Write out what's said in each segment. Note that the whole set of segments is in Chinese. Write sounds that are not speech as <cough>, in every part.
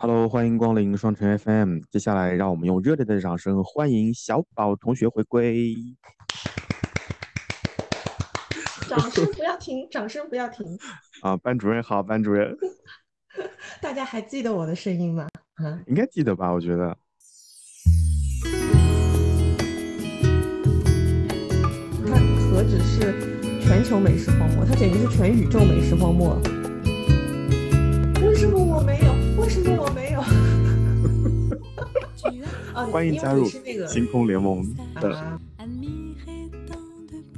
Hello，欢迎光临双城 FM。接下来，让我们用热烈的掌声欢迎小宝同学回归。掌声不要停，掌声不要停。啊，班主任好，班主任。大家还记得我的声音吗？啊，应该记得吧？我觉得。它何止是全球美食荒漠，它简直是全宇宙美食荒漠。为什么我没有？欢迎加入星空联盟的。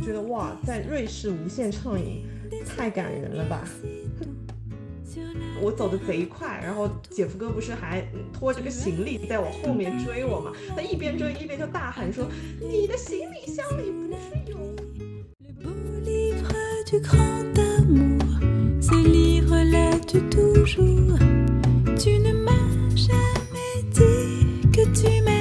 觉得哇，在瑞士无限畅饮，太感人了吧！我走的贼快，然后姐夫哥不是还拖着个行李在我后面追我吗？他一边追一边就大喊说：“你的行李箱里不是有？” tu m'aimes.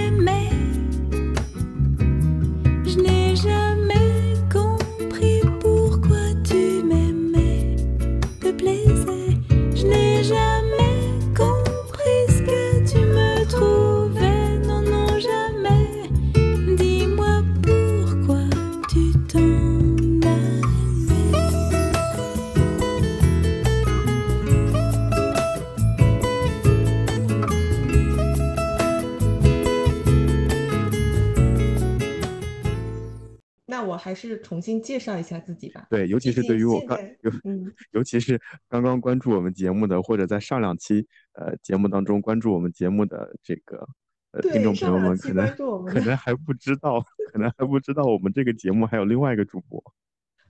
还是重新介绍一下自己吧。对，尤其是对于我刚尤 <laughs> 尤其是刚刚关注我们节目的，或者在上两期呃节目当中关注我们节目的这个呃听众朋友们，可能可能还不知道，可能还不知道我们这个节目还有另外一个主播。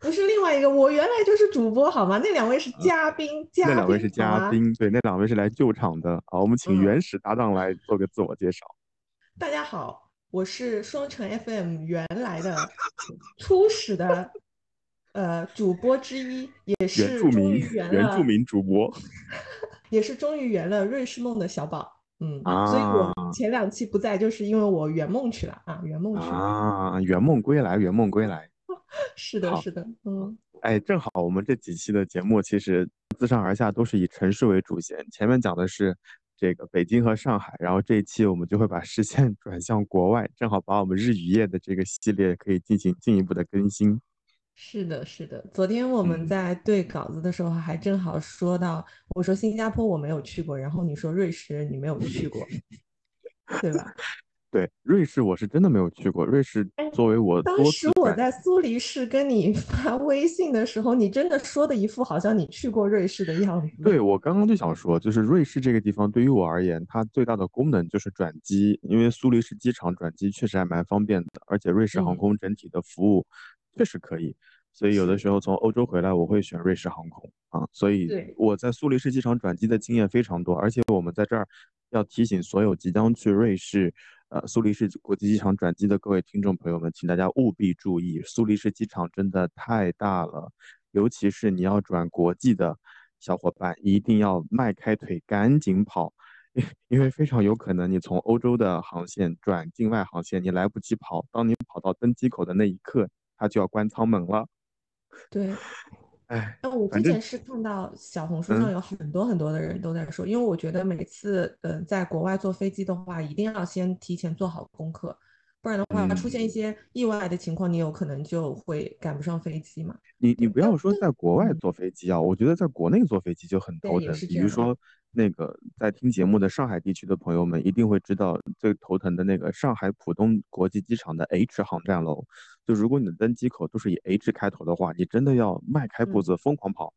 不是另外一个，我原来就是主播，好吗？那两位是嘉宾，那两位是嘉宾，对，那两位是来救场的。好，我们请原始搭档来做个自我介绍。大家好。我是双城 FM 原来的初始的呃主播之一，也是终于圆了原住民主播，也是终于圆了瑞士梦的小宝。嗯，所以我前两期不在，就是因为我圆梦去了啊，圆梦去了啊，圆梦归来，圆梦归来。<laughs> 是的，是的，嗯，哎，正好我们这几期的节目其实自上而下都是以城市为主线，前面讲的是。这个北京和上海，然后这一期我们就会把视线 <laughs> 转向国外，正好把我们日与夜的这个系列可以进行进一步的更新。是的，是的，昨天我们在对稿子的时候还正好说到，我说新加坡我没有去过，然后你说瑞士你没有去过，<laughs> 对吧？对瑞士，我是真的没有去过。瑞士作为我当时我在苏黎世跟你 <laughs> 发微信的时候，你真的说的一副好像你去过瑞士的样子。对我刚刚就想说，就是瑞士这个地方对于我而言，它最大的功能就是转机，因为苏黎世机场转机确实还蛮方便的，而且瑞士航空整体的服务确实可以，所以有的时候从欧洲回来，我会选瑞士航空啊。所以我在苏黎世机场转机的经验非常多，而且我们在这儿要提醒所有即将去瑞士。呃，苏黎世国际机场转机的各位听众朋友们，请大家务必注意，苏黎世机场真的太大了，尤其是你要转国际的小伙伴，一定要迈开腿，赶紧跑，因为非常有可能你从欧洲的航线转境外航线，你来不及跑，当你跑到登机口的那一刻，它就要关舱门了。对。哎，那我之前是看到小红书上有很多很多的人都在说，因为我觉得每次嗯在国外坐飞机的话，一定要先提前做好功课，不然的话出现一些意外的情况，你有可能就会赶不上飞机嘛。你你不要说在国外坐飞机啊，我觉得在国内坐飞机就很头疼，比如说。那个在听节目的上海地区的朋友们一定会知道最头疼的那个上海浦东国际机场的 H 航站楼。就如果你的登机口都是以 H 开头的话，你真的要迈开步子疯狂跑。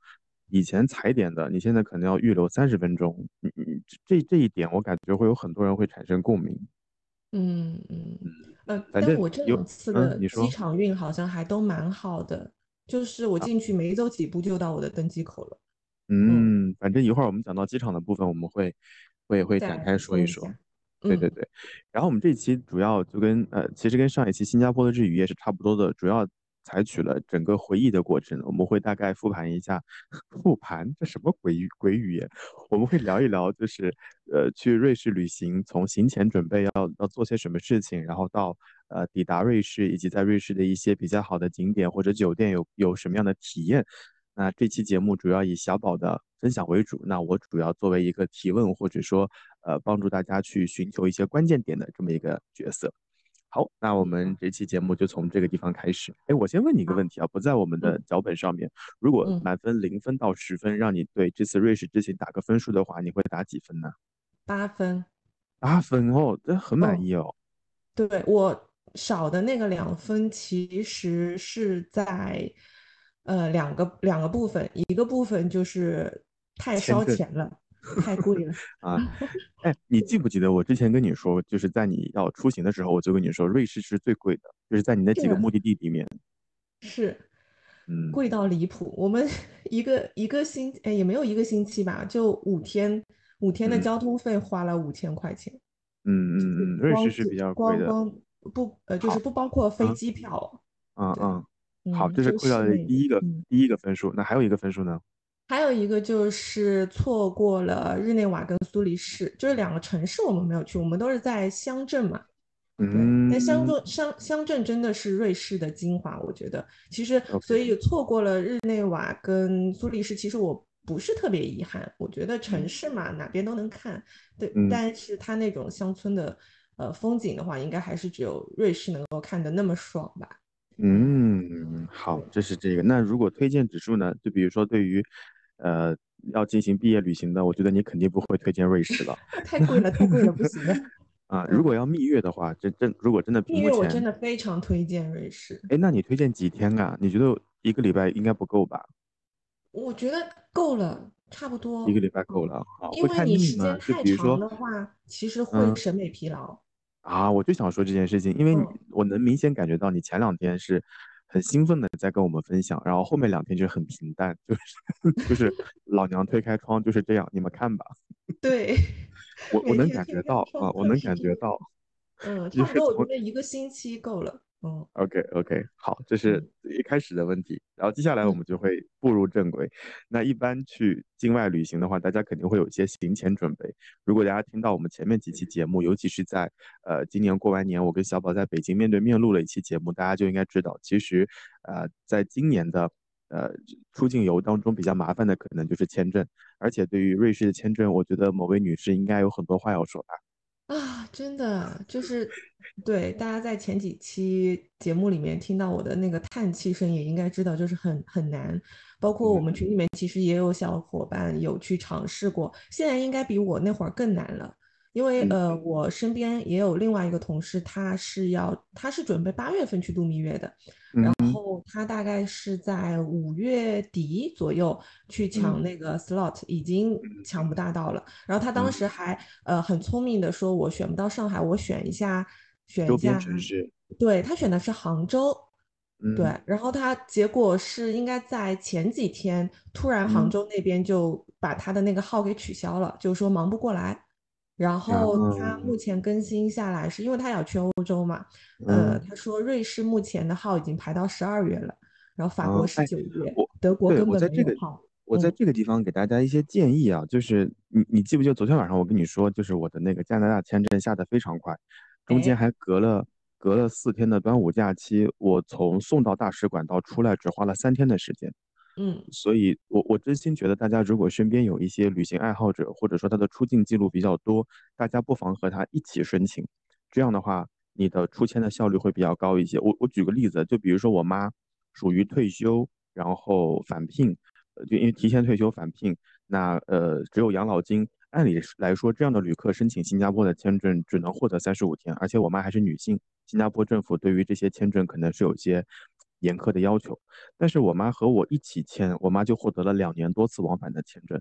以前踩点的，你现在可能要预留三十分钟。你你这这一点，我感觉会有很多人会产生共鸣。嗯嗯呃，但我这两次的机场运好像还都蛮好的，就是我进去没走几步就到我的登机口了。嗯，反正一会儿我们讲到机场的部分，我们会会会展开说一说。对对对，然后我们这期主要就跟呃，其实跟上一期新加坡的日语也是差不多的，主要采取了整个回忆的过程。我们会大概复盘一下，<laughs> 复盘这什么鬼语鬼语言？我们会聊一聊，就是呃去瑞士旅行，从行前准备要要做些什么事情，然后到呃抵达瑞士，以及在瑞士的一些比较好的景点或者酒店有有什么样的体验。那这期节目主要以小宝的分享为主，那我主要作为一个提问或者说呃帮助大家去寻求一些关键点的这么一个角色。好，那我们这期节目就从这个地方开始。哎，我先问你一个问题啊，不在我们的脚本上面。如果满分零分到十分，让你对这次瑞士之行打个分数的话，你会打几分呢？八分。八分哦，这很满意哦。对我少的那个两分，其实是在呃两个两个部分，一个部分就是太烧钱了。太贵了 <laughs> 啊！哎，你记不记得我之前跟你说，就是在你要出行的时候，我就跟你说，瑞士是最贵的，就是在你那几个目的地里面，是，嗯，贵到离谱。我们 <laughs> 一个一个星，哎，也没有一个星期吧，就五天，五天的交通费花了五千块钱。嗯嗯嗯，瑞士是比较贵的，不呃，就是不包括飞机票。嗯嗯，好，这是贵到的第一个第一个分数，那还有一个分数呢？还有一个就是错过了日内瓦跟苏黎世，就是两个城市我们没有去，我们都是在乡镇嘛。嗯，那乡镇乡乡镇真的是瑞士的精华，我觉得。其实所以错过了日内瓦跟苏黎世，其实我不是特别遗憾。我觉得城市嘛，哪边都能看。对，但是它那种乡村的呃风景的话，应该还是只有瑞士能够看的那么爽吧。嗯，好，这是这个。那如果推荐指数呢？就比如说对于。呃，要进行毕业旅行的，我觉得你肯定不会推荐瑞士了，<laughs> 太贵了，太贵了，不行的。<laughs> 啊，如果要蜜月的话，真真如果真的蜜月，我真的非常推荐瑞士。哎，那你推荐几天啊？你觉得一个礼拜应该不够吧？我觉得够了，差不多一个礼拜够了。好，因为你时间太长的话，其实会审美疲劳。啊，我就想说这件事情，因为我能明显感觉到你前两天是。很兴奋的在跟我们分享，然后后面两天就很平淡，就是就是老娘推开窗就是这样，你们看吧。<laughs> 对，我我能感觉到啊，我能感觉到。嗯，差不多，我觉得一个星期够了。嗯，OK OK，好，这是一开始的问题，然后接下来我们就会步入正轨。那一般去境外旅行的话，大家肯定会有一些行前准备。如果大家听到我们前面几期节目，尤其是在呃今年过完年，我跟小宝在北京面对面录了一期节目，大家就应该知道，其实呃在今年的呃出境游当中比较麻烦的可能就是签证，而且对于瑞士的签证，我觉得某位女士应该有很多话要说吧。啊，真的就是，对大家在前几期节目里面听到我的那个叹气声，也应该知道就是很很难。包括我们群里面其实也有小伙伴有去尝试过，现在应该比我那会儿更难了。因为呃，我身边也有另外一个同事，他是要他是准备八月份去度蜜月的，然后他大概是在五月底左右去抢那个 slot，已经抢不大到了。然后他当时还呃很聪明的说，我选不到上海，我选一下选一下城市。对他选的是杭州，对，然后他结果是应该在前几天突然杭州那边就把他的那个号给取消了，就说忙不过来。然后他目前更新下来，是因为他要去欧洲嘛？呃，他说瑞士目前的号已经排到十二月了，然后法国是九月，德国根本没有号。我在这个地方给大家一些建议啊，就是你你记不记得昨天晚上我跟你说，就是我的那个加拿大签证下的非常快，中间还隔了隔了四天的端午假期，我从送到大使馆到出来只花了三天的时间。嗯，所以，我我真心觉得，大家如果身边有一些旅行爱好者，或者说他的出境记录比较多，大家不妨和他一起申请。这样的话，你的出签的效率会比较高一些。我我举个例子，就比如说我妈属于退休，然后返聘，就因为提前退休返聘，那呃只有养老金。按理来说，这样的旅客申请新加坡的签证只能获得三十五天，而且我妈还是女性，新加坡政府对于这些签证可能是有些。严苛的要求，但是我妈和我一起签，我妈就获得了两年多次往返的签证，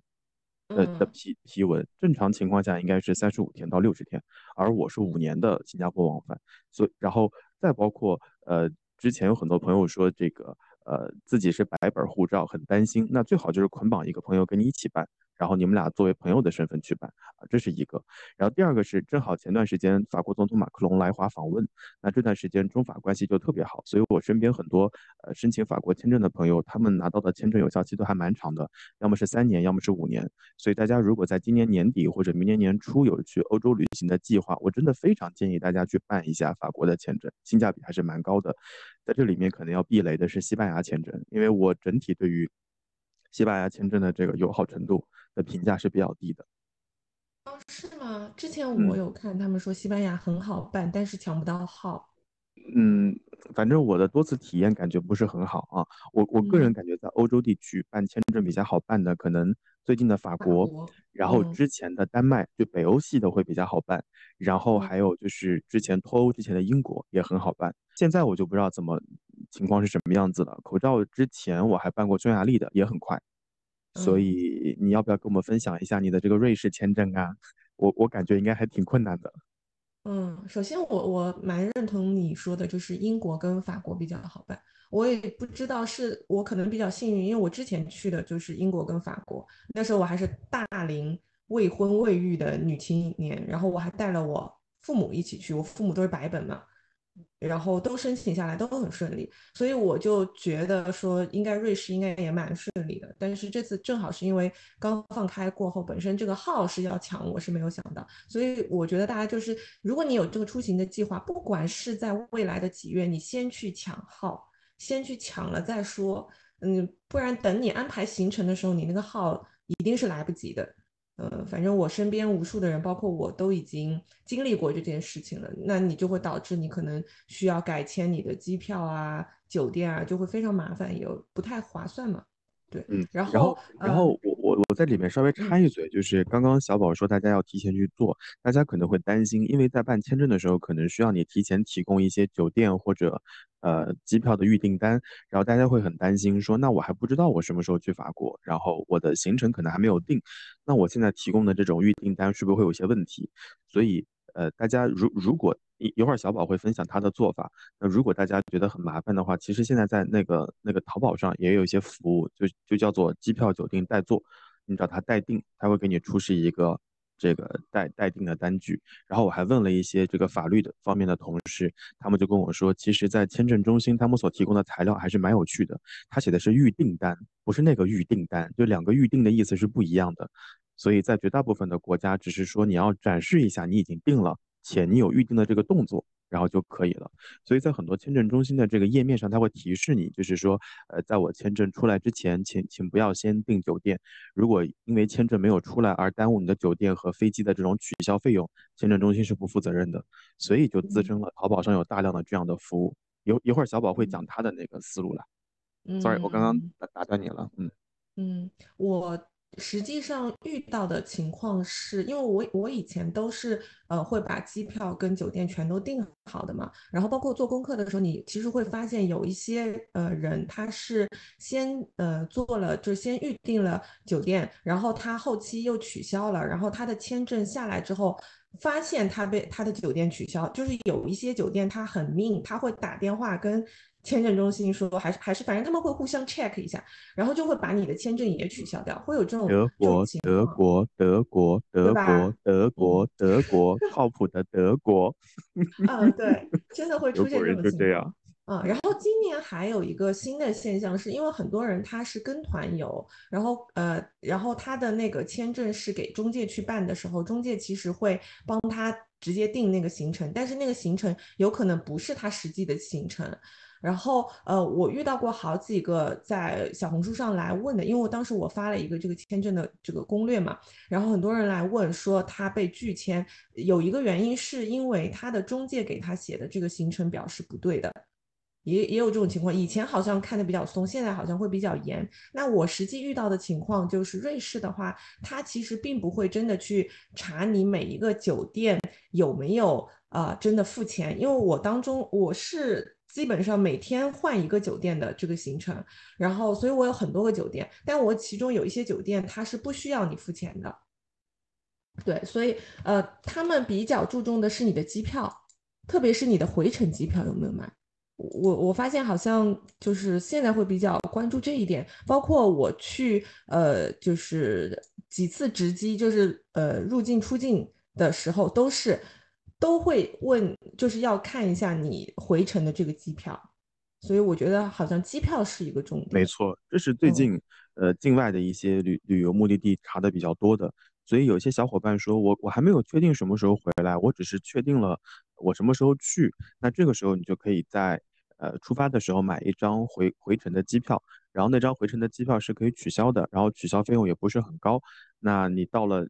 呃的批批文。正常情况下应该是三十五天到六十天，而我是五年的新加坡往返，所以然后再包括呃，之前有很多朋友说这个呃自己是白本护照，很担心，那最好就是捆绑一个朋友跟你一起办。然后你们俩作为朋友的身份去办啊，这是一个。然后第二个是正好前段时间法国总统马克龙来华访问，那这段时间中法关系就特别好，所以我身边很多呃申请法国签证的朋友，他们拿到的签证有效期都还蛮长的，要么是三年，要么是五年。所以大家如果在今年年底或者明年年初有去欧洲旅行的计划，我真的非常建议大家去办一下法国的签证，性价比还是蛮高的。在这里面可能要避雷的是西班牙签证，因为我整体对于西班牙签证的这个友好程度的评价是比较低的。哦，是吗？之前我有看他们说西班牙很好办，但是抢不到号。嗯，反正我的多次体验感觉不是很好啊。我我个人感觉在欧洲地区办签证比较好办的，可能最近的法国，然后之前的丹麦，就北欧系的会比较好办。然后还有就是之前脱欧之前的英国也很好办。现在我就不知道怎么情况是什么样子了。口罩之前我还办过匈牙利的，也很快。所以你要不要跟我们分享一下你的这个瑞士签证啊？我我感觉应该还挺困难的。嗯，首先我我蛮认同你说的，就是英国跟法国比较好办。我也不知道是我可能比较幸运，因为我之前去的就是英国跟法国，那时候我还是大龄未婚未育的女青年，然后我还带了我父母一起去，我父母都是白本嘛。然后都申请下来都很顺利，所以我就觉得说应该瑞士应该也蛮顺利的。但是这次正好是因为刚放开过后，本身这个号是要抢，我是没有想到。所以我觉得大家就是，如果你有这个出行的计划，不管是在未来的几月，你先去抢号，先去抢了再说。嗯，不然等你安排行程的时候，你那个号一定是来不及的。呃，反正我身边无数的人，包括我都已经经历过这件事情了。那你就会导致你可能需要改签你的机票啊、酒店啊，就会非常麻烦，也不太划算嘛。对，嗯，然后，然后我我我在里面稍微插一嘴，就是刚刚小宝说大家要提前去做，大家可能会担心，因为在办签证的时候，可能需要你提前提供一些酒店或者呃机票的预订单，然后大家会很担心说，那我还不知道我什么时候去法国，然后我的行程可能还没有定，那我现在提供的这种预订单是不是会有些问题？所以呃，大家如如果一一会儿小宝会分享他的做法。那如果大家觉得很麻烦的话，其实现在在那个那个淘宝上也有一些服务，就就叫做机票酒店代做。你找他代订，他会给你出示一个这个代代订的单据。然后我还问了一些这个法律的方面的同事，他们就跟我说，其实，在签证中心他们所提供的材料还是蛮有趣的。他写的是预订单，不是那个预订单，就两个预订的意思是不一样的。所以在绝大部分的国家，只是说你要展示一下你已经订了。且你有预定的这个动作，然后就可以了。所以在很多签证中心的这个页面上，它会提示你，就是说，呃，在我签证出来之前，请请不要先订酒店。如果因为签证没有出来而耽误你的酒店和飞机的这种取消费用，签证中心是不负责任的。所以就滋生了淘宝上有大量的这样的服务。一一会儿小宝会讲他的那个思路了。Sorry，我刚刚打打断你了。嗯嗯，我。实际上遇到的情况是，因为我我以前都是呃会把机票跟酒店全都订好的嘛，然后包括做功课的时候，你其实会发现有一些呃人他是先呃做了就先预定了酒店，然后他后期又取消了，然后他的签证下来之后，发现他被他的酒店取消，就是有一些酒店他很命，他会打电话跟。签证中心说还是还是，反正他们会互相 check 一下，然后就会把你的签证也取消掉，会有这种德国德国德国德国德国德国靠谱的德国，嗯，对，真的会出现这种情况。嗯，然后今年还有一个新的现象，是因为很多人他是跟团游，然后呃，然后他的那个签证是给中介去办的时候，中介其实会帮他直接定那个行程，但是那个行程有可能不是他实际的行程。然后，呃，我遇到过好几个在小红书上来问的，因为我当时我发了一个这个签证的这个攻略嘛，然后很多人来问说他被拒签，有一个原因是因为他的中介给他写的这个行程表是不对的，也也有这种情况。以前好像看的比较松，现在好像会比较严。那我实际遇到的情况就是，瑞士的话，他其实并不会真的去查你每一个酒店有没有啊真的付钱，因为我当中我是。基本上每天换一个酒店的这个行程，然后所以我有很多个酒店，但我其中有一些酒店它是不需要你付钱的，对，所以呃，他们比较注重的是你的机票，特别是你的回程机票有没有买。我我发现好像就是现在会比较关注这一点，包括我去呃就是几次值机，就是呃入境出境的时候都是。都会问，就是要看一下你回程的这个机票，所以我觉得好像机票是一个重点。没错，这是最近呃境外的一些旅旅游目的地查的比较多的，所以有些小伙伴说我我还没有确定什么时候回来，我只是确定了我什么时候去，那这个时候你就可以在呃出发的时候买一张回回程的机票，然后那张回程的机票是可以取消的，然后取消费用也不是很高。那你到了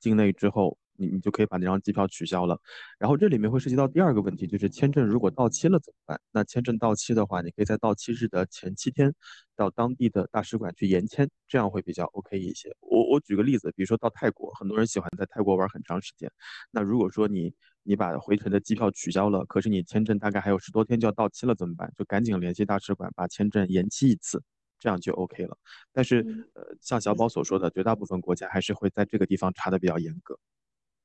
境内之后，你你就可以把那张机票取消了。然后这里面会涉及到第二个问题，就是签证如果到期了怎么办？那签证到期的话，你可以在到期日的前七天到当地的大使馆去延签，这样会比较 OK 一些。我我举个例子，比如说到泰国，很多人喜欢在泰国玩很长时间。那如果说你你把回程的机票取消了，可是你签证大概还有十多天就要到期了，怎么办？就赶紧联系大使馆把签证延期一次，这样就 OK 了。但是呃，像小宝所说的，绝大部分国家还是会在这个地方查的比较严格。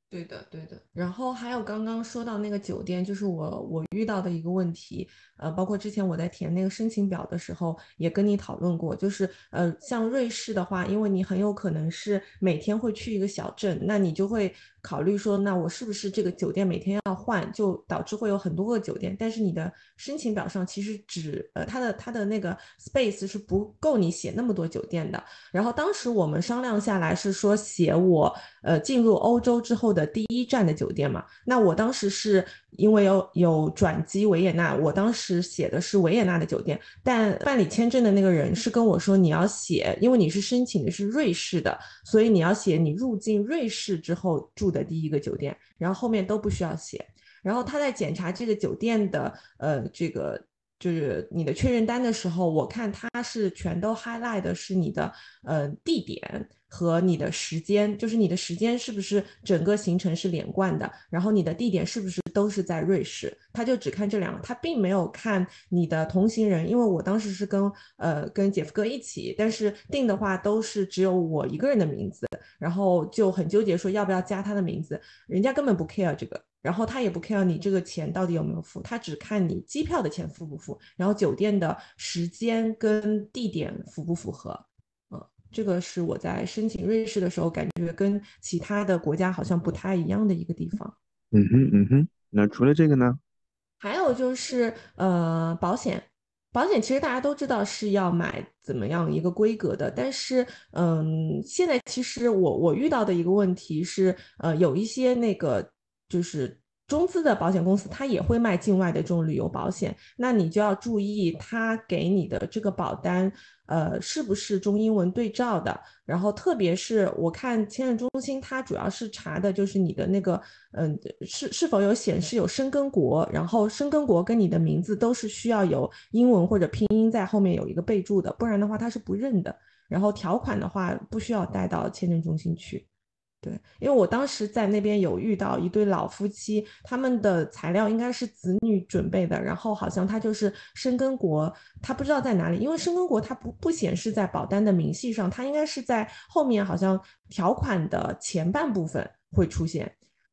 对的，对的。然后还有刚刚说到那个酒店，就是我我遇到的一个问题，呃，包括之前我在填那个申请表的时候也跟你讨论过，就是呃，像瑞士的话，因为你很有可能是每天会去一个小镇，那你就会。考虑说，那我是不是这个酒店每天要换，就导致会有很多个酒店。但是你的申请表上其实只呃，它的它的那个 space 是不够你写那么多酒店的。然后当时我们商量下来是说写我呃进入欧洲之后的第一站的酒店嘛。那我当时是因为有有转机维也纳，我当时写的是维也纳的酒店，但办理签证的那个人是跟我说你要写，因为你是申请的是瑞士的，所以你要写你入境瑞士之后住。的第一个酒店，然后后面都不需要写。然后他在检查这个酒店的呃这个就是你的确认单的时候，我看他是全都 highlight 的是你的呃地点。和你的时间，就是你的时间是不是整个行程是连贯的，然后你的地点是不是都是在瑞士，他就只看这两个，他并没有看你的同行人，因为我当时是跟呃跟姐夫哥一起，但是订的话都是只有我一个人的名字，然后就很纠结说要不要加他的名字，人家根本不 care 这个，然后他也不 care 你这个钱到底有没有付，他只看你机票的钱付不付，然后酒店的时间跟地点符不符合。这个是我在申请瑞士的时候，感觉跟其他的国家好像不太一样的一个地方。嗯哼，嗯哼。那除了这个呢？还有就是呃，保险，保险其实大家都知道是要买怎么样一个规格的，但是嗯，现在其实我我遇到的一个问题是，呃，有一些那个就是。中资的保险公司，它也会卖境外的这种旅游保险，那你就要注意，它给你的这个保单，呃，是不是中英文对照的？然后，特别是我看签证中心，它主要是查的就是你的那个，嗯，是是否有显示有申根国，然后申根国跟你的名字都是需要有英文或者拼音在后面有一个备注的，不然的话它是不认的。然后条款的话，不需要带到签证中心去。对，因为我当时在那边有遇到一对老夫妻，他们的材料应该是子女准备的，然后好像他就是申根国，他不知道在哪里，因为申根国他不不显示在保单的明细上，他应该是在后面，好像条款的前半部分会出现。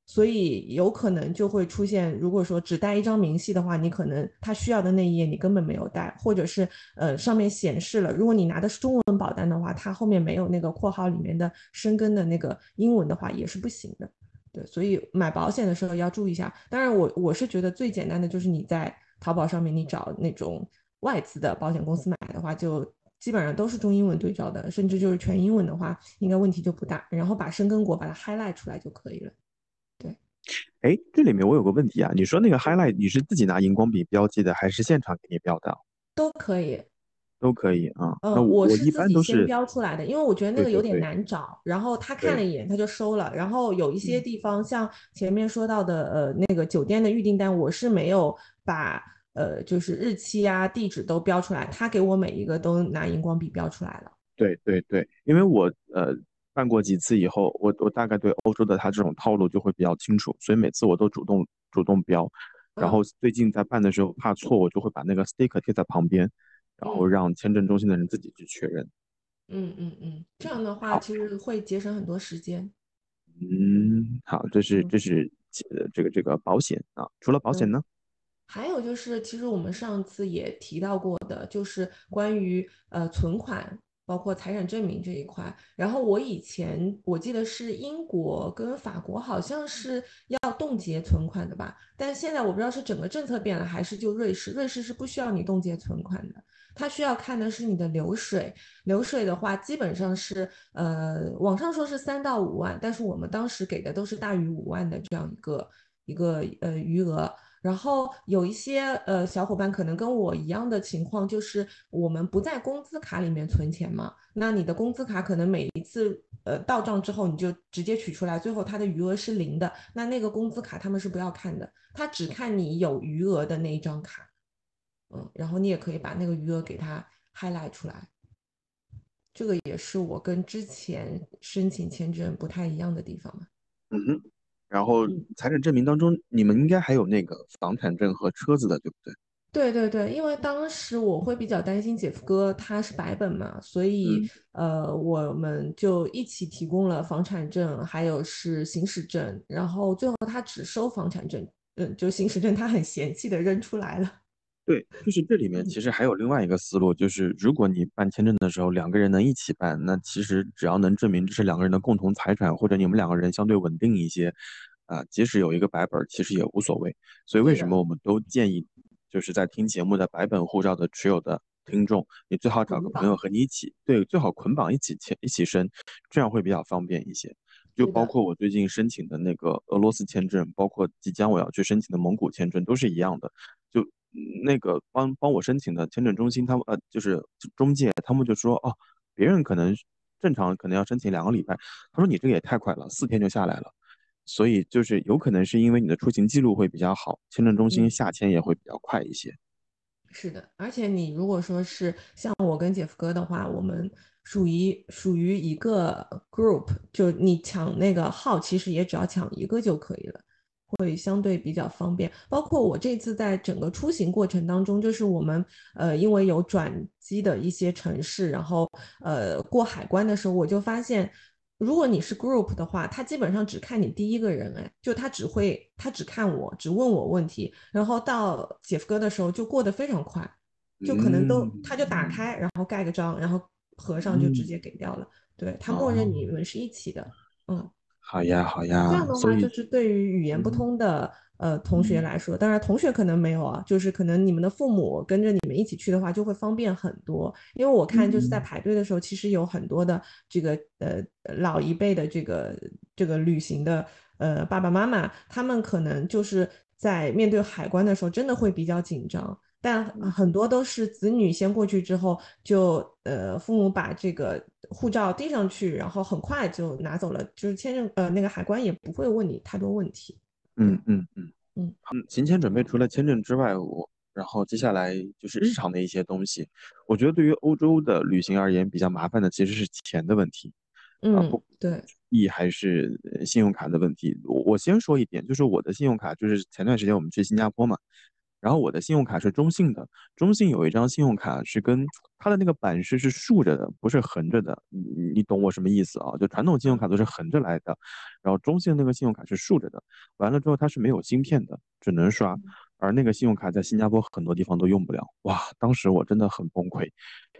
所以有可能就会出现，如果说只带一张明细的话，你可能他需要的那一页你根本没有带，或者是呃上面显示了，如果你拿的是中文保单的话，它后面没有那个括号里面的生根的那个英文的话也是不行的。对，所以买保险的时候要注意一下。当然，我我是觉得最简单的就是你在淘宝上面你找那种外资的保险公司买的话，就基本上都是中英文对照的，甚至就是全英文的话，应该问题就不大。然后把生根国把它 highlight 出来就可以了。哎，这里面我有个问题啊，你说那个 highlight 你是自己拿荧光笔标记的，还是现场给你标的？都可以，都可以啊。嗯，我是一般都是标出来的，因为我觉得那个有点难找。然后他看了一眼，他就收了。然后有一些地方，像前面说到的，呃，那个酒店的预订单，我是没有把呃，就是日期啊、地址都标出来，他给我每一个都拿荧光笔标出来了。对对对，因为我呃。办过几次以后，我我大概对欧洲的他这种套路就会比较清楚，所以每次我都主动主动标。然后最近在办的时候怕错，我就会把那个 sticker 贴在旁边，然后让签证中心的人自己去确认。嗯嗯嗯，这样的话其实会节省很多时间。嗯，好，这是这是呃这个这个保险啊，除了保险呢？还有就是，其实我们上次也提到过的，就是关于呃存款。包括财产证明这一块，然后我以前我记得是英国跟法国好像是要冻结存款的吧，但现在我不知道是整个政策变了还是就瑞士，瑞士是不需要你冻结存款的，它需要看的是你的流水，流水的话基本上是呃网上说是三到五万，但是我们当时给的都是大于五万的这样一个一个呃余额。然后有一些呃小伙伴可能跟我一样的情况，就是我们不在工资卡里面存钱嘛，那你的工资卡可能每一次呃到账之后你就直接取出来，最后它的余额是零的，那那个工资卡他们是不要看的，他只看你有余额的那一张卡，嗯，然后你也可以把那个余额给它 highlight 出来，这个也是我跟之前申请签证不太一样的地方嘛。嗯哼。然后财产证明当中，你们应该还有那个房产证和车子的，对不对？对对对，因为当时我会比较担心姐夫哥他是白本嘛，所以呃，我们就一起提供了房产证，还有是行驶证，然后最后他只收房产证，嗯，就行驶证他很嫌弃的扔出来了。对，就是这里面其实还有另外一个思路，就是如果你办签证的时候两个人能一起办，那其实只要能证明这是两个人的共同财产，或者你们两个人相对稳定一些，啊，即使有一个白本，其实也无所谓。所以为什么我们都建议，就是在听节目的白本护照的持有的听众，你最好找个朋友和你一起，对，最好捆绑一起签一起申，这样会比较方便一些。就包括我最近申请的那个俄罗斯签证，包括即将我要去申请的蒙古签证，都是一样的。就那个帮帮我申请的签证中心，他们呃就是中介，他们就说哦，别人可能正常可能要申请两个礼拜，他说你这个也太快了，四天就下来了，所以就是有可能是因为你的出行记录会比较好，签证中心下签也会比较快一些。是的，而且你如果说是像我跟姐夫哥的话，我们属于属于一个 group，就你抢那个号，其实也只要抢一个就可以了。会相对比较方便，包括我这次在整个出行过程当中，就是我们呃因为有转机的一些城市，然后呃过海关的时候，我就发现，如果你是 group 的话，他基本上只看你第一个人，哎，就他只会他只看我，只问我问题，然后到姐夫哥的时候就过得非常快，就可能都他就打开，然后盖个章，然后合上就直接给掉了，对他默认你们是一起的，嗯。好呀，好呀。这样的话，就是对于语言不通的呃同学来说，当然同学可能没有啊，就是可能你们的父母跟着你们一起去的话，就会方便很多。因为我看就是在排队的时候，其实有很多的这个呃老一辈的这个这个旅行的呃爸爸妈妈，他们可能就是在面对海关的时候，真的会比较紧张。但很多都是子女先过去之后，就呃父母把这个护照递上去，然后很快就拿走了，就是签证呃那个海关也不会问你太多问题。嗯嗯嗯嗯。行前准备除了签证之外，我然后接下来就是日常的一些东西。我觉得对于欧洲的旅行而言，比较麻烦的其实是钱的问题。嗯，对。意还是信用卡的问题。我我先说一点，就是我的信用卡，就是前段时间我们去新加坡嘛。然后我的信用卡是中信的，中信有一张信用卡是跟它的那个版式是竖着的，不是横着的。你你懂我什么意思啊？就传统信用卡都是横着来的，然后中信那个信用卡是竖着的。完了之后它是没有芯片的，只能刷。而那个信用卡在新加坡很多地方都用不了。哇，当时我真的很崩溃，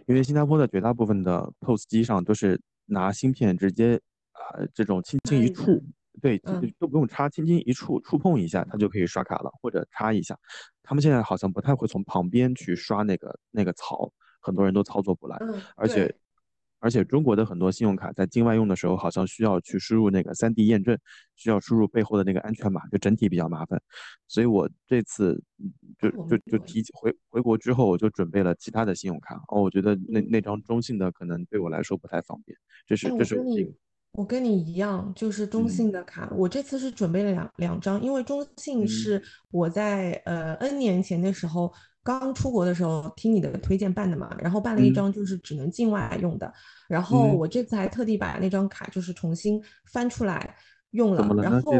因为新加坡的绝大部分的 POS 机上都是拿芯片直接啊这种轻轻一触。对，都不用插，轻轻一触触碰一下，它就可以刷卡了，或者插一下。他们现在好像不太会从旁边去刷那个那个槽，很多人都操作不来。而且而且中国的很多信用卡在境外用的时候，好像需要去输入那个三 D 验证，需要输入背后的那个安全码，就整体比较麻烦。所以我这次就就就提回回国之后，我就准备了其他的信用卡。哦，我觉得那那张中信的可能对我来说不太方便。这是这是。我跟你一样，就是中信的卡。我这次是准备了两两张，因为中信是我在呃 N 年前的时候刚出国的时候听你的推荐办的嘛，然后办了一张就是只能境外用的，然后我这次还特地把那张卡就是重新翻出来。用了，然后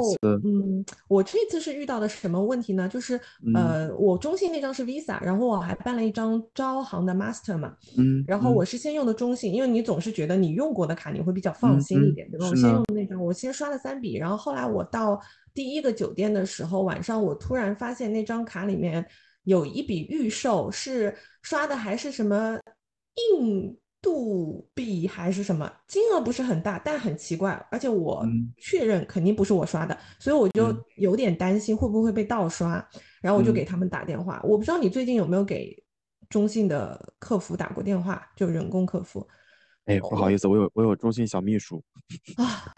嗯，我这次是遇到的什么问题呢？就是呃，我中信那张是 Visa，然后我还办了一张招行的 Master 嘛，嗯，然后我是先用的中信，因为你总是觉得你用过的卡你会比较放心一点，对吧？我先用那张，我先刷了三笔，然后后来我到第一个酒店的时候，晚上我突然发现那张卡里面有一笔预售，是刷的还是什么硬。度币还是什么，金额不是很大，但很奇怪，而且我确认肯定不是我刷的，所以我就有点担心会不会被盗刷，然后我就给他们打电话。我不知道你最近有没有给中信的客服打过电话，就人工客服。哎，不好意思，我有我有中信小秘书啊。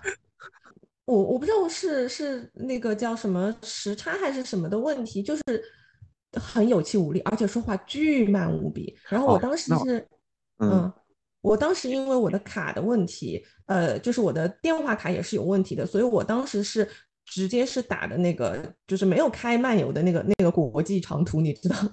我我不知道是是那个叫什么时差还是什么的问题，就是很有气无力，而且说话巨慢无比。然后我当时是，嗯，我当时因为我的卡的问题，呃，就是我的电话卡也是有问题的，所以我当时是直接是打的那个，就是没有开漫游的那个那个国际长途，你知道吗？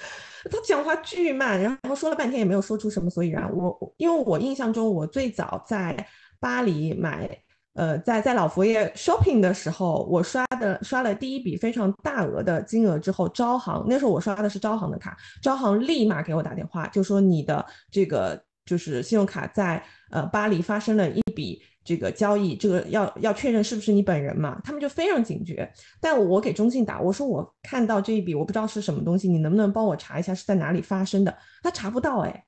<laughs> 他讲话巨慢，然后说了半天也没有说出什么所以然。我因为我印象中我最早在巴黎买。呃，在在老佛爷 shopping 的时候，我刷的刷了第一笔非常大额的金额之后，招行那时候我刷的是招行的卡，招行立马给我打电话，就说你的这个就是信用卡在呃巴黎发生了一笔这个交易，这个要要确认是不是你本人嘛？他们就非常警觉。但我给中信打，我说我看到这一笔，我不知道是什么东西，你能不能帮我查一下是在哪里发生的？他查不到哎，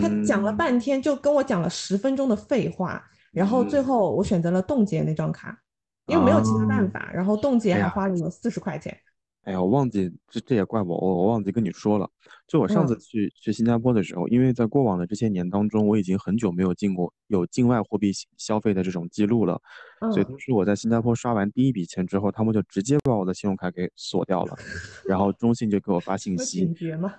他讲了半天，就跟我讲了十分钟的废话。然后最后我选择了冻结那张卡，因为没有其他办法。然后冻结还花了我四十块钱。哎呀，我忘记这这也怪我，我我忘记跟你说了。就我上次去去新加坡的时候，因为在过往的这些年当中，我已经很久没有进过有境外货币消费的这种记录了。所以当时我在新加坡刷完第一笔钱之后，他们就直接把我的信用卡给锁掉了，<laughs> 然后中信就给我发信息。警觉吗？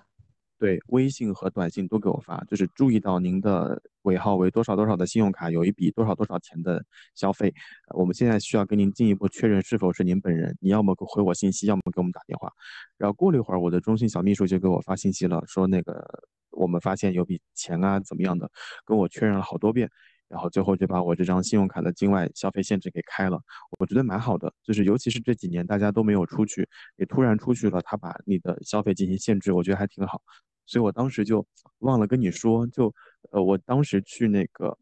对，微信和短信都给我发，就是注意到您的尾号为多少多少的信用卡有一笔多少多少钱的消费，我们现在需要跟您进一步确认是否是您本人，你要么回我信息，要么给我们打电话。然后过了一会儿，我的中信小秘书就给我发信息了，说那个我们发现有笔钱啊怎么样的，跟我确认了好多遍。然后最后就把我这张信用卡的境外消费限制给开了，我觉得蛮好的，就是尤其是这几年大家都没有出去，也突然出去了，他把你的消费进行限制，我觉得还挺好。所以我当时就忘了跟你说，就呃，我当时去那个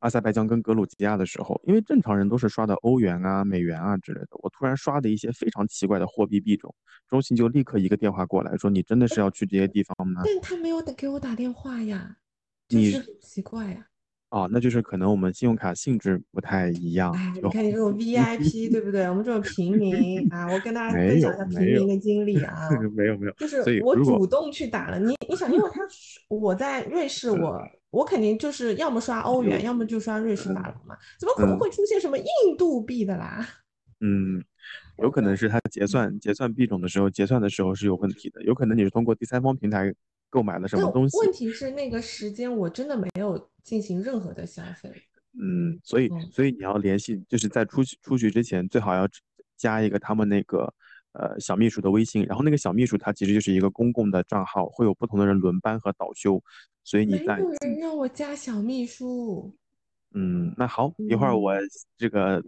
阿塞拜疆跟格鲁吉亚的时候，因为正常人都是刷的欧元啊、美元啊之类的，我突然刷的一些非常奇怪的货币币种，中信就立刻一个电话过来说：“你真的是要去这些地方吗？”但他没有给我打电话呀，你是很奇怪呀。哦，那就是可能我们信用卡性质不太一样。哎，你看你这种 VIP，对不对？我们这种平民啊，我跟大家分享一下平民的经历啊。<laughs> 没有没有，就是我主动去打了。你你想，因为他我在瑞士，我我肯定就是要么刷欧元，要么就刷瑞士法郎嘛。怎么可能会出现什么印度币的啦？嗯，<laughs> 有可能是他结算结算币种的时候，结算的时候是有问题的。有可能你是通过第三方平台。购买了什么东西？问题是那个时间我真的没有进行任何的消费。嗯，所以所以你要联系，就是在出去出去之前，最好要加一个他们那个呃小秘书的微信。然后那个小秘书他其实就是一个公共的账号，会有不同的人轮班和倒休。所以你在没有人让我加小秘书。嗯，那好，一会儿我这个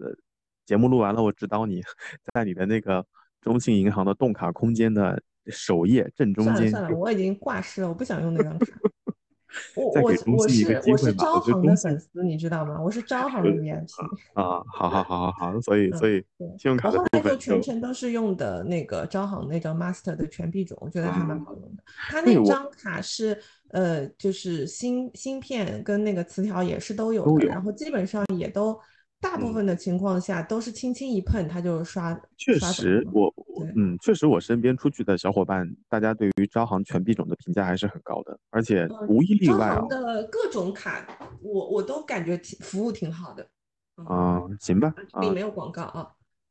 节目录完了，我指导你 <laughs> 在你的那个中信银行的动卡空间的。首页正中间。算了算了，我已经挂失了，我不想用那张卡。我我我是我是招行的粉丝，你知道吗？我是招行的 VIP。啊，好好好好好，所以所以信用卡的我后来就全程都是用的那个招行那张 Master 的全币种，我觉得还蛮好用的。它那张卡是呃，就是芯芯片跟那个磁条也是都有的，然后基本上也都。大部分的情况下都是轻轻一碰，它就刷。确实，我嗯，确实我身边出去的小伙伴，大家对于招行全币种的评价还是很高的，而且无一例外啊。招行的各种卡，我我都感觉挺服务挺好的。啊，行吧，里没有广告啊。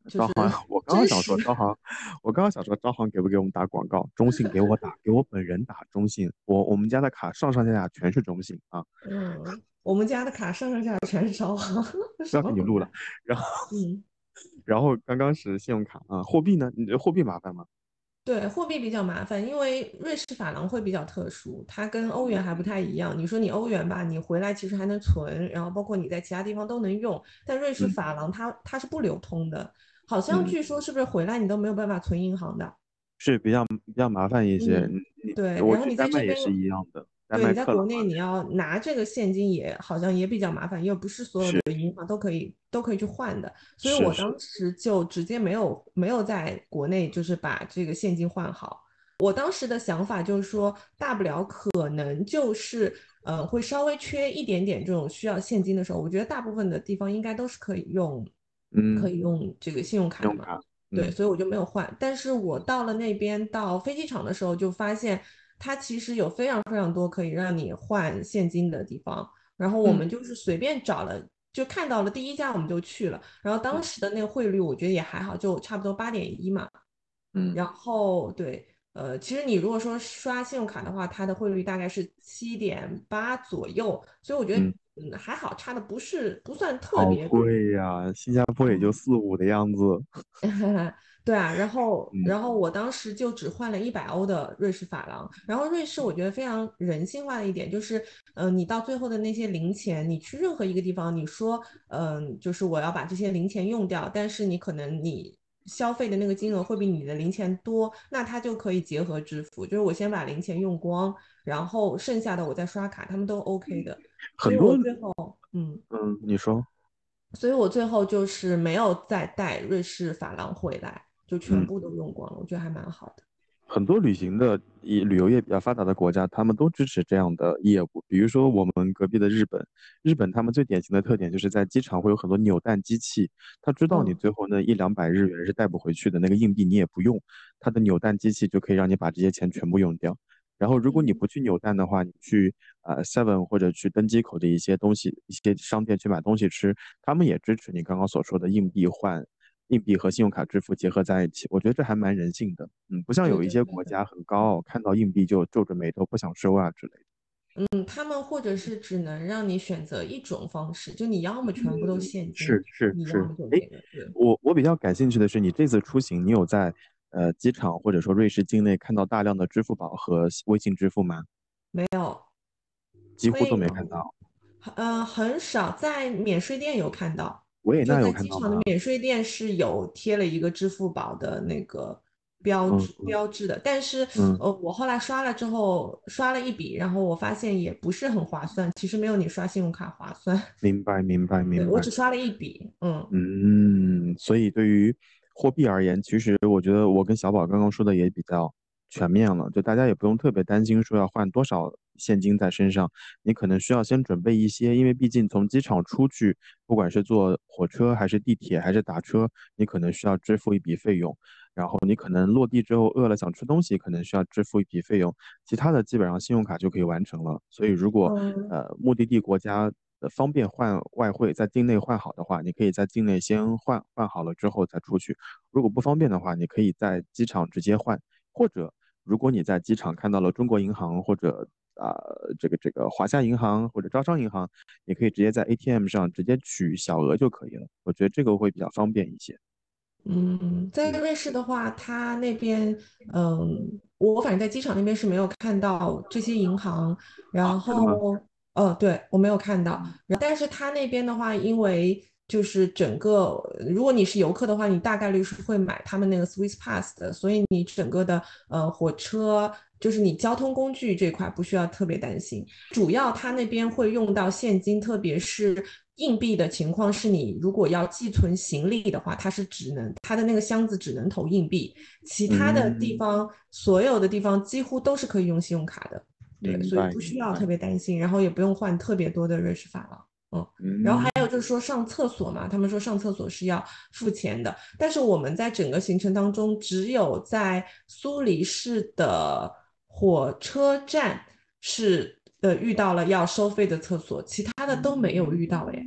<laughs> 招行，我刚刚想说招行，我刚刚想说招行给不给我们打广告？中信给我打，给我本人打中信。我我们家的卡上上下下全是中信啊。嗯。我们家的卡上上下下全是招行，<laughs> 要给你录了。然后，嗯，<laughs> 然后刚刚是信用卡啊，货币呢？你觉得货币麻烦吗？对，货币比较麻烦，因为瑞士法郎会比较特殊，它跟欧元还不太一样。你说你欧元吧，你回来其实还能存，然后包括你在其他地方都能用。但瑞士法郎它它是不流通的，好像据说是不是回来你都没有办法存银行的？是比较比较麻烦一些。对，然后你在这边也是一样的。对，你在国内你要拿这个现金也好像也比较麻烦，因为不是所有的银行都可以都可以去换的，所以我当时就直接没有没有在国内就是把这个现金换好。我当时的想法就是说，大不了可能就是呃会稍微缺一点点这种需要现金的时候，我觉得大部分的地方应该都是可以用，嗯，可以用这个信用卡的嘛。对，所以我就没有换。但是我到了那边到飞机场的时候就发现。它其实有非常非常多可以让你换现金的地方，然后我们就是随便找了，就看到了第一家我们就去了，然后当时的那个汇率我觉得也还好，就差不多八点一嘛。嗯，然后对，呃，其实你如果说刷信用卡的话，它的汇率大概是七点八左右，所以我觉得嗯还好，差的不是不算特别贵呀，新加坡也就四五的样子。<laughs> 对啊，然后然后我当时就只换了一百欧的瑞士法郎。然后瑞士我觉得非常人性化的一点就是，嗯，你到最后的那些零钱，你去任何一个地方，你说，嗯，就是我要把这些零钱用掉，但是你可能你消费的那个金额会比你的零钱多，那它就可以结合支付，就是我先把零钱用光，然后剩下的我再刷卡，他们都 OK 的。很多最后，嗯嗯，你说，所以我最后就是没有再带瑞士法郎回来。就全部都用光了，我觉得还蛮好的。很多旅行的以旅游业比较发达的国家，他们都支持这样的业务。比如说我们隔壁的日本，日本他们最典型的特点就是在机场会有很多扭蛋机器，他知道你最后那一两百日元是带不回去的，那个硬币你也不用，他的扭蛋机器就可以让你把这些钱全部用掉。然后如果你不去扭蛋的话，你去呃 Seven 或者去登机口的一些东西、一些商店去买东西吃，他们也支持你刚刚所说的硬币换。硬币和信用卡支付结合在一起，我觉得这还蛮人性的。嗯，不像有一些国家很高傲，看到硬币就皱着眉头不想收啊之类的。嗯，他们或者是只能让你选择一种方式，就你要么全部都现金，是是是。哎，我我比较感兴趣的是，你这次出行，你有在呃机场或者说瑞士境内看到大量的支付宝和微信支付吗？没有，几乎都没看到。呃，很少在免税店有看到。维也纳有看到机场的免税店是有贴了一个支付宝的那个标志标志的，但是呃，我后来刷了之后刷了一笔，然后我发现也不是很划算，其实没有你刷信用卡划算。明白，明白，明白。我只刷了一笔，嗯嗯，所以对于货币而言，其实我觉得我跟小宝刚刚说的也比较全面了，就大家也不用特别担心说要换多少。现金在身上，你可能需要先准备一些，因为毕竟从机场出去，不管是坐火车还是地铁还是打车，你可能需要支付一笔费用。然后你可能落地之后饿了想吃东西，可能需要支付一笔费用。其他的基本上信用卡就可以完成了。所以如果呃目的地国家方便换外汇，在境内换好的话，你可以在境内先换换好了之后再出去。如果不方便的话，你可以在机场直接换，或者如果你在机场看到了中国银行或者啊，这个这个华夏银行或者招商银行，你可以直接在 ATM 上直接取小额就可以了。我觉得这个会比较方便一些。嗯，在瑞士的话，他那边，嗯，我反正在机场那边是没有看到这些银行。然后，哦，对我没有看到。但是他那边的话，因为就是整个，如果你是游客的话，你大概率是会买他们那个 Swiss Pass 的，所以你整个的呃火车。就是你交通工具这块不需要特别担心，主要他那边会用到现金，特别是硬币的情况是你如果要寄存行李的话，它是只能它的那个箱子只能投硬币，其他的地方所有的地方几乎都是可以用信用卡的，对，所以不需要特别担心，然后也不用换特别多的瑞士法郎，嗯，然后还有就是说上厕所嘛，他们说上厕所是要付钱的，但是我们在整个行程当中只有在苏黎世的。火车站是呃遇到了要收费的厕所，其他的都没有遇到哎。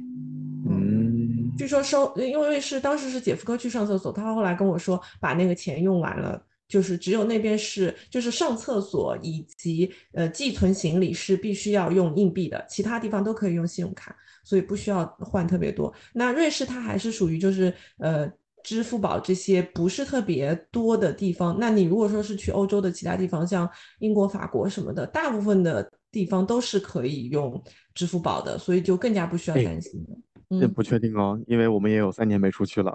嗯，据说收，因为是当时是姐夫哥去上厕所，他后来跟我说把那个钱用完了，就是只有那边是就是上厕所以及呃寄存行李是必须要用硬币的，其他地方都可以用信用卡，所以不需要换特别多。那瑞士它还是属于就是呃。支付宝这些不是特别多的地方，那你如果说是去欧洲的其他地方，像英国、法国什么的，大部分的地方都是可以用支付宝的，所以就更加不需要担心了。嗯，不确定哦，因为我们也有三年没出去了。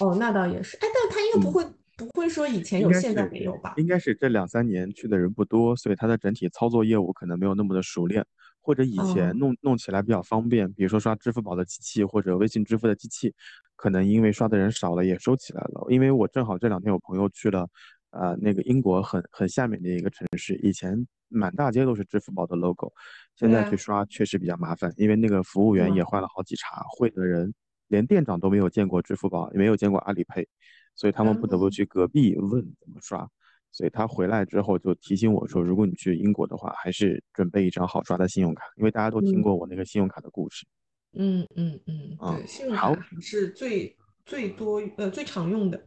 哦，那倒也是。哎，但他应该不会不会说以前有，现在没有吧？应该是这两三年去的人不多，所以它的整体操作业务可能没有那么的熟练。或者以前弄弄起来比较方便，比如说刷支付宝的机器或者微信支付的机器，可能因为刷的人少了也收起来了。因为我正好这两天有朋友去了，呃，那个英国很很下面的一个城市，以前满大街都是支付宝的 logo，现在去刷确实比较麻烦，因为那个服务员也换了好几茬，会的人连店长都没有见过支付宝，也没有见过阿里 Pay，所以他们不得不去隔壁问怎么刷。所以他回来之后就提醒我说，如果你去英国的话，还是准备一张好刷的信用卡，因为大家都听过我那个信用卡的故事。嗯嗯嗯，对，信用卡是最最多呃最常用的。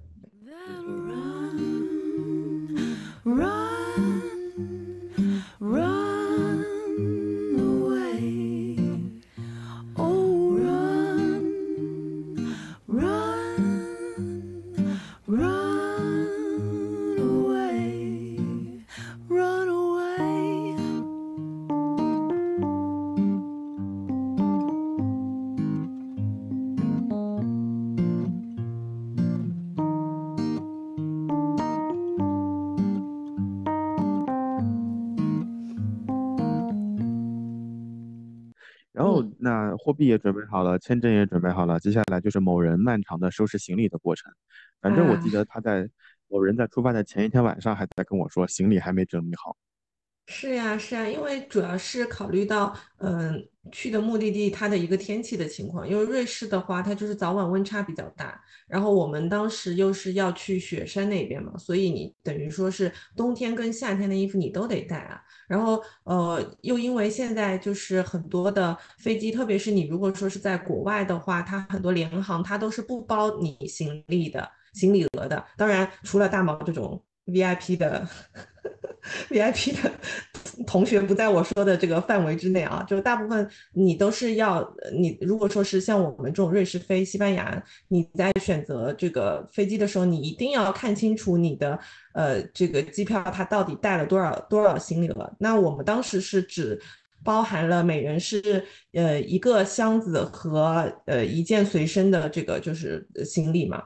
货币也准备好了，签证也准备好了，接下来就是某人漫长的收拾行李的过程。反正我记得他在某人在出发的前一天晚上还在跟我说，行李还没整理好。是呀，是呀，因为主要是考虑到，嗯，去的目的地它的一个天气的情况。因为瑞士的话，它就是早晚温差比较大，然后我们当时又是要去雪山那边嘛，所以你等于说是冬天跟夏天的衣服你都得带啊。然后，呃，又因为现在就是很多的飞机，特别是你如果说是在国外的话，它很多联航它都是不包你行李的行李额的。当然，除了大毛这种 VIP 的。<laughs> VIP 的同学不在我说的这个范围之内啊，就大部分你都是要你如果说是像我们这种瑞士飞西班牙，你在选择这个飞机的时候，你一定要看清楚你的呃这个机票它到底带了多少多少行李额。那我们当时是只包含了每人是呃一个箱子和呃一件随身的这个就是行李嘛。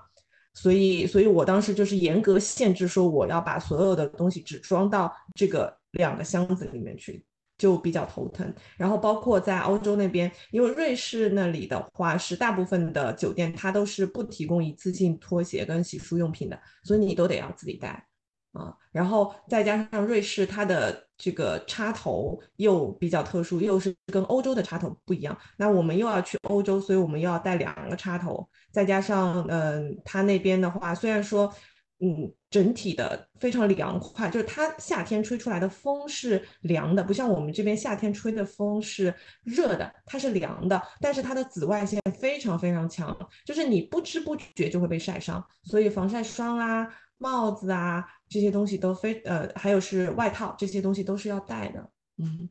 所以，所以我当时就是严格限制说，我要把所有的东西只装到这个两个箱子里面去，就比较头疼。然后，包括在欧洲那边，因为瑞士那里的话是大部分的酒店它都是不提供一次性拖鞋跟洗漱用品的，所以你都得要自己带。啊，然后再加上瑞士，它的这个插头又比较特殊，又是跟欧洲的插头不一样。那我们又要去欧洲，所以我们又要带两个插头。再加上，嗯，它那边的话，虽然说，嗯，整体的非常凉快，就是它夏天吹出来的风是凉的，不像我们这边夏天吹的风是热的，它是凉的。但是它的紫外线非常非常强，就是你不知不觉就会被晒伤。所以防晒霜啊。帽子啊，这些东西都非呃，还有是外套，这些东西都是要带的，嗯，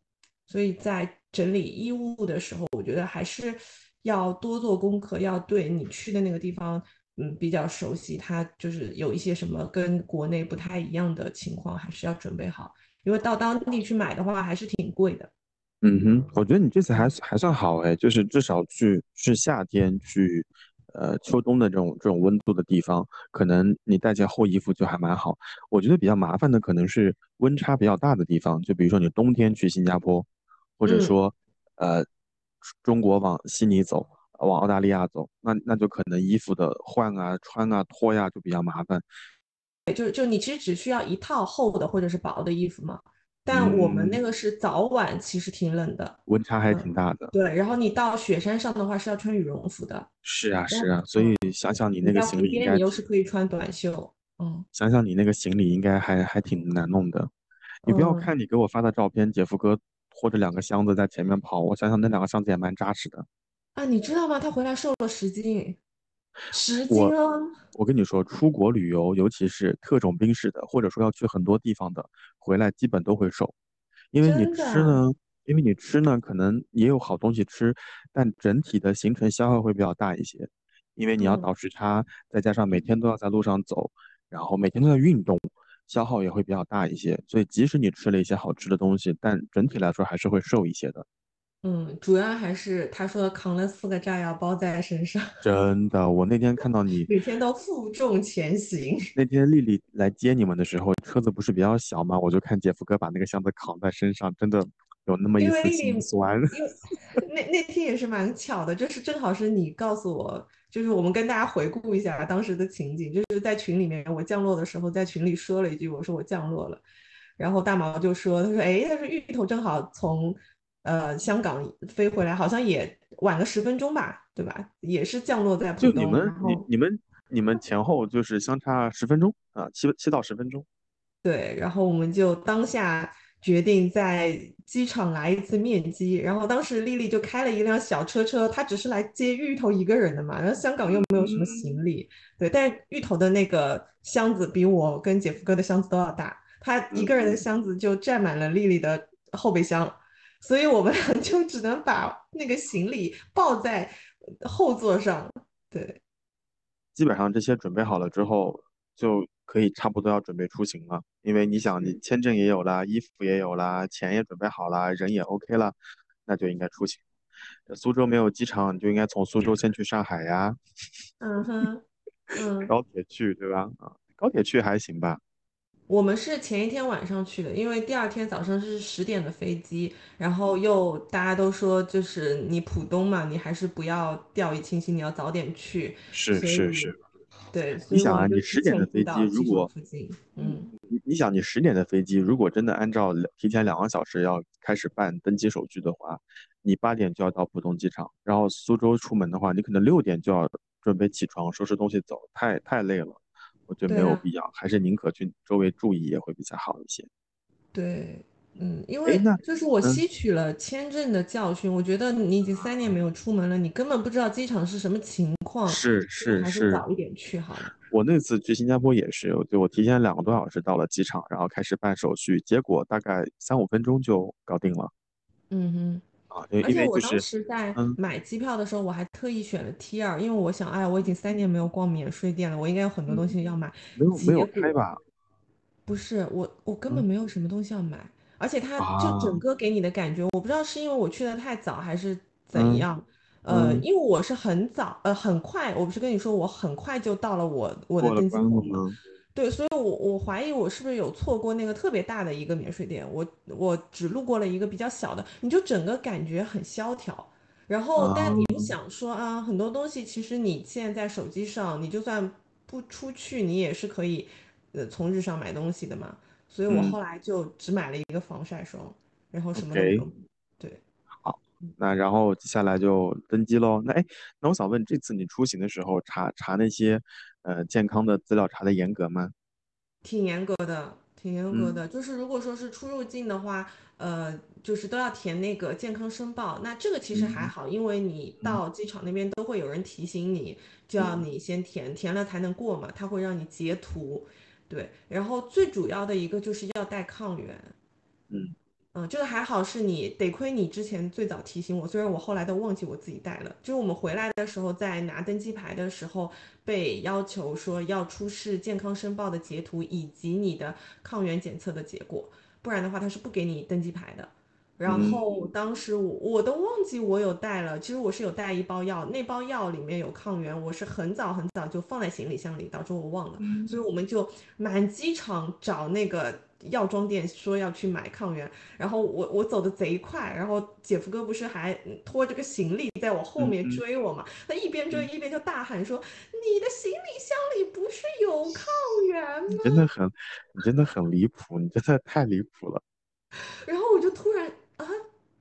所以在整理衣物的时候，我觉得还是要多做功课，要对你去的那个地方，嗯，比较熟悉，它就是有一些什么跟国内不太一样的情况，还是要准备好，因为到当地去买的话，还是挺贵的。嗯哼，我觉得你这次还还算好哎，就是至少去去夏天去。呃，秋冬的这种这种温度的地方，可能你带件厚衣服就还蛮好。我觉得比较麻烦的可能是温差比较大的地方，就比如说你冬天去新加坡，或者说，呃，中国往悉尼走，往澳大利亚走，那那就可能衣服的换啊、穿啊、脱呀就比较麻烦。就就你其实只需要一套厚的或者是薄的衣服嘛。但我们那个是早晚，其实挺冷的，温差还挺大的。对，然后你到雪山上的话是要穿羽绒服的。是啊，是啊，所以想想你那个行李应该，你又是可以穿短袖。嗯，想想你那个行李应该还还挺难弄的。你不要看你给我发的照片，姐夫哥拖着两个箱子在前面跑，我想想那两个箱子也蛮扎实的。啊，你知道吗？他回来瘦了十斤。十斤哦！我跟你说，出国旅游，尤其是特种兵式的，或者说要去很多地方的，回来基本都会瘦。因为你吃呢，因为你吃呢，可能也有好东西吃，但整体的行程消耗会比较大一些。因为你要倒时差，再加上每天都要在路上走，然后每天都在运动，消耗也会比较大一些。所以即使你吃了一些好吃的东西，但整体来说还是会瘦一些的。嗯，主要还是他说扛了四个炸药包在身上。<laughs> 真的，我那天看到你每天都负重前行。<laughs> 那天丽丽来接你们的时候，车子不是比较小吗？我就看姐夫哥把那个箱子扛在身上，真的有那么一丝心酸。因为那那天也是蛮巧的，就是正好是你告诉我，就是我们跟大家回顾一下当时的情景，就是在群里面我降落的时候，在群里说了一句，我说我降落了，然后大毛就说，他说哎，他说芋头正好从。呃，香港飞回来好像也晚了十分钟吧，对吧？也是降落在浦东。就你们，你你们你们前后就是相差十分钟啊，七七到十分钟。对，然后我们就当下决定在机场来一次面基。然后当时丽丽就开了一辆小车车，她只是来接芋头一个人的嘛。然后香港又没有什么行李，对，但是芋头的那个箱子比我跟姐夫哥的箱子都要大，他一个人的箱子就占满了丽丽的后备箱，所以我们俩 <laughs> 就只能把那个行李抱在后座上，对。基本上这些准备好了之后，就可以差不多要准备出行了。因为你想，你签证也有了，衣服也有了，钱也准备好了，人也 OK 了，那就应该出行。苏州没有机场，你就应该从苏州先去上海呀。嗯哼，<laughs> 嗯，高铁去对吧？啊，高铁去还行吧。我们是前一天晚上去的，因为第二天早上是十点的飞机，然后又大家都说就是你浦东嘛，你还是不要掉以轻心，你要早点去。是是是，对。你想啊，你十点的飞机如果，嗯，你你想你十点的飞机如果真的按照提前两个小时要开始办登机手续的话，你八点就要到浦东机场，然后苏州出门的话，你可能六点就要准备起床收拾东西走，太太累了。我觉得没有必要，还是宁可去周围住一夜会比较好一些。对，嗯，因为就是我吸取了签证的教训，我觉得你已经三年没有出门了，你根本不知道机场是什么情况。是是是，还是早一点去好了。我那次去新加坡也是，就我提前两个多小时到了机场，然后开始办手续，结果大概三五分钟就搞定了。嗯哼。而且我当时在买机票的时候，我还特意选了 T 二，因为我想，哎，我已经三年没有逛免税店了，我应该有很多东西要买。没有没有开吧？不是，我我根本没有什么东西要买，而且它就整个给你的感觉，我不知道是因为我去的太早还是怎样。呃，因为我是很早，呃，很快，我不是跟你说我很快就到了我我的登机口吗？对，所以，我我怀疑我是不是有错过那个特别大的一个免税店，我我只路过了一个比较小的，你就整个感觉很萧条。然后，但你又想说啊，很多东西其实你现在在手机上，你就算不出去，你也是可以呃从日上买东西的嘛。所以我后来就只买了一个防晒霜，然后什么都没有。对，好，那然后接下来就登机喽。那哎，那我想问，这次你出行的时候查查那些？呃，健康的资料查的严格吗？挺严格的，挺严格的。就是如果说是出入境的话，呃，就是都要填那个健康申报。那这个其实还好，因为你到机场那边都会有人提醒你，就要你先填，填了才能过嘛。他会让你截图，对。然后最主要的一个就是要带抗原，嗯。嗯，这个还好，是你得亏你之前最早提醒我，虽然我后来都忘记我自己带了。就是我们回来的时候，在拿登机牌的时候，被要求说要出示健康申报的截图以及你的抗原检测的结果，不然的话他是不给你登机牌的。然后当时我我都忘记我有带了，其实我是有带一包药，那包药里面有抗原，我是很早很早就放在行李箱里，导致我忘了，所以我们就满机场找那个。药妆店说要去买抗原，然后我我走的贼快，然后姐夫哥不是还拖着个行李在我后面追我嘛？他一边追一边就大喊说：“你的行李箱里不是有抗原吗？”你真的很，你真的很离谱，你真的太离谱了。然后我就突然啊，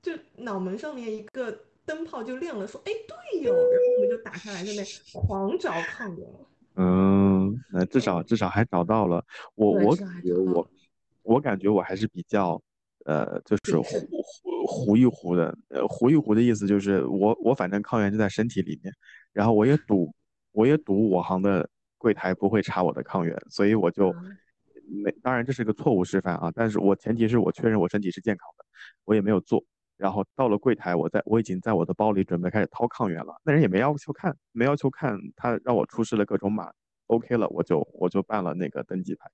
就脑门上面一个灯泡就亮了，说：“哎，对哟。”然后我们就打开来，在那狂找抗原。嗯，那至少至少还找到了。我我感觉我。我感觉我还是比较，呃，就是糊糊糊一糊的，呃，糊一糊的意思就是我我反正抗原就在身体里面，然后我也赌，我也赌我行的柜台不会查我的抗原，所以我就没，当然这是个错误示范啊，但是我前提是我确认我身体是健康的，我也没有做，然后到了柜台，我在我已经在我的包里准备开始掏抗原了，那人也没要求看，没要求看，他让我出示了各种码。OK 了，我就我就办了那个登记牌，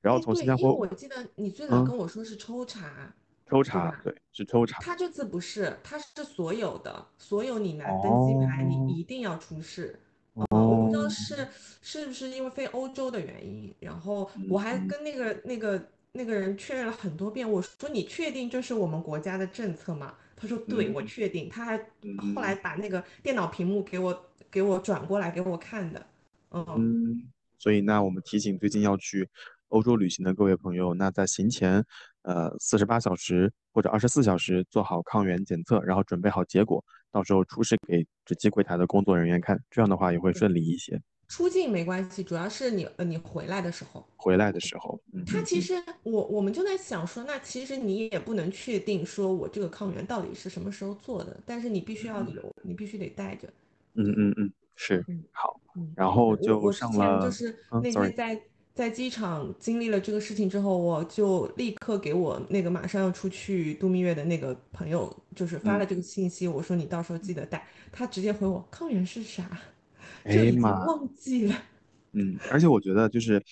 然后从新加坡，我记得你最早跟我说是抽查，抽查对，是抽查。他这次不是，他是所有的，所有你拿登机牌，你一定要出示。哦，我不知道是是不是因为飞欧洲的原因，然后我还跟那个那个那个人确认了很多遍，我说你确定这是我们国家的政策吗？他说对，我确定。他还后来把那个电脑屏幕给我给我转过来给我看的。嗯，所以那我们提醒最近要去欧洲旅行的各位朋友，那在行前，呃，四十八小时或者二十四小时做好抗原检测，然后准备好结果，到时候出示给值机柜台的工作人员看，这样的话也会顺利一些。出境没关系，主要是你呃你回来的时候，回来的时候，嗯，他其实我我们就在想说，那其实你也不能确定说我这个抗原到底是什么时候做的，但是你必须要有，你必须得带着。嗯嗯嗯，是，好，然后就上了，就是那天在。在机场经历了这个事情之后，我就立刻给我那个马上要出去度蜜月的那个朋友，就是发了这个信息。我说你到时候记得带。他直接回我抗原是啥？就已经忘记了。<laughs> 嗯，而且我觉得就是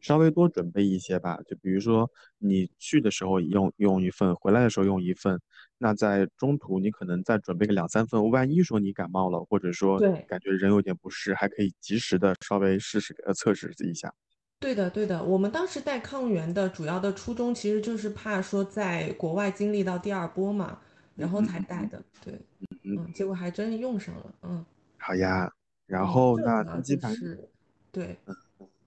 稍微多准备一些吧。就比如说你去的时候用用一份，回来的时候用一份。那在中途你可能再准备个两三份，万一说你感冒了，或者说感觉人有点不适，还可以及时的稍微试试呃测试一下。对的，对的，我们当时带抗原的主要的初衷其实就是怕说在国外经历到第二波嘛，然后才带的。对，嗯，结果还真用上了，嗯。好呀，然后那登机牌是，对，嗯，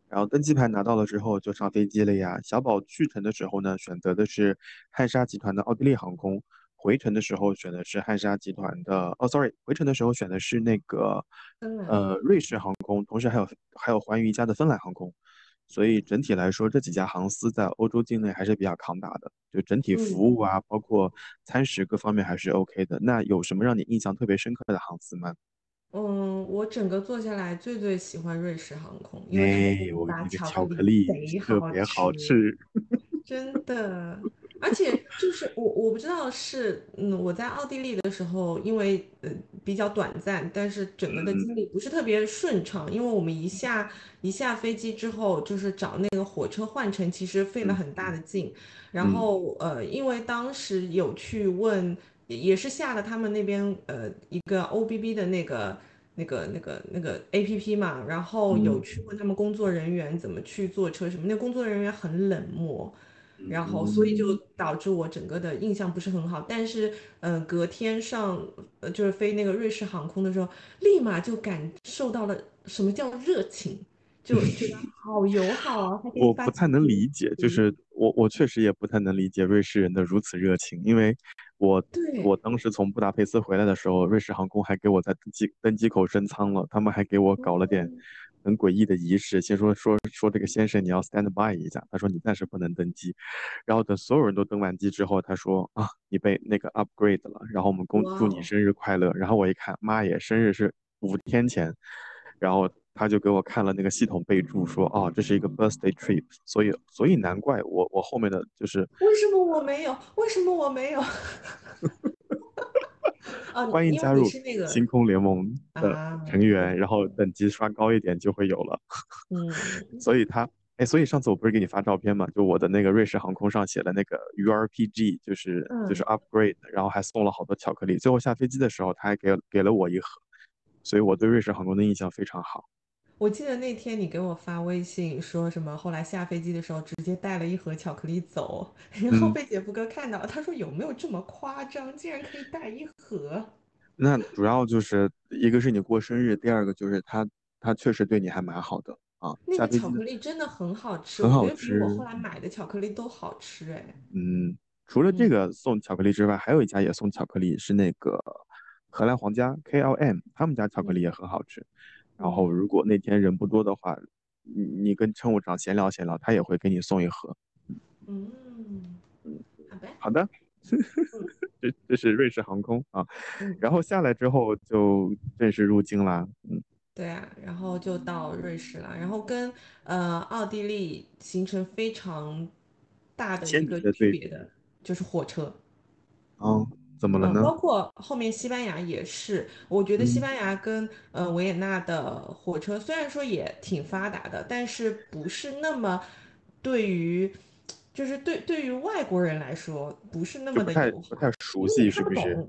然后登机牌拿到了之后就上飞机了呀。小宝去程的时候呢，选择的是汉莎集团的奥地利航空，回程的时候选的是汉莎集团的，哦，sorry，回程的时候选的是那个，呃，瑞士航空，同时还有还有寰宇一家的芬兰航空。所以整体来说，这几家航司在欧洲境内还是比较抗打的，就整体服务啊，包括餐食各方面还是 OK 的。那有什么让你印象特别深刻的航司吗？嗯，我整个坐下来最最喜欢瑞士航空，因为它巧克力特别好吃，<laughs> 真的。而且就是我我不知道是嗯我在奥地利的时候，因为呃比较短暂，但是整个的经历不是特别顺畅，因为我们一下一下飞机之后，就是找那个火车换乘，其实费了很大的劲。然后呃因为当时有去问，也是下了他们那边呃一个 O B B 的那个那个那个那个 A P P 嘛，然后有去问他们工作人员怎么去坐车什么，那工作人员很冷漠。然后，所以就导致我整个的印象不是很好。但是，嗯，隔天上，呃，就是飞那个瑞士航空的时候，立马就感受到了什么叫热情，就觉得 <laughs> 好友好啊。我不太能理解，就是我我确实也不太能理解瑞士人的如此热情，因为我我当时从布达佩斯回来的时候，瑞士航空还给我在登机登机口升舱了，他们还给我搞了点。很诡异的仪式，先说说说这个先生，你要 stand by 一下。他说你暂时不能登机，然后等所有人都登完机之后，他说啊，你被那个 upgrade 了，然后我们恭祝你生日快乐。然后我一看，妈耶，生日是五天前，然后他就给我看了那个系统备注，说哦，这是一个 birthday trip，所以所以难怪我我后面的就是为什么我没有？为什么我没有？<laughs> 欢迎加入星空联盟的成员，然后等级刷高一点就会有了。<laughs> 嗯，所以他，哎，所以上次我不是给你发照片嘛？就我的那个瑞士航空上写的那个 URPG，就是就是 upgrade，然后还送了好多巧克力。最后下飞机的时候，他还给给了我一盒，所以我对瑞士航空的印象非常好。我记得那天你给我发微信说什么，后来下飞机的时候直接带了一盒巧克力走，<laughs> 然后被姐夫哥看到了，他说有没有这么夸张，竟然可以带一盒？那主要就是一个是你过生日，第二个就是他他确实对你还蛮好的啊。那个巧克力真的很好吃，很好吃，比我后来买的巧克力都好吃哎。嗯，除了这个送巧克力之外，还有一家也送巧克力，是那个荷兰皇家 KLM，他们家巧克力也很好吃。然后，如果那天人不多的话，你你跟乘务长闲聊闲聊，他也会给你送一盒。嗯嗯，好的好的，<laughs> 这这是瑞士航空啊。然后下来之后就正式入境啦。嗯，对啊，然后就到瑞士了。然后跟呃奥地利形成非常大的一个区别的就是火车。哦。怎么了呢？包括后面西班牙也是，我觉得西班牙跟呃维也纳的火车虽然说也挺发达的，但是不是那么对于，就是对对于外国人来说不是那么的友好，不太熟悉，是不是？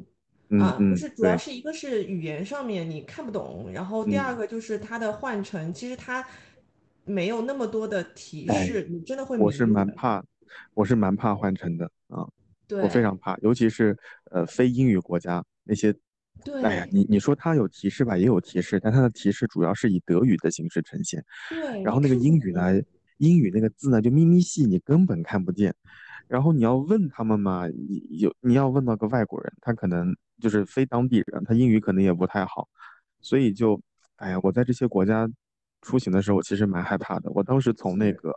啊，不是，主要是一个是语言上面你看不懂，然后第二个就是它的换乘，其实它没有那么多的提示，你真的会。我是蛮怕，我是蛮怕换乘的啊。我非常怕，尤其是呃非英语国家那些，哎呀，你你说它有提示吧，也有提示，但它的提示主要是以德语的形式呈现。对。然后那个英语呢，英语那个字呢就咪咪细，你根本看不见。然后你要问他们嘛，你有你要问到个外国人，他可能就是非当地人，他英语可能也不太好，所以就，哎呀，我在这些国家出行的时候，我其实蛮害怕的。我当时从那个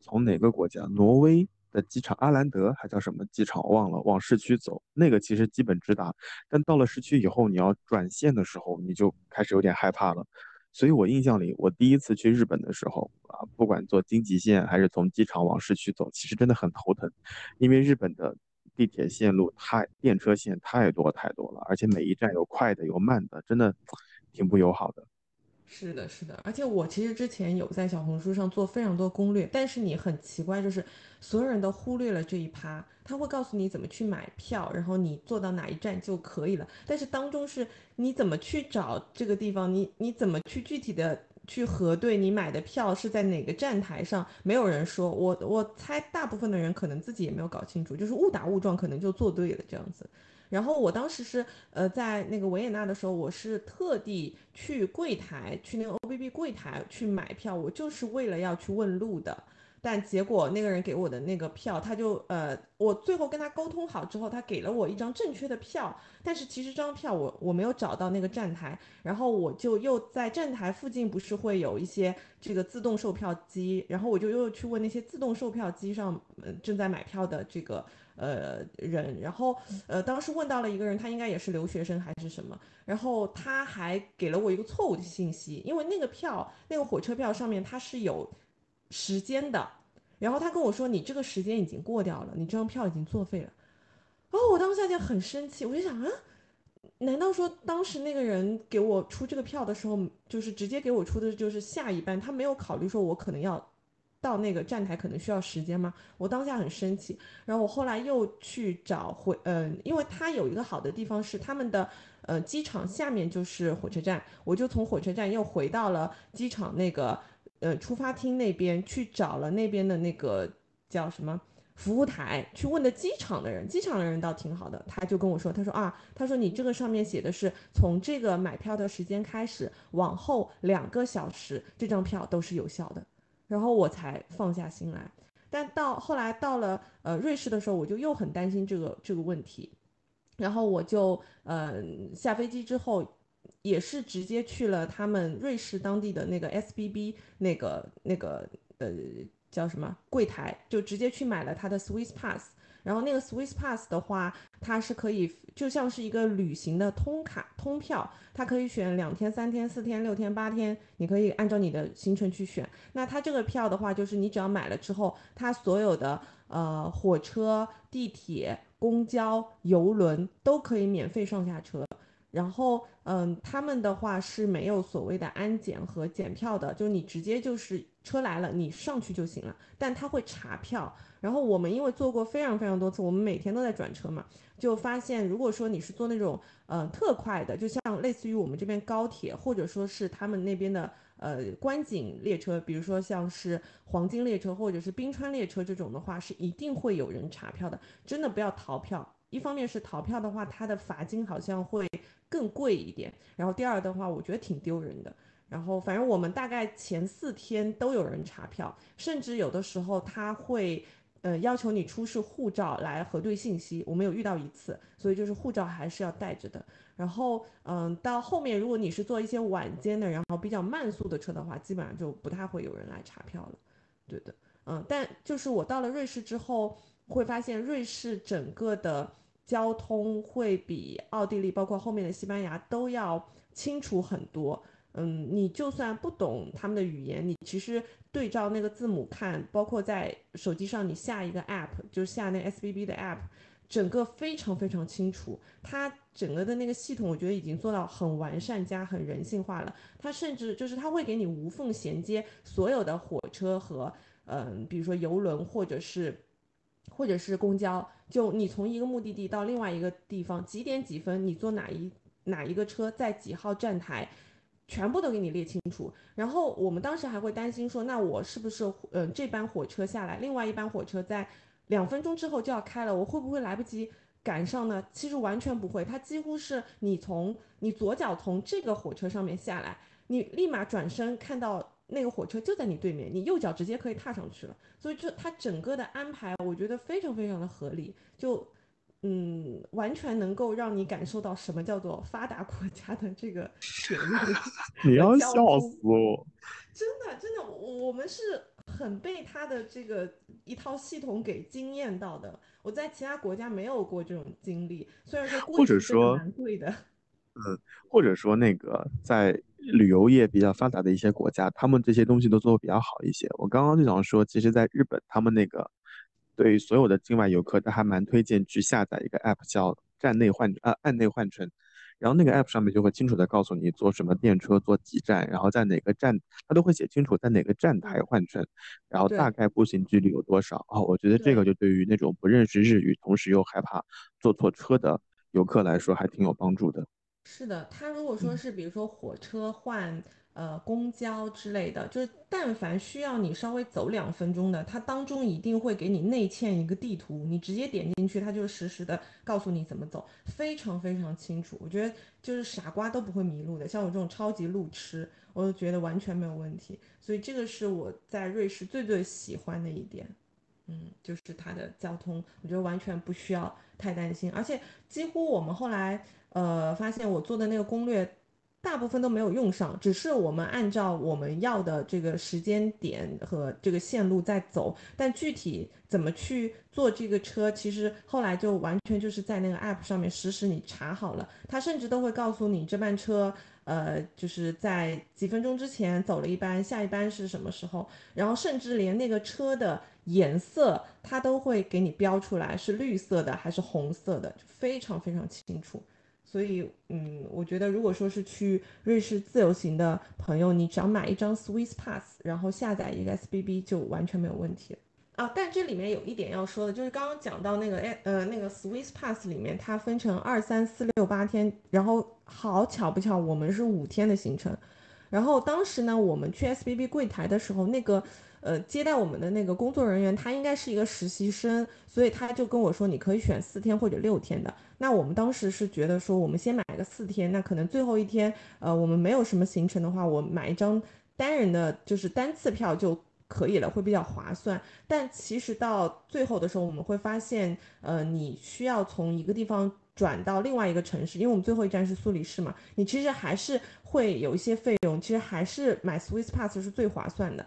从哪个国家，挪威机场阿兰德还叫什么机场忘了，往市区走，那个其实基本直达。但到了市区以后，你要转线的时候，你就开始有点害怕了。所以我印象里，我第一次去日本的时候啊，不管坐京急线还是从机场往市区走，其实真的很头疼，因为日本的。地铁线路太电车线太多太多了，而且每一站有快的有慢的，真的挺不友好的。是的，是的，而且我其实之前有在小红书上做非常多攻略，但是你很奇怪，就是所有人都忽略了这一趴。他会告诉你怎么去买票，然后你坐到哪一站就可以了，但是当中是你怎么去找这个地方，你你怎么去具体的。去核对你买的票是在哪个站台上，没有人说，我我猜大部分的人可能自己也没有搞清楚，就是误打误撞，可能就做对了这样子。然后我当时是呃在那个维也纳的时候，我是特地去柜台，去那个 O B B 柜台去买票，我就是为了要去问路的。但结果那个人给我的那个票，他就呃，我最后跟他沟通好之后，他给了我一张正确的票，但是其实这张票我我没有找到那个站台，然后我就又在站台附近不是会有一些这个自动售票机，然后我就又去问那些自动售票机上嗯正在买票的这个呃人，然后呃当时问到了一个人，他应该也是留学生还是什么，然后他还给了我一个错误的信息，因为那个票那个火车票上面它是有。时间的，然后他跟我说：“你这个时间已经过掉了，你这张票已经作废了。”然后我当下就很生气，我就想啊，难道说当时那个人给我出这个票的时候，就是直接给我出的就是下一班，他没有考虑说我可能要到那个站台可能需要时间吗？我当下很生气，然后我后来又去找回，嗯，因为他有一个好的地方是他们的呃机场下面就是火车站，我就从火车站又回到了机场那个。呃，出发厅那边去找了那边的那个叫什么服务台，去问的机场的人，机场的人倒挺好的，他就跟我说，他说啊，他说你这个上面写的是从这个买票的时间开始往后两个小时，这张票都是有效的，然后我才放下心来。但到后来到了呃瑞士的时候，我就又很担心这个这个问题，然后我就呃下飞机之后。也是直接去了他们瑞士当地的那个 SBB 那个那个呃叫什么柜台，就直接去买了他的 Swiss Pass。然后那个 Swiss Pass 的话，它是可以就像是一个旅行的通卡通票，它可以选两天、三天、四天、六天、八天，你可以按照你的行程去选。那它这个票的话，就是你只要买了之后，它所有的呃火车、地铁、公交、游轮都可以免费上下车。然后，嗯，他们的话是没有所谓的安检和检票的，就你直接就是车来了，你上去就行了。但他会查票。然后我们因为做过非常非常多次，我们每天都在转车嘛，就发现如果说你是坐那种嗯特快的，就像类似于我们这边高铁，或者说是他们那边的呃观景列车，比如说像是黄金列车或者是冰川列车这种的话，是一定会有人查票的。真的不要逃票。一方面是逃票的话，它的罚金好像会更贵一点。然后第二的话，我觉得挺丢人的。然后反正我们大概前四天都有人查票，甚至有的时候他会，呃，要求你出示护照来核对信息。我们有遇到一次，所以就是护照还是要带着的。然后，嗯，到后面如果你是坐一些晚间的，然后比较慢速的车的话，基本上就不太会有人来查票了。对的，嗯，但就是我到了瑞士之后。会发现瑞士整个的交通会比奥地利，包括后面的西班牙都要清楚很多。嗯，你就算不懂他们的语言，你其实对照那个字母看，包括在手机上你下一个 app，就是下那 SBB 的 app，整个非常非常清楚。它整个的那个系统，我觉得已经做到很完善加很人性化了。它甚至就是它会给你无缝衔接所有的火车和嗯，比如说游轮或者是。或者是公交，就你从一个目的地到另外一个地方，几点几分你坐哪一哪一个车，在几号站台，全部都给你列清楚。然后我们当时还会担心说，那我是不是嗯这班火车下来，另外一班火车在两分钟之后就要开了，我会不会来不及赶上呢？其实完全不会，它几乎是你从你左脚从这个火车上面下来，你立马转身看到。那个火车就在你对面，你右脚直接可以踏上去了，所以这它整个的安排，我觉得非常非常的合理。就嗯，完全能够让你感受到什么叫做发达国家的这个铁路你要笑死我！<laughs> 真的，真的，我们是很被他的这个一套系统给惊艳到的。我在其他国家没有过这种经历，虽然说或者说蛮贵的，嗯，或者说那个在旅游业比较发达的一些国家，他们这些东西都做的比较好一些。我刚刚就想说，其实，在日本，他们那个。对于所有的境外游客，他还蛮推荐去下载一个 app，叫站内换呃岸内换乘，然后那个 app 上面就会清楚的告诉你坐什么电车坐几站，然后在哪个站，他都会写清楚在哪个站台换乘，然后大概步行距离有多少哦？我觉得这个就对于那种不认识日语，同时又害怕坐错车的游客来说，还挺有帮助的。是的，他如果说是比如说火车换。呃，公交之类的，就是但凡需要你稍微走两分钟的，它当中一定会给你内嵌一个地图，你直接点进去，它就实时的告诉你怎么走，非常非常清楚。我觉得就是傻瓜都不会迷路的，像我这种超级路痴，我都觉得完全没有问题。所以这个是我在瑞士最最喜欢的一点，嗯，就是它的交通，我觉得完全不需要太担心，而且几乎我们后来呃发现我做的那个攻略。大部分都没有用上，只是我们按照我们要的这个时间点和这个线路在走，但具体怎么去坐这个车，其实后来就完全就是在那个 app 上面实时你查好了，它甚至都会告诉你这班车，呃，就是在几分钟之前走了一班，下一班是什么时候，然后甚至连那个车的颜色它都会给你标出来，是绿色的还是红色的，非常非常清楚。所以，嗯，我觉得如果说是去瑞士自由行的朋友，你只要买一张 Swiss Pass，然后下载一个 SBB 就完全没有问题啊。但这里面有一点要说的，就是刚刚讲到那个，呃，那个 Swiss Pass 里面它分成二三四六八天，然后好巧不巧，我们是五天的行程。然后当时呢，我们去 SBB 柜台的时候，那个。呃，接待我们的那个工作人员，他应该是一个实习生，所以他就跟我说，你可以选四天或者六天的。那我们当时是觉得说，我们先买个四天，那可能最后一天，呃，我们没有什么行程的话，我买一张单人的，就是单次票就可以了，会比较划算。但其实到最后的时候，我们会发现，呃，你需要从一个地方转到另外一个城市，因为我们最后一站是苏黎世嘛，你其实还是会有一些费用，其实还是买 Swiss Pass 是最划算的。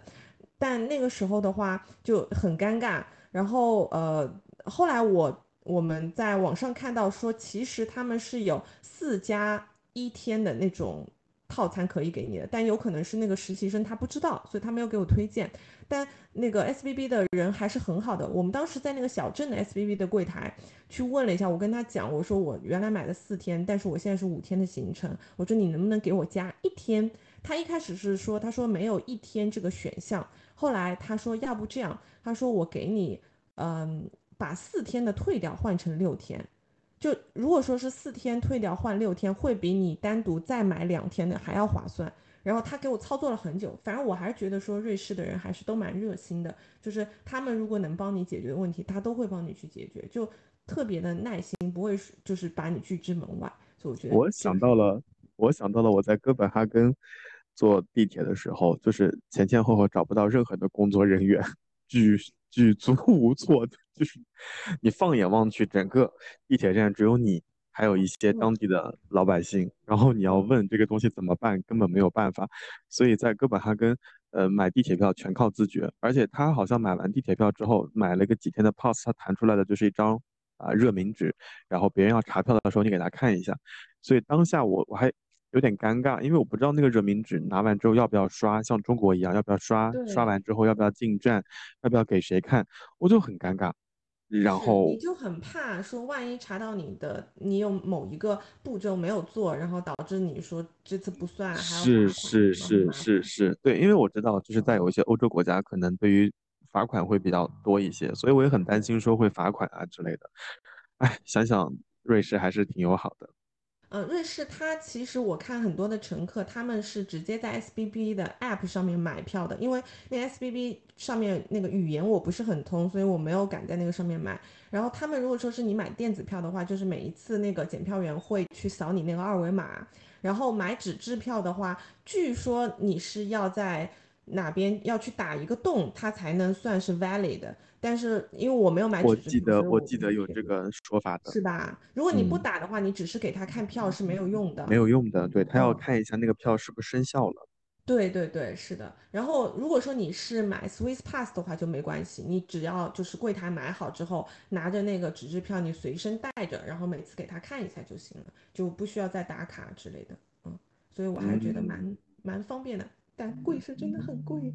但那个时候的话就很尴尬，然后呃，后来我我们在网上看到说，其实他们是有四加一天的那种套餐可以给你的，但有可能是那个实习生他不知道，所以他没有给我推荐。但那个 S B B 的人还是很好的，我们当时在那个小镇的 S B B 的柜台去问了一下，我跟他讲，我说我原来买的四天，但是我现在是五天的行程，我说你能不能给我加一天？他一开始是说，他说没有一天这个选项。后来他说，要不这样，他说我给你，嗯，把四天的退掉，换成六天。就如果说是四天退掉换六天，会比你单独再买两天的还要划算。然后他给我操作了很久，反正我还是觉得说瑞士的人还是都蛮热心的，就是他们如果能帮你解决问题，他都会帮你去解决，就特别的耐心，不会就是把你拒之门外。所以我觉得，我想到了，我想到了我在哥本哈根。坐地铁的时候，就是前前后后找不到任何的工作人员，举举足 <laughs> 无措的，就是你放眼望去，整个地铁站只有你，还有一些当地的老百姓，然后你要问这个东西怎么办，根本没有办法。所以在哥本哈根，呃，买地铁票全靠自觉，而且他好像买完地铁票之后，买了个几天的 pass，他弹出来的就是一张啊热敏纸，然后别人要查票的时候，你给他看一下。所以当下我我还。有点尴尬，因为我不知道那个热敏纸拿完之后要不要刷，像中国一样要不要刷，刷完之后要不要进站，要不要给谁看，我就很尴尬。然后你就很怕说，万一查到你的，你有某一个步骤没有做，然后导致你说这次不算，是是是是是，对，因为我知道就是在有一些欧洲国家，可能对于罚款会比较多一些，所以我也很担心说会罚款啊之类的。哎，想想瑞士还是挺友好的。呃，瑞士它其实我看很多的乘客，他们是直接在 SBB 的 App 上面买票的，因为那 SBB 上面那个语言我不是很通，所以我没有敢在那个上面买。然后他们如果说是你买电子票的话，就是每一次那个检票员会去扫你那个二维码。然后买纸质票的话，据说你是要在哪边要去打一个洞，它才能算是 valid。但是因为我没有买纸质票，我记得我记得有这个说法的，是吧？如果你不打的话，你只是给他看票是没有用的，没有用的。对他要看一下那个票是不是生效了。对对对，是的。然后如果说你是买 Swiss Pass 的话就没关系，你只要就是柜台买好之后，拿着那个纸质票你随身带着，然后每次给他看一下就行了，就不需要再打卡之类的。嗯，所以我还是觉得蛮蛮方便的，但贵是真的很贵。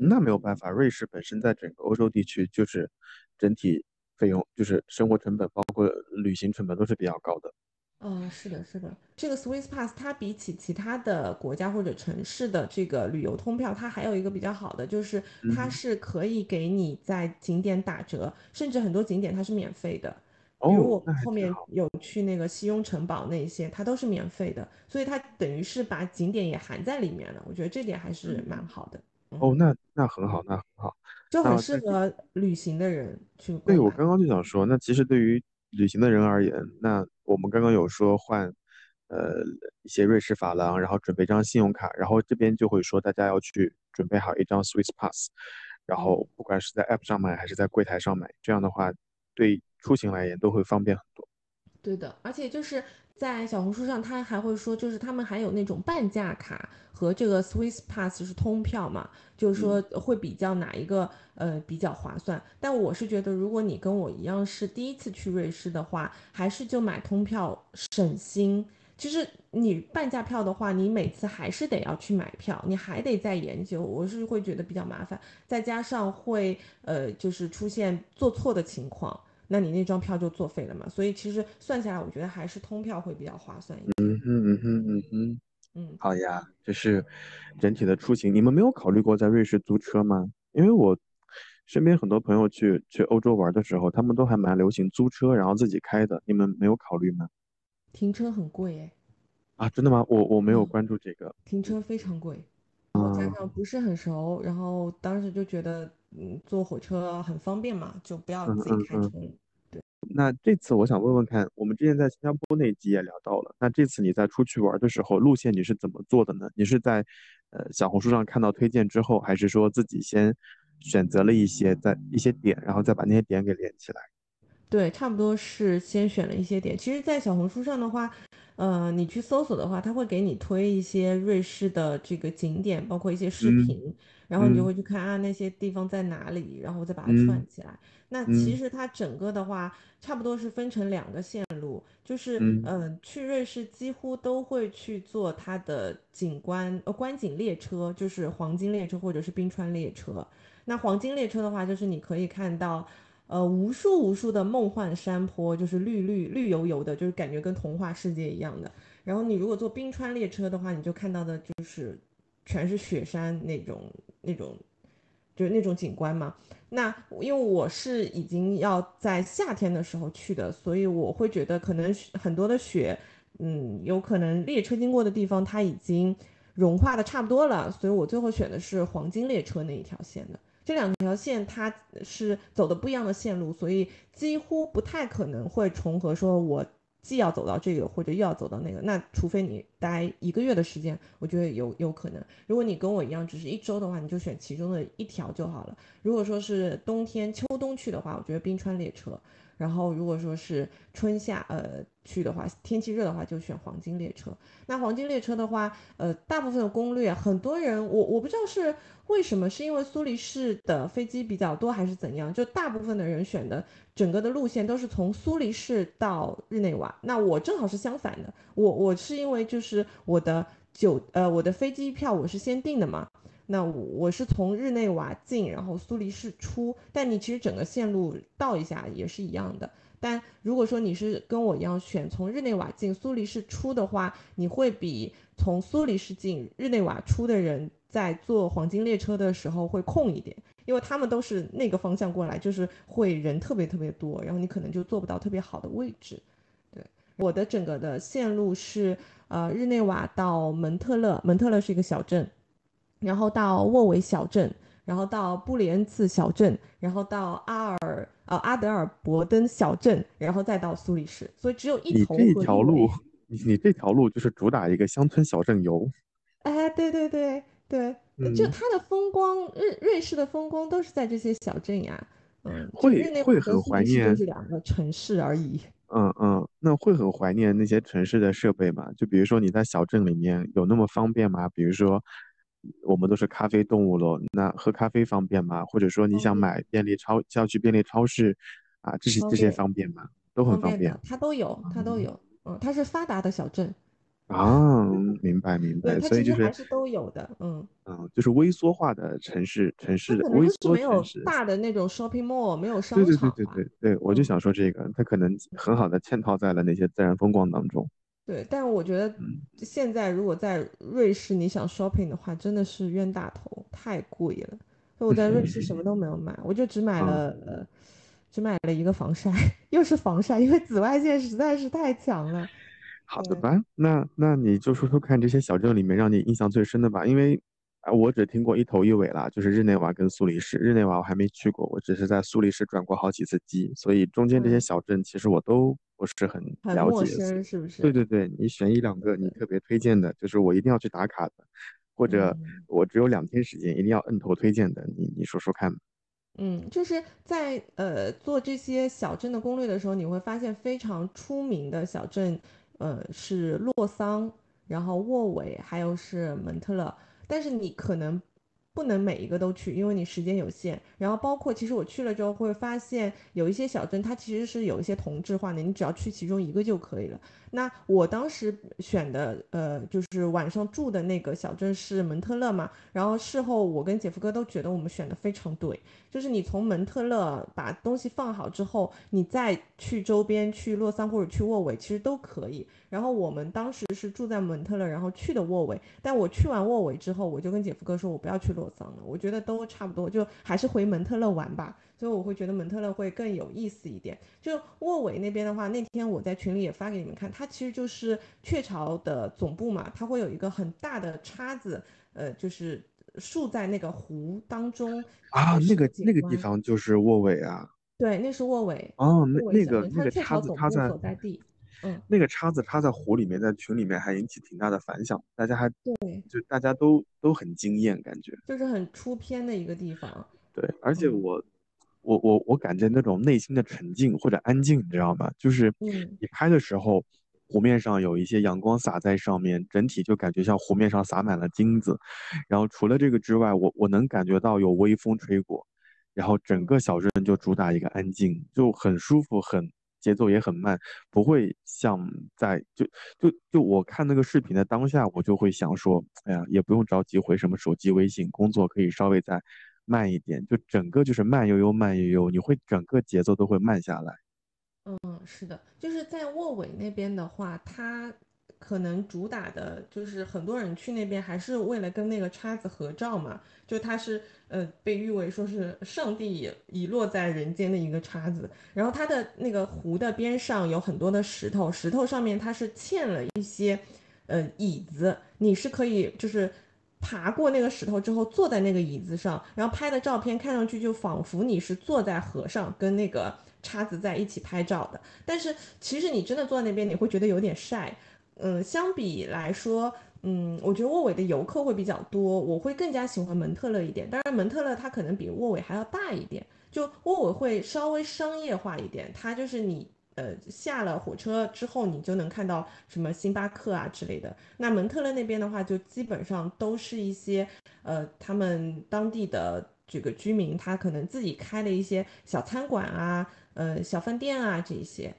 那没有办法，瑞士本身在整个欧洲地区就是整体费用就是生活成本包括旅行成本都是比较高的。嗯，是的，是的，这个 Swiss Pass 它比起其他的国家或者城市的这个旅游通票，它还有一个比较好的，就是它是可以给你在景点打折，甚至很多景点它是免费的。比如我们后面有去那个西雍城堡那些，它都是免费的，所以它等于是把景点也含在里面了。我觉得这点还是蛮好的。哦，那那很好，那很好，就很适合旅行的人去。对，我刚刚就想说，那其实对于旅行的人而言，那我们刚刚有说换，呃，一些瑞士法郎，然后准备一张信用卡，然后这边就会说大家要去准备好一张 Swiss Pass，然后不管是在 App 上买还是在柜台上买，这样的话对出行来言都会方便很多。对的，而且就是在小红书上，他还会说，就是他们还有那种半价卡和这个 Swiss Pass 是通票嘛，就是说会比较哪一个呃比较划算。但我是觉得，如果你跟我一样是第一次去瑞士的话，还是就买通票省心。其实你半价票的话，你每次还是得要去买票，你还得再研究，我是会觉得比较麻烦，再加上会呃就是出现做错的情况。那你那张票就作废了嘛？所以其实算下来，我觉得还是通票会比较划算一点。嗯哼嗯哼嗯哼，嗯，好呀，就是整体的出行，你们没有考虑过在瑞士租车吗？因为我身边很多朋友去去欧洲玩的时候，他们都还蛮流行租车，然后自己开的。你们没有考虑吗？停车很贵哎。啊，真的吗？我我没有关注这个。停车非常贵，我加上不是很熟，然后当时就觉得。嗯，坐火车很方便嘛，就不要自己开车。对，那这次我想问问看，我们之前在新加坡那集也聊到了，那这次你在出去玩的时候，路线你是怎么做的呢？你是在呃小红书上看到推荐之后，还是说自己先选择了一些在一些点，然后再把那些点给连起来？对，差不多是先选了一些点。其实，在小红书上的话，呃，你去搜索的话，它会给你推一些瑞士的这个景点，包括一些视频。然后你就会去看啊那些地方在哪里，然后再把它串起来。那其实它整个的话，差不多是分成两个线路，就是嗯，去瑞士几乎都会去坐它的景观呃观景列车，就是黄金列车或者是冰川列车。那黄金列车的话，就是你可以看到呃无数无数的梦幻山坡，就是绿绿绿油油的，就是感觉跟童话世界一样的。然后你如果坐冰川列车的话，你就看到的就是。全是雪山那种那种，就是那种景观嘛。那因为我是已经要在夏天的时候去的，所以我会觉得可能很多的雪，嗯，有可能列车经过的地方它已经融化的差不多了，所以我最后选的是黄金列车那一条线的。这两条线它是走的不一样的线路，所以几乎不太可能会重合。说我。既要走到这个，或者又要走到那个，那除非你待一个月的时间，我觉得有有可能。如果你跟我一样只是一周的话，你就选其中的一条就好了。如果说是冬天、秋冬去的话，我觉得冰川列车。然后如果说是春夏呃去的话，天气热的话就选黄金列车。那黄金列车的话，呃，大部分的攻略，很多人我我不知道是为什么，是因为苏黎世的飞机比较多还是怎样？就大部分的人选的整个的路线都是从苏黎世到日内瓦。那我正好是相反的，我我是因为就是我的酒呃我的飞机票我是先订的嘛。那我是从日内瓦进，然后苏黎世出，但你其实整个线路倒一下也是一样的。但如果说你是跟我一样选从日内瓦进苏黎世出的话，你会比从苏黎世进日内瓦出的人在坐黄金列车的时候会空一点，因为他们都是那个方向过来，就是会人特别特别多，然后你可能就坐不到特别好的位置。对，我的整个的线路是呃日内瓦到蒙特勒，蒙特勒是一个小镇。然后到沃维小镇，然后到布里恩茨小镇，然后到阿尔呃阿德尔伯登小镇，然后再到苏黎世，所以只有一头。你这条路，你你这条路就是主打一个乡村小镇游。哎，对对对对，就它的风光，瑞瑞士的风光都是在这些小镇呀。嗯，会会很怀念，就是两个城市而已。嗯嗯，那会很怀念那些城市的设备吗？就比如说你在小镇里面有那么方便吗？比如说我们都是咖啡动物了，那喝咖啡方便吗？或者说你想买便利超，要去便利超市啊，这些这些方便吗？都很方便，它都有，它都有。嗯，它是发达的小镇。啊，明白明白，所以就是还是都有的，嗯嗯，就是微缩化的城市，城市的微缩城市，大的那种 shopping mall 没有商场。对对对对对对，我就想说这个，它可能很好的嵌套在了那些自然风光当中。对，但我觉得现在如果在瑞士你想 shopping 的话，真的是冤大头，太贵了。所以我在瑞士什么都没有买，我就只买了呃，只买了一个防晒，<laughs> 又是防晒，因为紫外线实在是太强了。好的吧，那那你就说说看这些小镇里面让你印象最深的吧，因为啊，我只听过一头一尾啦，就是日内瓦跟苏黎世。日内瓦我还没去过，我只是在苏黎世转过好几次机，所以中间这些小镇其实我都不是很了解，是不是？对对对，你选一两个你特别推荐的，就是我一定要去打卡的，或者我只有两天时间一定要摁头推荐的，你你说说看。嗯，就是在呃做这些小镇的攻略的时候，你会发现非常出名的小镇。呃，是洛桑，然后沃韦，还有是蒙特勒，但是你可能。不能每一个都去，因为你时间有限。然后包括，其实我去了之后会发现，有一些小镇它其实是有一些同质化的，你只要去其中一个就可以了。那我当时选的，呃，就是晚上住的那个小镇是蒙特勒嘛。然后事后我跟姐夫哥都觉得我们选的非常对，就是你从蒙特勒把东西放好之后，你再去周边去洛桑或者去沃韦，其实都可以。然后我们当时是住在蒙特勒，然后去的沃韦。但我去完沃韦之后，我就跟姐夫哥说，我不要去洛桑了，我觉得都差不多，就还是回蒙特勒玩吧。所以我会觉得蒙特勒会更有意思一点。就沃韦那边的话，那天我在群里也发给你们看，它其实就是雀巢的总部嘛，它会有一个很大的叉子，呃，就是竖在那个湖当中啊，那个那个地方就是沃韦啊。对，那是沃韦。哦，那那个那个叉子所在地。嗯，那个叉子插在湖里面，在群里面还引起挺大的反响，大家还对，就大家都都很惊艳，感觉就是很出片的一个地方。对，而且我我我我感觉那种内心的沉静或者安静，你知道吗？就是你拍的时候，湖面上有一些阳光洒在上面，整体就感觉像湖面上洒满了金子。然后除了这个之外，我我能感觉到有微风吹过，然后整个小镇就主打一个安静，就很舒服，很。节奏也很慢，不会像在就就就我看那个视频的当下，我就会想说，哎呀，也不用着急回什么手机微信，工作可以稍微再慢一点，就整个就是慢悠悠慢悠悠，你会整个节奏都会慢下来。嗯，是的，就是在卧尾那边的话，它。可能主打的就是很多人去那边还是为了跟那个叉子合照嘛，就它是呃被誉为说是上帝遗落在人间的一个叉子，然后它的那个湖的边上有很多的石头，石头上面它是嵌了一些呃椅子，你是可以就是爬过那个石头之后坐在那个椅子上，然后拍的照片看上去就仿佛你是坐在河上跟那个叉子在一起拍照的，但是其实你真的坐在那边你会觉得有点晒。嗯，相比来说，嗯，我觉得沃韦的游客会比较多，我会更加喜欢蒙特勒一点。当然，蒙特勒它可能比沃韦还要大一点，就沃韦会稍微商业化一点。它就是你呃下了火车之后，你就能看到什么星巴克啊之类的。那蒙特勒那边的话，就基本上都是一些呃他们当地的这个居民，他可能自己开了一些小餐馆啊，呃小饭店啊这些。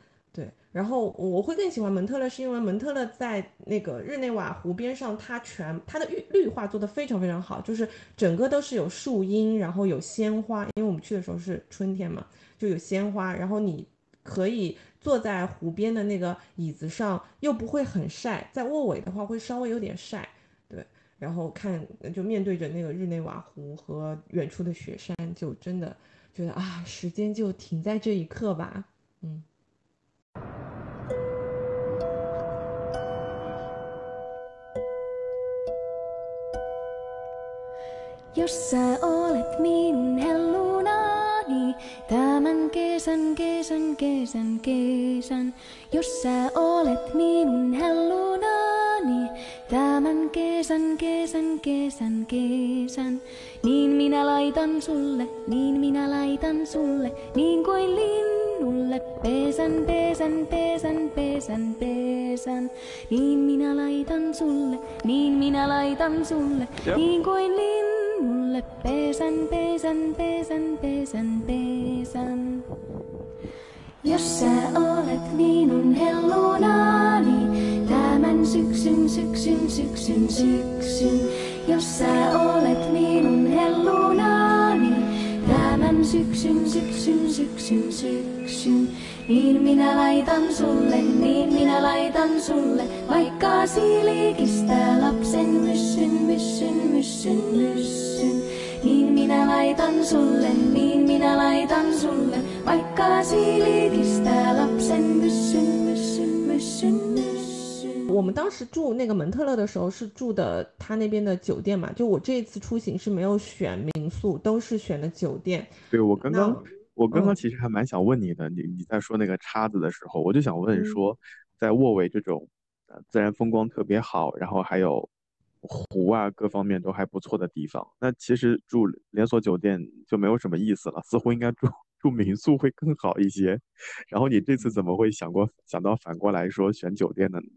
然后我会更喜欢蒙特勒，是因为蒙特勒在那个日内瓦湖边上，它全它的绿绿化做得非常非常好，就是整个都是有树荫，然后有鲜花，因为我们去的时候是春天嘛，就有鲜花，然后你可以坐在湖边的那个椅子上，又不会很晒，在卧尾的话会稍微有点晒，对，然后看就面对着那个日内瓦湖和远处的雪山，就真的觉得啊，时间就停在这一刻吧，嗯。Jos sä olet minun hellunani, tämän kesän, kesän, kesän, kesän. Jos sä olet minun hellunani, tämän kesän, kesän, kesän, kesän. Laitan sulle, niin minä laitan sulle, niin kuin linnulle pesän, pesän, pesän, pesän, pesän. Niin minä laitan sulle, niin minä laitan sulle, niin kuin linnulle pesän, pesän, pesän, pesän, pesän. Jos sä olet minun hellunani, tämän syksyn, syksyn, syksyn, syksyn. Jos sä olet minun hellunani, tämän syksyn, syksyn, syksyn, syksyn. Niin minä laitan sulle, niin minä laitan sulle, vaikka silikistä lapsen myssyn, myssyn, myssyn, myssyn. Niin minä laitan sulle, niin minä laitan sulle, vaikka silikistä lapsen myssyn, myssyn, myssyn, myssyn。我们当时住那个蒙特勒的时候是住的他那边的酒店嘛，就我这一次出行是没有选民宿，都是选的酒店。对我刚刚我刚刚嗯其实还蛮想问你的，你你在说那个叉子的时候，我就想问嗯说，在沃维这种呃自然风光特别好，然后还有湖啊各方面都还不错的地方，那其实住连锁酒店就没有什么意思了，似乎应该住住民宿会更好一些。<laughs> 然后你这次怎么会想过想到反过来说选酒店的呢？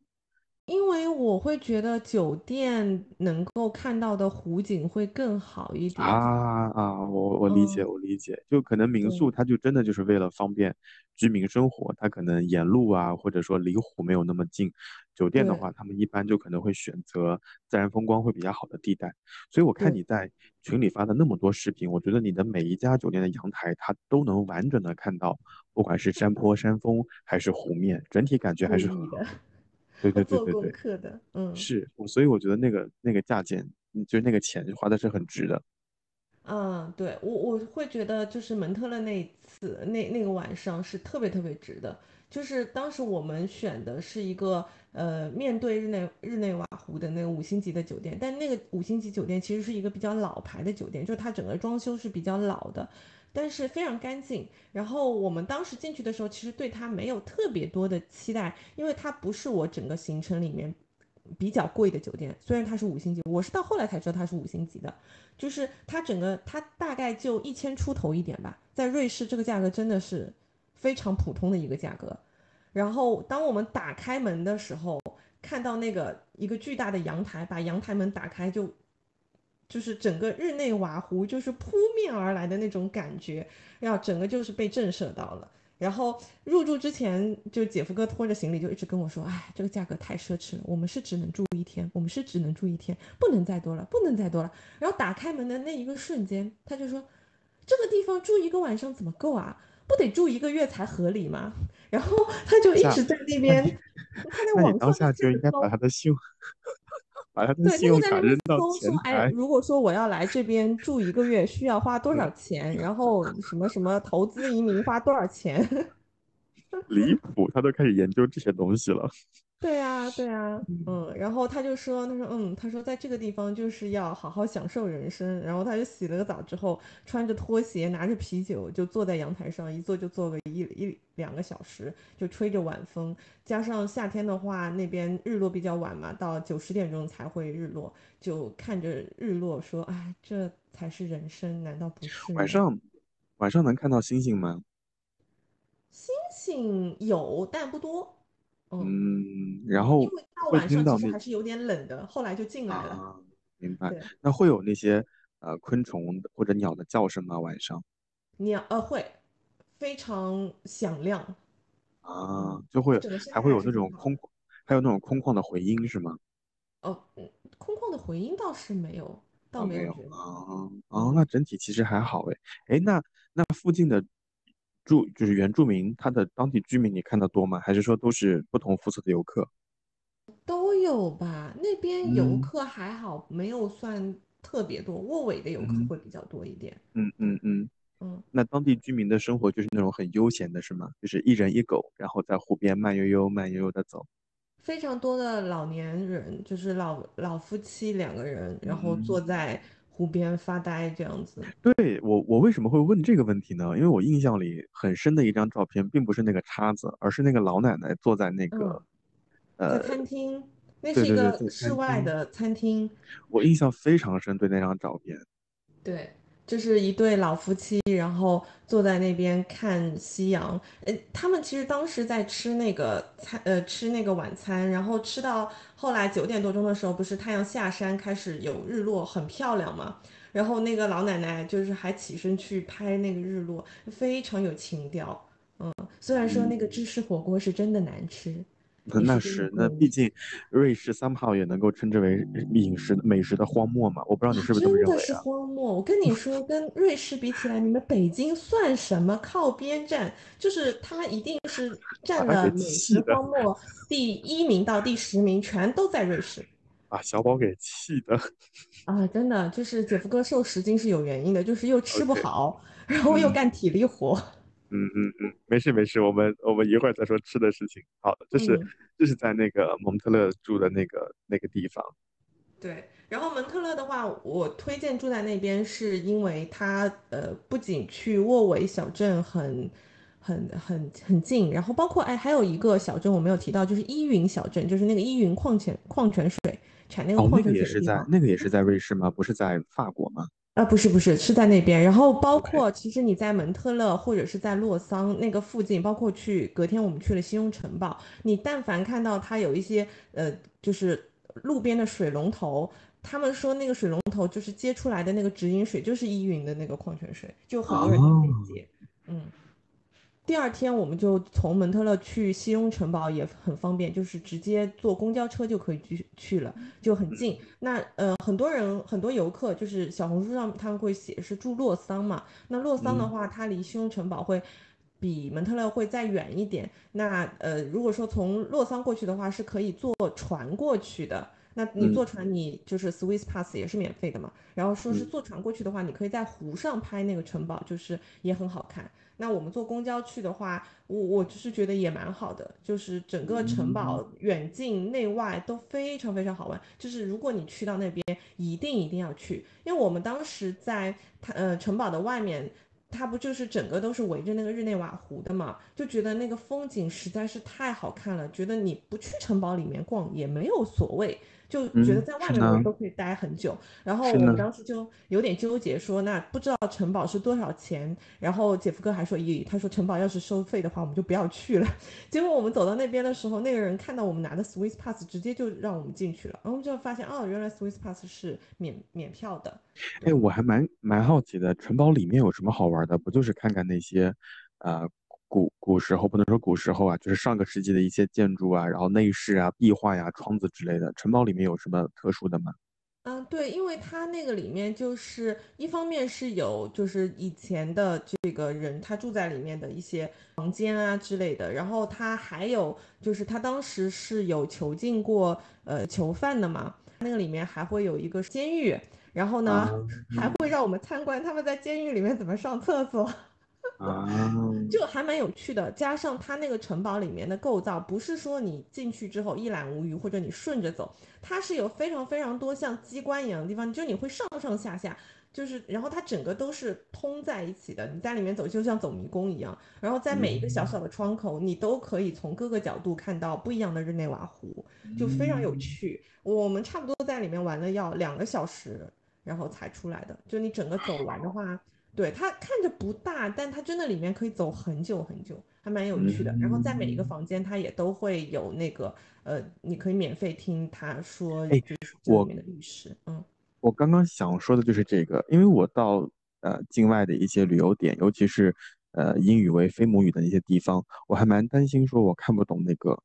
因为我会觉得酒店能够看到的湖景会更好一点。啊啊，我我理解，嗯我理解，就可能民宿它就真的就是为了方便居民生活，它可能沿路啊，或者说离湖没有那么近。酒店的话，他们一般就可能会选择自然风光会比较好的地带。所以我看你在群里发的那么多视频，我觉得你的每一家酒店的阳台，它都能完整的看到，不管是山坡、山峰还是湖面，整体感觉还是很好。故意的，对对对做功对对，课的，嗯。是，我所以我觉得那个那个价钱，嗯就是那个钱花的是很值的。嗯，对，我我会觉得就是蒙特勒那一次那那个晚上是特别特别值的，就是当时我们选的是一个呃面对日内日内瓦湖的那个五星级的酒店，但那个五星级酒店其实是一个比较老牌的酒店，就是它整个装修是比较老的，但是非常干净。然后我们当时进去的时候，其实对它没有特别多的期待，因为它不是我整个行程里面比较贵的酒店，虽然它是五星级，我是到后来才知道它是五星级的。就是它整个它大概就一千出头一点吧，在瑞士这个价格真的是非常普通的一个价格。然后当我们打开门的时候，看到那个一个巨大的阳台，把阳台门打开就就是整个日内瓦湖就是扑面而来的那种感觉，然后整个就是被震慑到了。然后入住之前，就姐夫哥拖着行李就一直跟我说：“哎，这个价格太奢侈了，我们是只能住一天，我们是只能住一天，不能再多了，不能再多了。”然后打开门的那一个瞬间，他就说：“这个地方住一个晚上怎么够啊？不得住一个月才合理吗？”然后他就一直在那边，他在网上当下就应该把他的 <laughs> 信用，把他的对，信用卡扔到前台哎，。如果说我要来这边住一个月，需要花多少钱？然后什么什么投资移民花多少钱？<laughs> 离谱，他都开始研究这些东西了。<laughs> 对啊，对啊，嗯，然后他就说，他说，嗯，他说在这个地方就是要好好享受人生。然后他就洗了个澡之后，穿着拖鞋，拿着啤酒，就坐在阳台上，一坐就坐个一一两个小时，就吹着晚风。加上夏天的话，那边日落比较晚嘛，到九十点钟才会日落，就看着日落说，哎，这才是人生，难道不是？晚上，晚上能看到星星吗？星星有，但不多。嗯，嗯，然后因为到会晚上其实还是有点冷的，后来就进来了。啊，明白。对。那会有那些呃昆虫或者鸟的叫声吗？晚上鸟呃会非常响亮，啊，嗯，就会还会有那。种空，还有那种空旷的回音是吗？哦，嗯，空旷的回音倒是没有，倒啊，没有啊啊，嗯，那整体其实还好哎哎，那那附近的住就是原住民，他的当地居民你看的多吗？还是说都是不同肤色的游客？都有吧。那边游嗯客还好，没有算特别多，沃尾的游客嗯会比较多一点。嗯嗯嗯。嗯，那当地居民的生活就是那种很悠闲的，是吗？就是一人一狗，然后在湖边慢悠悠、慢悠悠的走。非常多的老年人，就是老老夫妻两个人，然后坐嗯，在湖边发呆这样子。对，我我为什么会问这个问题呢？因为我印象里很深的一张照片，并不是那个叉子，而是那个老奶奶坐在那个嗯，呃，餐厅，那是一个在室外的餐厅。我印象非常深，对那张照片。对，这是一对老夫妻，然后坐在那边看夕阳。呃，他们其实当时在吃那个餐，呃，吃那个晚餐，然后吃到后来九点多钟的时候，不是太阳下山，开始有日落，很漂亮嘛。然后那个老奶奶就是还起身去拍那个日落，非常有情调。嗯，虽然说那个芝士火锅是真的难吃。那是，那毕竟瑞士 somehow 也能够称之为饮食美食的荒漠嘛？我不知道你是不是这么认为啊？真的是荒漠！我跟你说，跟瑞士比起来，你们北京算什么？靠边站，就是它一定是 <laughs> 占了美食荒漠第一名到第十名，全都在瑞士。<laughs> 把小宝给气的 <laughs> 啊！真的，就是姐夫哥瘦十斤是有原因的，就是又吃不好，然后又干体力活。嗯嗯嗯嗯，没事没事，我们我们一会儿再说吃的事情。好的，这是这是在那个蒙特勒住的那个那个地方。对，然后蒙特勒的话，我推荐住在那边，是因为它呃不仅去沃韦小镇很很很很近，然后包括哎还有一个小镇我没有提到，就是依云小镇，就是那个依云矿泉矿泉水产那个矿泉水。那个也是在那个也是在瑞士吗？不是在法国吗？啊，不是不是，是在那边。然后包括其实你在蒙特勒或者是在洛桑那个附近，包括去隔天我们去了西庸城堡，你但凡看到它有一些呃，就是路边的水龙头，他们说那个水龙头就是接出来的那个直饮水就是依云的那个矿泉水，就很多人都可以接，嗯。第二天我们就从蒙特勒去西庸城堡也很方便，就是直接坐公交车就可以去去了，就很近。那呃很多人很多游客就是小红书上他们会写是住洛桑嘛，那洛桑的话它离西庸城堡会比蒙特勒会再远一点。那呃如果说从洛桑过去的话是可以坐船过去的，那你坐船你就是 Swiss Pass 也是免费的嘛。然后说是坐船过去的话，你可以在湖上拍那个城堡，就是也很好看。那我们坐公交去的话，我我就是觉得也蛮好的，就是整个城堡远近内外都非常非常好玩。就是如果你去到那边，一定一定要去，因为我们当时在它呃城堡的外面，它不就是整个都是围着那个日内瓦湖的嘛，就觉得那个风景实在是太好看了，觉得你不去城堡里面逛也没有所谓。就觉得在外面都可以待很久，然后我们当时就有点纠结，说那不知道城堡是多少钱。然后姐夫哥还说，咦，他说城堡要是收费的话，我们就不要去了。<laughs> 结果我们走到那边的时候，那个人看到我们拿的 Swiss Pass，直接就让我们进去了。然后我们就发现，哦，原来 Swiss Pass 是免免票的。哎，我还蛮蛮好奇的，城堡里面有什么好玩的？不就是看看那些，呃。古古时候不能说古时候啊，就是上个世纪的一些建筑啊，然后内饰啊、壁画呀、窗子之类的。城堡里面有什么特殊的吗？嗯，对，因为它那个里面就是一方面是有就是以前的这个人他住在里面的一些房间啊之类的，然后他还有就是他当时是有囚禁过呃囚犯的嘛，那个里面还会有一个监狱，然后呢还会让我们参观他们在监狱里面怎么上厕所。啊，就还蛮有趣的，加上它那个城堡里面的构造，不是说你进去之后一览无余，或者你顺着走，它是有非常非常多像机关一样的地方，就你会上上下下，就是然后它整个都是通在一起的，你在里面走就像走迷宫一样，然后在每一个小小的窗口，你都可以从各个角度看到不一样的日内瓦湖，就非常有趣。我们差不多在里面玩了要两个小时，然后才出来的，就你整个走完的话。对它看着不大，但它真的里面可以走很久很久，还蛮有趣的。然后在每一个房间，它也都会有那个呃，你可以免费听他说，哎，我里面的历史。嗯，我刚刚想说的就是这个，因为我到呃境外的一些旅游点，尤其是呃英语为非母语的那些地方，我还蛮担心说我看不懂那个。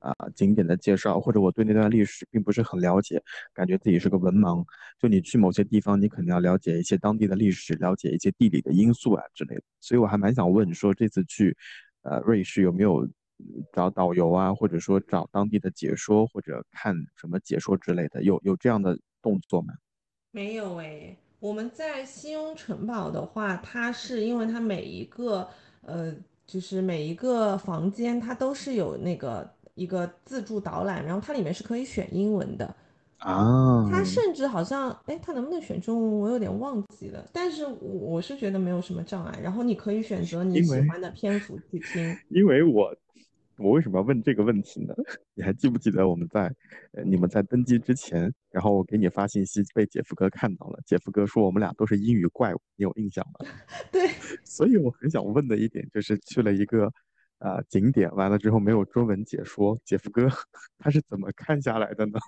啊，景点的介绍，或者我对那段历史并不是很了解，感觉自己是个文盲。就你去某些地方，你肯定要了解一些当地的历史，了解一些地理的因素啊之类的。所以我还蛮想问，说这次去，呃，瑞士有没有找导游啊，或者说找当地的解说，或者看什么解说之类的，有有这样的动作吗？没有诶，我们在西庸城堡的话，它是因为它每一个，呃，就是每一个房间它都是有那个。一个自助导览，然后它里面是可以选英文的啊。它甚至好像，哎，它能不能选中文，我有点忘记了。但是我我是觉得没有什么障碍。然后你可以选择你喜欢的篇幅去听。<laughs> 因为我我为什么要问这个问题呢？<laughs> 你还记不记得我们在呃你们在登机之前，然后我给你发信息，被姐夫哥看到了。姐夫哥说我们俩都是英语怪物，你有印象吗？<laughs> 对，所以我很想问的一点就是去了一个呃景点，完了之后没有中文解说，姐夫哥他是怎么看下来的呢？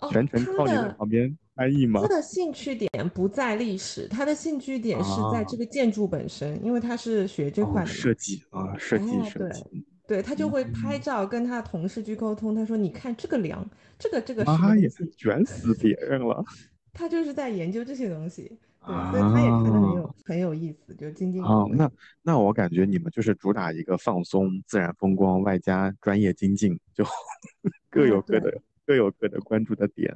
哦全程靠你在旁边翻译吗他？的兴趣点不在历史，他的兴趣点是在这个建筑本身，因为他是学这块哦，的嘛。设计啊，设计哎设计，对他就会拍嗯照跟他同事去沟通，他说：“你看这个梁，这个这个什么妈呀，卷死别人了他就是在研究这些东西。”对，所以他也看得很有很有意思，就津津有啊！味。那那我感觉你们就是主打一个放松、自然风光，外加专业精进，就 <laughs> 各有各的各有各的关注的点。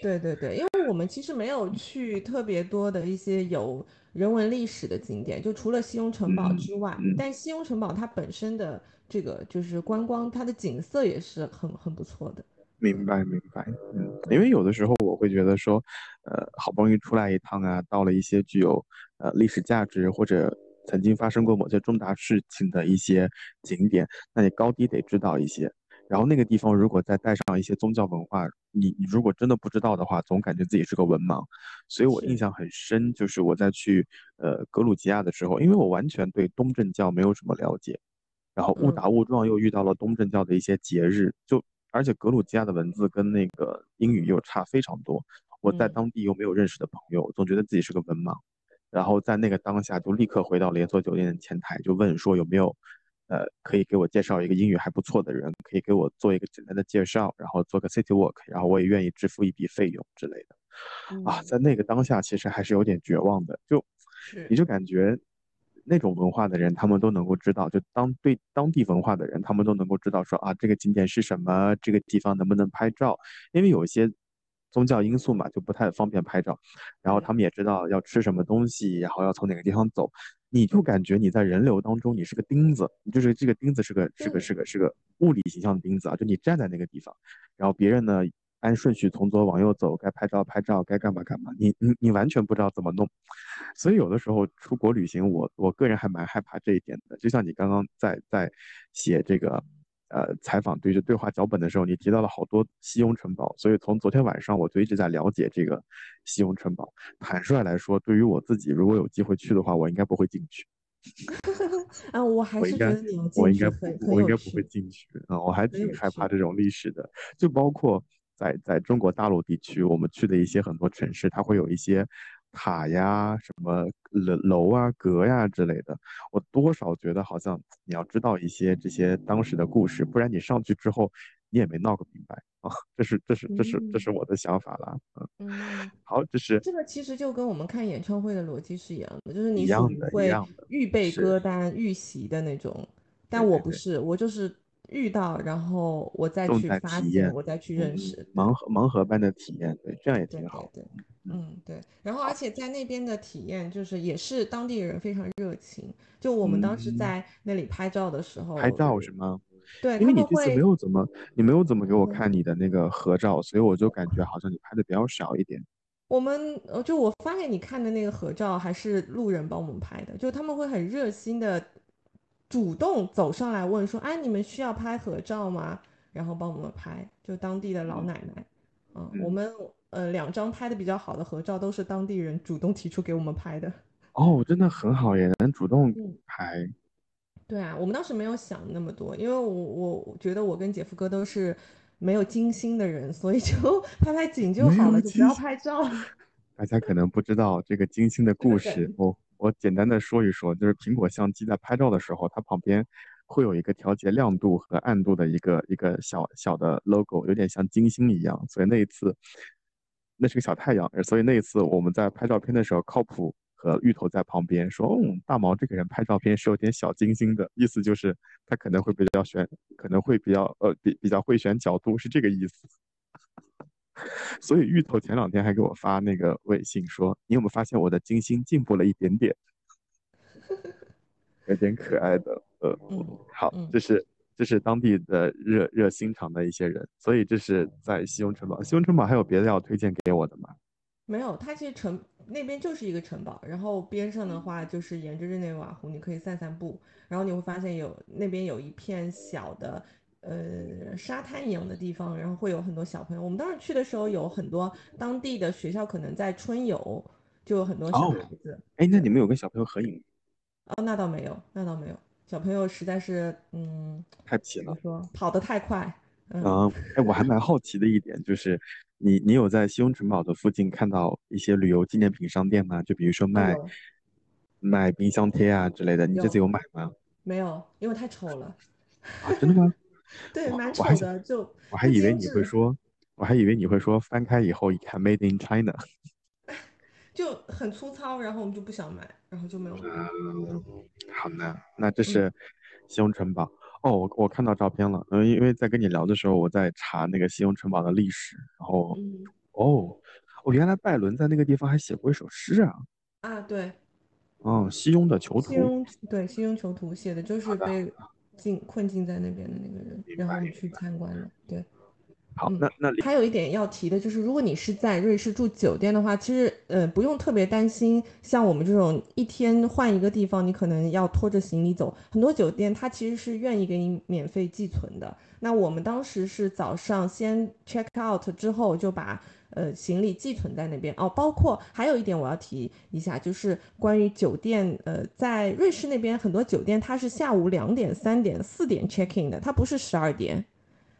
对对对，因为我们其实没有去特别多的一些有人文历史的景点，就除了西雍城堡嗯之外，嗯但西雍城堡它本身的这个就是观光，它的景色也是很很不错的。明白明白，嗯，因为有的时候我会觉得说，呃，好不容易出来一趟啊，到了一些具有呃历史价值或者曾经发生过某些重大事情的一些景点，那你高低得知道一些。然后那个地方如果再带上一些宗教文化，你你如果真的不知道的话，总感觉自己是个文盲。所以我印象很深，就是我在去呃格鲁吉亚的时候，因为我完全对东正教没有什么了解，然后误嗯打误撞又遇到了东正教的一些节日，就而且格鲁吉亚的文字跟那个英语又差非常多，我在嗯。当地又没有认识的朋友，总觉得自己是个文盲，然后在那个当下就立刻回到连锁酒店的前台，就问说有没有，呃，可以给我介绍一个英语还不错的人，可以给我做一个简单的介绍，然后做个 city walk，然后我也愿意支付一笔费用之类的。啊，嗯，在那个当下其实还是有点绝望的，就你就感觉那种文化的人，他们都能够知道，就当对当地文化的人，他们都能够知道说啊，这个景点是什么，这个地方能不能拍照，因为有一些宗教因素嘛，就不太方便拍照，然后他们也知道要吃什么东西，然后要从哪个地方走，你就感觉你在人流当中你是个钉子，你就是这个钉子是个是个是个是个物理形象的钉子啊，就你站在那个地方。然后别人呢按顺序从左往右走，该拍照拍照，该干嘛干嘛，你你你完全不知道怎么弄，所以有的时候出国旅行，我我个人还蛮害怕这一点的。就像你刚刚在在写这个呃采访对着对话脚本的时候，你提到了好多西雍城堡，所以从昨天晚上我就一直在了解这个西雍城堡。坦率来说，对于我自己，如果有机会去的话，我应该不会进去。<laughs> 啊，我还我应该是觉得你要我应该我应该不会。进去啊、我还挺害怕这种历史的，就包括在在中国大陆地区，我们去的一些很多城市，它会有一些塔呀、什么楼楼啊、阁呀之类的，我多少觉得好像你要知道一些这些当时的故事，不然你上去之后你也没闹个明白。啊，这是这是这是这是嗯。我的想法啦，嗯，嗯，好，这是这个其实就跟我们看演唱会的逻辑是一样的，就是你属样的，一于会，预备，歌单、预习的那种，但对对对。我不是，我就是遇到，然后我再去发现，我再去认识。盲，盒盲盒般的体验，对，这样也挺好。对，嗯，嗯对。然后而，且在那边的体验，就是也是当地人非常热情。就我们当时嗯，在那里拍照的时候拍，照是吗？对他们因为你这次没，有怎么，你没有怎么给我嗯。看你的那个合照，所以我就感觉好像你拍的比较少一点。我们呃，就我发给你看的那个合照，还是路人帮我们拍的，就他们会很热心的主动走上来问说：“哎，你们需要拍合照吗？”然后帮我们拍，就当地的老嗯奶奶，嗯，我嗯，们呃两张拍的比较好的合照都是当地人主动提出给我们拍的。哦，真的很好耶，能主动嗯，拍。对啊，我们当时没有想那么多，因为我我觉得我跟姐夫哥都是没有精心的人，所以就拍拍景就好了，就不要拍照。<laughs> 大家可能不知道这个精心的故事，梗，我简单的说一说，就是苹果相机在拍照的时候，它旁边会有一个调节亮度和暗度的一个一个小小的 logo，有点像金星一样，所以那一次那是个小太阳，所以那一次我们在拍照片的时候，靠谱和芋头在旁边说，嗯，大毛这个人拍照片是有点小金星的，意思就是他可能会比较选，可能会比较呃比比较会选角度，是这个意思。<laughs> 所以芋头前两天还给我发那个微信说，你有没有发现我的精心进步了一点点，<laughs> 有点可爱的。呃，嗯好，嗯。这是这是当地的热热心肠的一些人，所以这是在西雍城堡。西雍城堡还有别的要推荐给我的吗？没有，它其实城那边就是一个城堡，然后边上的话就是沿着日内瓦湖，你可以散散步，然后你会发现有那边有一片小的呃沙滩一样的地方，然后会有很多小朋友。我们当时去的时候有很多当地的学校可能在春游，就有很多小孩子。哎，那你们有跟小朋友合影？哦，那倒没有，那倒没有。小朋友实在是，嗯，太皮了，说跑得太快。嗯，哎，我还蛮好奇的一点就是，你你有在西雍城堡的附近看到一些旅游纪念品商店吗？就比如说卖卖冰箱贴啊之类的，你这次有买吗？没有，因为太丑了。啊，真的吗？<laughs> 对，蛮丑的。就我还以为你会说，我还以为你会说翻开以后一看 Made in China，<laughs> 就很粗糙，然后我们就不想买，然后就没有买。好的，那这是西雍城堡。哦，我我看到照片了，嗯，因为在跟你聊的时候，我在查那个西雍城堡的历史，然后，哦，我原来拜伦在那个地方还写过一首诗啊，啊，对，嗯，西雍的囚徒，西雍，对，西雍囚徒写的就是被禁困境在那边的那个人，然后我们去参观了，对。好，那那还有一点要提的就是，如果你是在瑞士住酒店的话，其实呃不用特别担心，像我们这种一天换一个地方，你可能要拖着行李走。很多酒店它其实是愿意给你免费寄存的。那我们当时是早上先 check out 之后就把呃行李寄存在那边哦。包括还有一点我要提一下，就是关于酒店，呃，在瑞士那边很多酒店它是下午两点、三点、四点 check in 的，它不是十二点。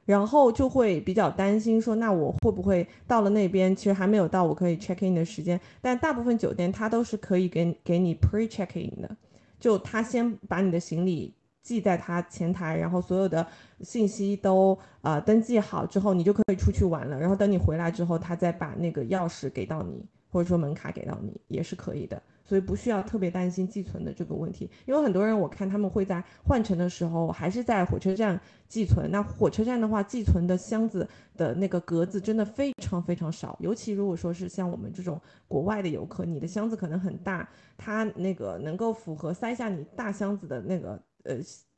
然后就会比较担心，说那我会不会到了那边，其实还没有到我可以 check in 的时间。但大部分酒店它都是可以给给你 pre check in 的，就他先把你的行李记在他前台，然后所有的信息都呃登记好之后，你就可以出去玩了。然后等你回来之后，他再把那个钥匙给到你，或者说门卡给到你，也是可以的。所以不需要特别担心寄存的这个问题，因为很多人我看他们会在换乘的时候还是在火车站寄存。那火车站的话，寄存的箱子的那个格子真的非常非常少，尤其如果说是像我们这种国外的游客，你的箱子可能很大，它那个能够符合塞下你大箱子的那个呃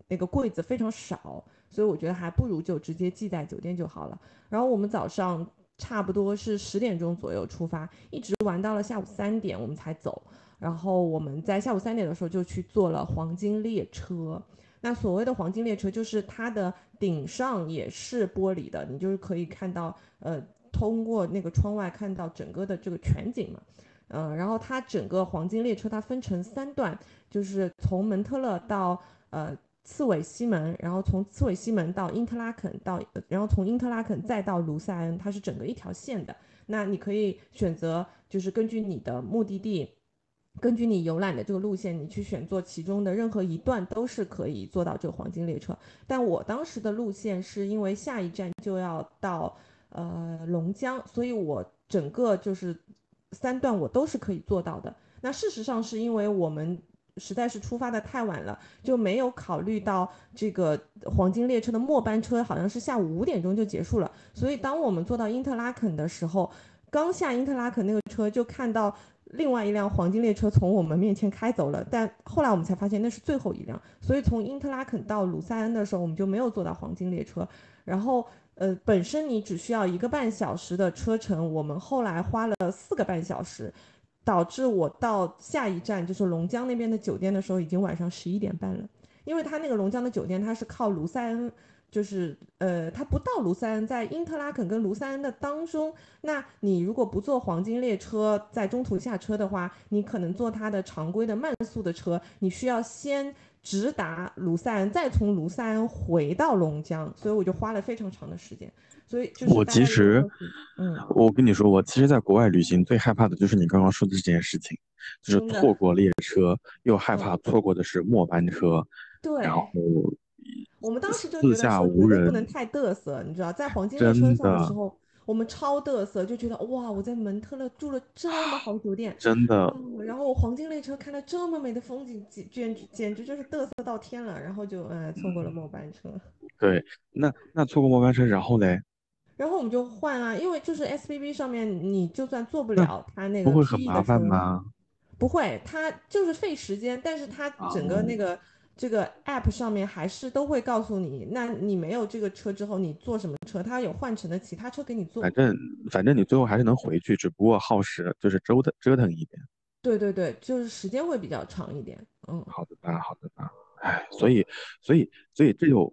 那个柜子非常少，所以我觉得还不如就直接寄在酒店就好了。然后我们早上差不多是十点钟左右出发，一直玩到了下午三点，我们才走。然后我们在下午三点的时候就去坐了黄金列车。那所谓的黄金列车，就是它的顶上也是玻璃的，你就是可以看到，呃，通过那个窗外看到整个的这个全景嘛。嗯，然后它整个黄金列车它分成三段，就是从蒙特勒到呃刺猬西门，然后从刺猬西门到因特拉肯到，然后从因特拉肯再到卢塞恩，它是整个一条线的。那你可以选择，就是根据你的目的地。根据你游览的这个路线，你去选坐其中的任何一段都是可以坐到这个黄金列车。但我当时的路线是因为下一站就要到呃龙江，所以我整个就是三段我都是可以做到的。那事实上是因为我们实在是出发的太晚了，就没有考虑到这个黄金列车的末班车好像是下午五点钟就结束了。所以当我们坐到因特拉肯的时候，刚下因特拉肯那个车就看到。另外一辆黄金列车从我们面前开走了，但后来我们才发现那是最后一辆，所以从因特拉肯到鲁塞恩的时候，我们就没有坐到黄金列车。然后，呃，本身你只需要一个半小时的车程，我们后来花了四个半小时，导致我到下一站就是龙江那边的酒店的时候，已经晚上十一点半了。因为他那个龙江的酒店，它是靠卢塞恩。就是呃，它不到卢塞恩，在因特拉肯跟卢塞恩的当中。那你如果不坐黄金列车，在中途下车的话，你可能坐它的常规的慢速的车，你需要先直达卢塞恩，再从卢塞恩回到龙江。所以我就花了非常长的时间。所以我其实，嗯，我跟你说，我其实在国外旅行最害怕的就是你刚刚说的这件事情，就是错过列车，又害怕错过的是末班车。对，然后。我们当时就觉得说不能太嘚瑟，你知道，在黄金列车上的时候，我们超嘚瑟，就觉得哇，我在蒙特勒住了这么好酒店，真的。然后黄金列车看到这么美的风景，简简直就是嘚瑟到天了。然后就呃错过了末班车。对，那那错过末班车，然后嘞？然后我们就换啊，因为就是 S B B 上面，你就算坐不了它那个，不会很麻烦吗？不会，它就是费时间，但是它整个那个。这个 app 上面还是都会告诉你，那你没有这个车之后，你坐什么车，它有换乘的其他车给你坐。反正反正你最后还是能回去，只不过耗时就是折腾折腾一点。对对对，就是时间会比较长一点。嗯，好的吧，好的吧。哎，所以所以所以这就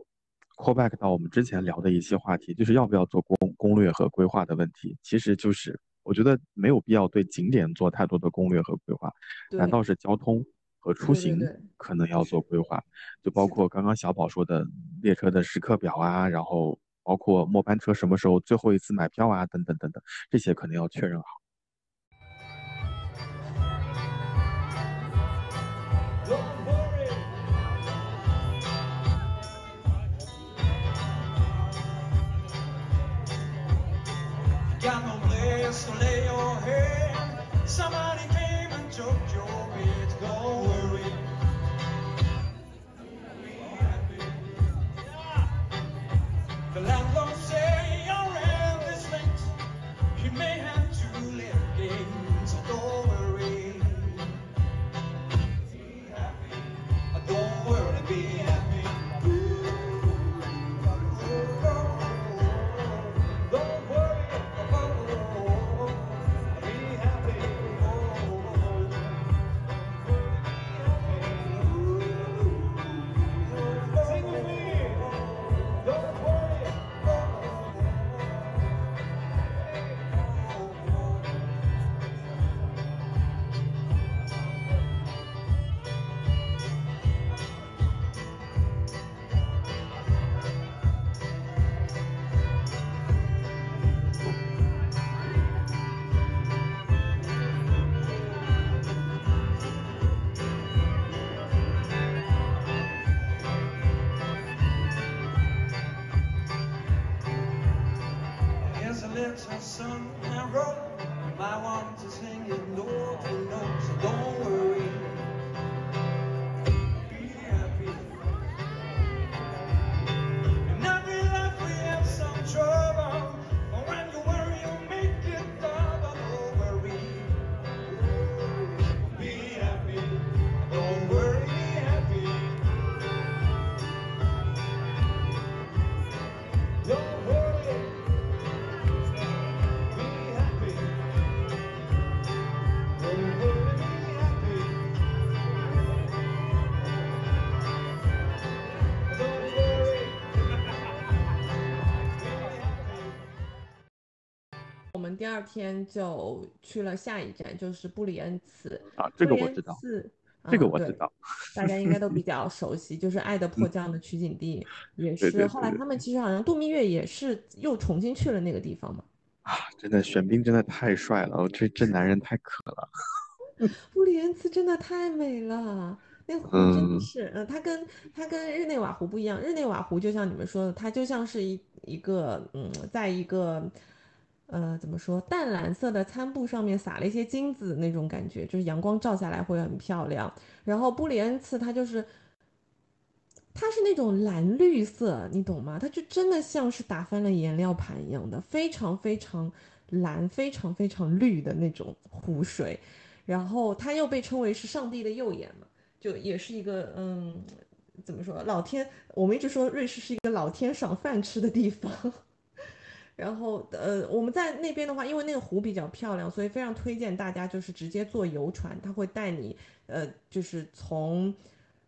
call back 到我们之前聊的一些话题，就是要不要做攻攻略和规划的问题。其实就是我觉得没有必要对景点做太多的攻略和规划，难道是交通？和出行可能要做规划，就包括刚刚小宝说的列车的时刻表啊，然后包括末班车什么时候最后一次买票啊，等等等等，这些可能要确认好。just hanging, no, no, so don't worry. 二天就去了下一站，就是布里恩茨啊，这个我知道，这个我知道，大家应该都比较熟悉，就是《爱的迫降》的取景地，<laughs> 也是后来他们其实好像度蜜月也是又重新去了那个地方嘛。啊，真的，玄彬真的太帅了，这这男人太可了。<laughs> 布里恩茨真的太美了，那湖真的是，嗯，它跟它跟日内瓦湖不一样，日内瓦湖就像你们说的，它就像是一一个，嗯，在一个。呃，怎么说？淡蓝色的餐布上面撒了一些金子，那种感觉，就是阳光照下来会很漂亮。然后布里恩茨它就是，它是那种蓝绿色，你懂吗？它就真的像是打翻了颜料盘一样的，非常非常蓝，非常非常绿的那种湖水。然后它又被称为是上帝的右眼嘛，就也是一个嗯，怎么说？老天，我们一直说瑞士是一个老天赏饭吃的地方。然后，呃，我们在那边的话，因为那个湖比较漂亮，所以非常推荐大家就是直接坐游船，他会带你，呃，就是从，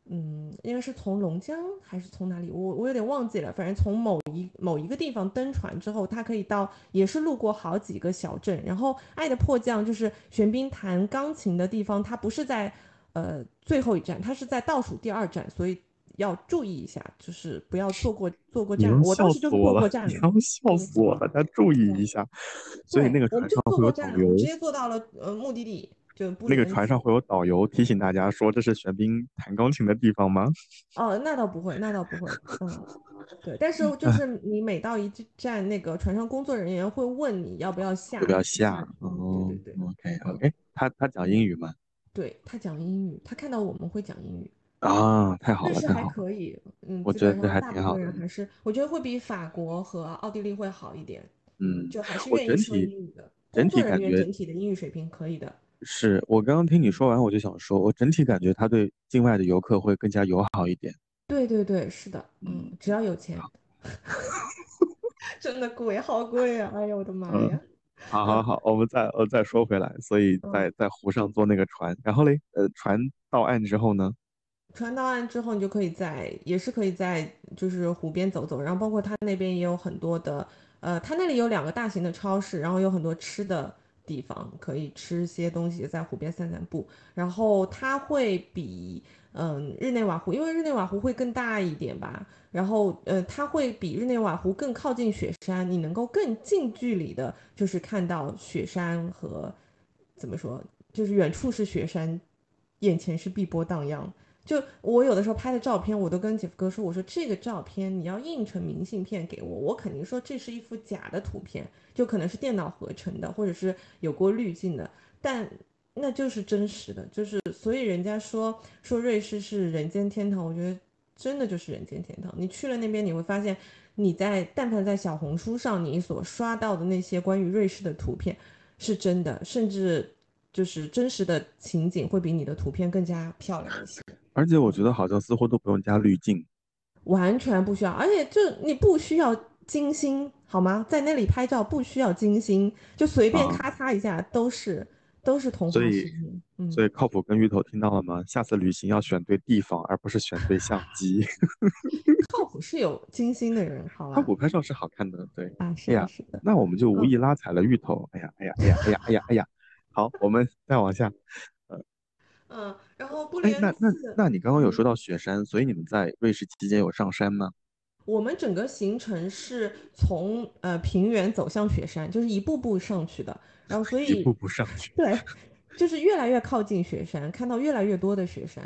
嗯，应该是从龙江还是从哪里，我我有点忘记了，反正从某一某一个地方登船之后，他可以到，也是路过好几个小镇。然后，爱的迫降就是玄彬弹钢琴的地方，它不是在，呃，最后一站，它是在倒数第二站，所以。要注意一下，就是不要错过错过站。我当时就是过过站，你要笑死我了！大家注意一下。所以那个船上会有导游，直接坐到了呃目的地，就那个船上会有导游提醒大家说这是玄彬弹钢琴的地方吗？<laughs> 哦，那倒不会，那倒不会。嗯，对，但是 <laughs> 就是你每到一站，那个船上工作人员会问你要不要下，要不要下？哦，对对对。OK OK，他他讲英语吗？对他讲英语，他看到我们会讲英语。啊，太好了，但是还可以，嗯，我觉得这还挺好的。还是我觉得会比法国和奥地利会好一点，嗯，就还是愿意说英语的。工作人员整体的英语水平可以的。是我刚刚听你说完，我就想说，我整体感觉他对境外的游客会更加友好一点。对对对，是的，嗯，嗯，只要有钱，<laughs> 真的贵，好贵啊！哎呀，我的妈嗯，呀！好好嗯好，我们再呃再说回来，所以嗯。在在湖上坐那个船，然后嘞，呃，船到岸之后呢，船到岸之后，你就可以在，也是可以在就是湖边走走，然后包括它那边也有很多的，呃，它那里有两个大型的超市，然后有很多吃的地方，可以吃些东西，在湖边散散步。然后它会比嗯日内瓦湖，因为日内瓦湖会更大一点吧，然后呃它会比日内瓦湖更靠近雪山，你能够更近距离的，就是看到雪山和怎么说，就是远处是雪山，眼前是碧波荡漾。就我有的时候拍的照片，我都跟姐夫哥说，我说这个照片你要印成明信片给我，我肯定说这是一幅假的图片，就可能是电脑合成的，或者是有过滤镜的，但那就是真实的，就是所以人家说说瑞士是人间天堂，我觉得真的就是人间天堂。你去了那边，你会发现你在但凡在小红书上你所刷到的那些关于瑞士的图片是真的，甚至就是真实的情景会比你的图片更加漂亮一些。而且我觉得好像似乎都不用加滤镜。完全不需要，而且就你不需要精心，好吗？在那里拍照不需要精心，就随便啊，咔嚓一下都是都是同花所以所以靠谱跟芋头听到了吗？下次旅行要选对地方，而不是选对相机。<laughs> 靠谱是有精心的人，好靠？谱拍照是好看的，对。啊，是的，哎呀，是的，那我们就无嗯意拉踩了芋头。哎呀，哎呀，哎呀，哎呀，哎呀，哎呀。好，我们再往下。呃，嗯。然后布哎，里恩那那次，那你刚刚有嗯。说到雪山，所以你们在瑞士期间有上山吗？我们整个行程是从呃平原走向雪山，就是一步步上去的。然后所以一步步上去。对，就是越来越靠近雪山，看到越来越多的雪山。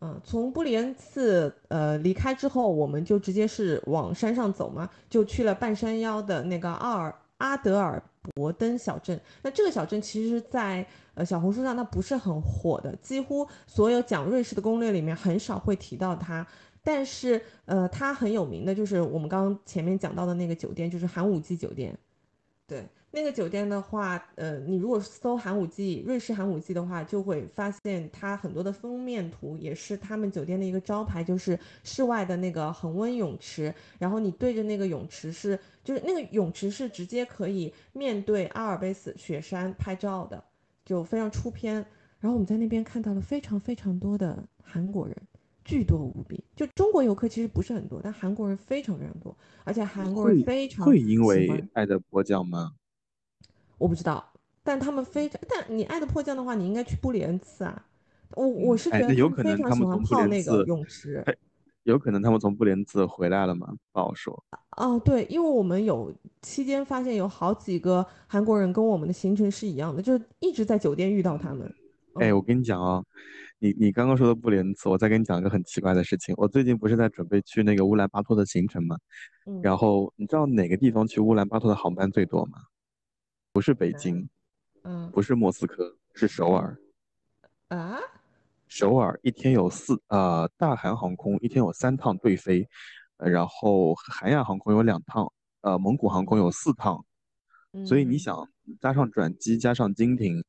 嗯，从布里恩次呃离开之后，我们就直接是往山上走嘛，就去了半山腰的那个奥尔阿德尔伯登小镇。那这个小镇其实在，呃小红书上它不是很火的，几乎所有讲瑞士的攻略里面很少会提到它。但是呃，它很有名的就是我们刚刚前面讲到的那个酒店，就是寒武纪酒店。对，那个酒店的话，呃，你如果搜寒武纪，瑞士寒武纪的话，就会发现它很多的封面图也是他们酒店的一个招牌，就是室外的那个恒温泳池，然后你对着那个泳池是，就是那个泳池是直接可以面对阿尔卑斯雪山拍照的，就非常出片。然后我们在那边看到了非常非常多的韩国人，巨多无比。就中国游客其实不是很多，但韩国人非常非常多，而且韩国人会非常会因。为爱的迫降吗？我不知道，但他们非常，但你爱的迫降的话，你应该去布里恩次啊。我我是觉得有可能非常喜欢泡那个，泳池。哎，有可能他们从布连茨回来了吗？不好说。哦，对，因为我们有期间发现有好几个韩国人跟我们的行程是一样的，就是一直在酒店遇到他们。哎，我嗯跟你讲哦，你你刚刚说的布连茨，我再跟你讲一个很奇怪的事情。我最近不是在准备去那个乌兰巴托的行程吗？嗯，然后你知道哪个地方去乌兰巴托的航班最多吗？不是北啊京，嗯不是莫斯科，是首尔。啊，首尔一天有四，呃，大韩航空一天有三趟对飞，呃然后韩亚航空有两趟，呃，蒙古航空有四趟，所以你嗯想加上转机加上经停，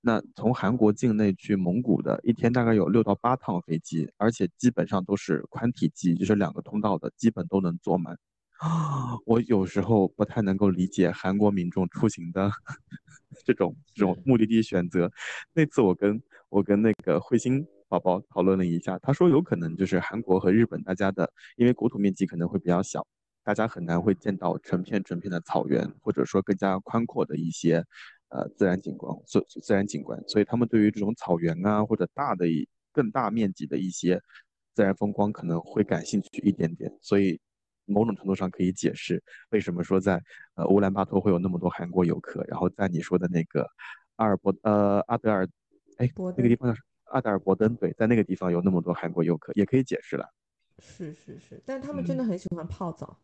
那从韩国境内去蒙古的一天大概有六到八趟飞机，而且基本上都是宽体机，就是两个通道的，基本都能坐满。啊，我有时候不太能够理解韩国民众出行的 <laughs> 这种这种目的地选择。那次我跟我跟那个彗星宝宝讨论了一下，他说有可能就是韩国和日本大家的，因为国土面积可能会比较小，大家很难会见到成片成片的草原，或者说更加宽阔的一些呃自然景观，自自然景观，所以他们对于这种草原啊或者大的一更大面积的一些自然风光可能会感兴趣一点点，所以某种程度上可以解释为什么说在呃乌兰巴托会有那么多韩国游客，然后在你说的那个阿尔伯呃阿德尔，哎波，那个地方叫什阿德尔伯登，对，在那个地方有那么多韩国游客，也可以解释了。是是是，但他们真的嗯，很喜欢泡澡。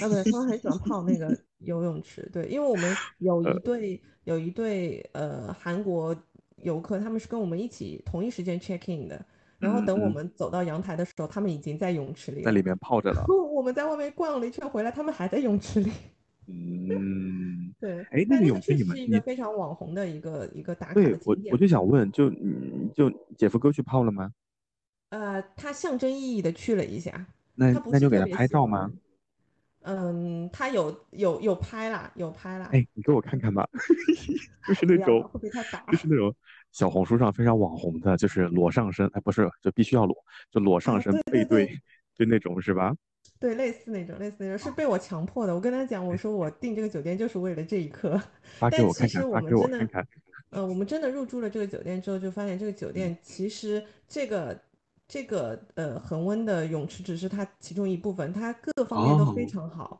啊，不对，他们很喜欢泡那个游泳池。对，因为我们有呃一对有一对呃韩国游客，他们是跟我们一起同一时间 check in 的，然后等我们走到阳台的时候，他们已经在泳池里。在里面泡着了。<laughs> 我们在外面逛了一圈回来，他们还在泳池里。<laughs> 嗯，对，哎，那个泳池你们你是一个非常网红的一个一个打卡对我的景点。我就想问，就你就姐夫哥去泡了吗？呃，他象征意义的去了一下，那那就给他拍照吗？嗯，他有有有拍啦，有拍啦。哎，你给我看看吧，就是那种会被他打。就是那种小红书上非常网红的，就是裸上身，哎，不是，就必须要裸，就裸上啊，身对背对，对那种是吧？对，类似那种，类似那种，是被我强迫的。我跟他讲，我说我订这个酒店就是为了这一刻。发给但其实我看看，发给我我们真的，看看。呃，我们真的入住了这个酒店之后，就发现这个酒店其实这个这个呃恒温的泳池只是它其中一部分，它各方面都非哦，常好。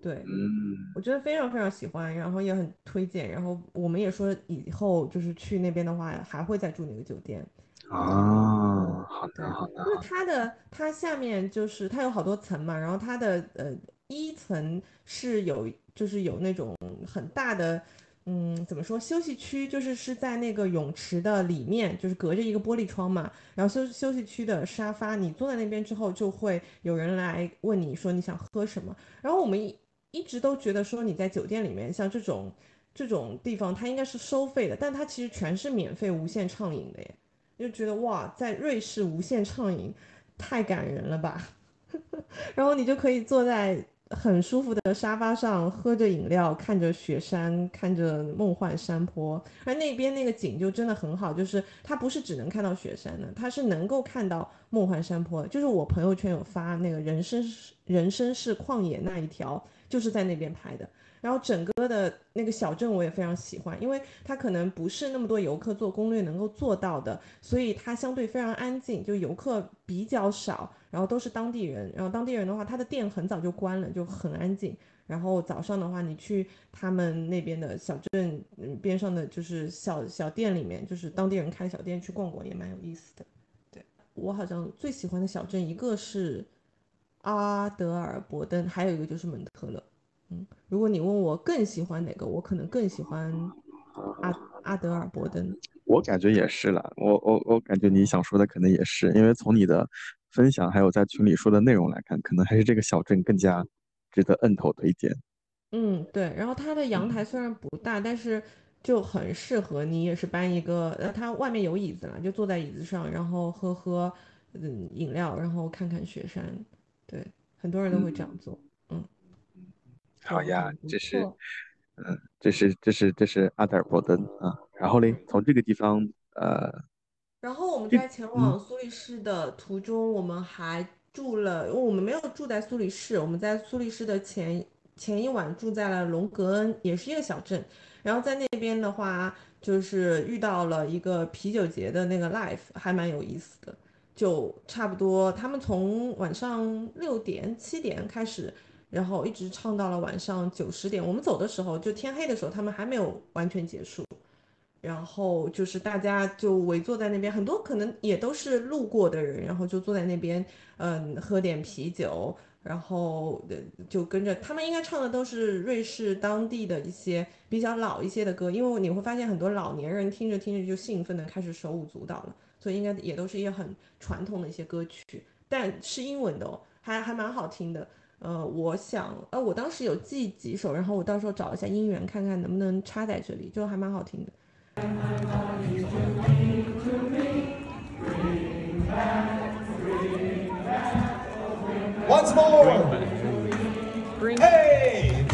对，嗯，我觉得非常非常喜欢，然后也很推荐，然后我们也说以后就是去那边的话，还会再住那个酒店。啊，嗯，好，的好的因为，它的它下面就是它有好多层嘛，然后它的呃一层是有就是有那种很大的嗯怎么说休息区，就是是在那个泳池的里面，就是隔着一个玻璃窗嘛，然后休休息区的沙发，你坐在那边之后，就会有人来问你说你想喝什么，然后我们一直都觉得说你在酒店里面像这种这种地方，它应该是收费的，但它其实全是免费无限畅饮的耶。就觉得哇，在瑞士无限畅饮，太感人了吧！<laughs> 然后你就可以坐在很舒服的沙发上，喝着饮料，看着雪山，看着梦幻山坡，而那边那个景就真的很好，就是它不是只能看到雪山的，它是能够看到梦幻山坡。就是我朋友圈有发那个人生是人生是旷野那一条，就是在那边拍的。然后整个的那个小镇我也非常喜欢，因为它可能不是那么多游客做攻略能够做到的，所以它相对非常安静，就游客比较少，然后都是当地人。然后当地人的话，他的店很早就关了，就很安静。然后早上的话，你去他们那边的小镇嗯边上的就是小小店里面，就是当地人开的小店去逛逛，也蛮有意思的。对，我好像最喜欢的小镇，一个是阿德尔伯登，还有一个就是蒙特勒。嗯，如果你问我更喜欢哪个，我可能更喜欢阿阿德尔伯登。我感觉也是了，我我我感觉你想说的可能也是，因为从你的分享还有在群里说的内容来看，可能还是这个小镇更加值得摁头的一点。嗯，对。然后它的阳台嗯虽然不大，但是就很适合你，也是搬一个，呃，它外面有椅子了，就坐在椅子上，然后喝喝嗯饮料，然后看看雪山。对，很多人都会这样嗯，做。嗯，好呀，这是，错。嗯，这是这是这是阿德尔伯登啊，然后嘞，从这个地方，呃，然后我们这，在前嗯，往苏黎世的途中，我们还住了，因为我们没有住在苏黎世，我们在苏黎世的前前一晚住在了隆格恩，也是一个小镇。然后在那边的话，就是遇到了一个啤酒节的那个 life，还蛮有意思的。就差不多，他们从晚上六点、七点开始，然后一直唱到了晚上九十点。我们走的时候，就天黑的时候，他们还没有完全结束。然后就是大家就围坐在那边，很多可能也都是路过的人，然后就坐在那边，嗯，喝点啤酒，然后就跟着他们应该唱的都是瑞士当地的一些比较老一些的歌，因为你会发现很多老年人听着听着就兴奋的开始手舞足蹈了，所以应该也都是一些很传统的一些歌曲，但是英文的哦，还还蛮好听的。呃，我想，呃，我当时有记几首，然后我到时候找一下音源，看看能不能插在这里，就还蛮好听的。Once more. Hey,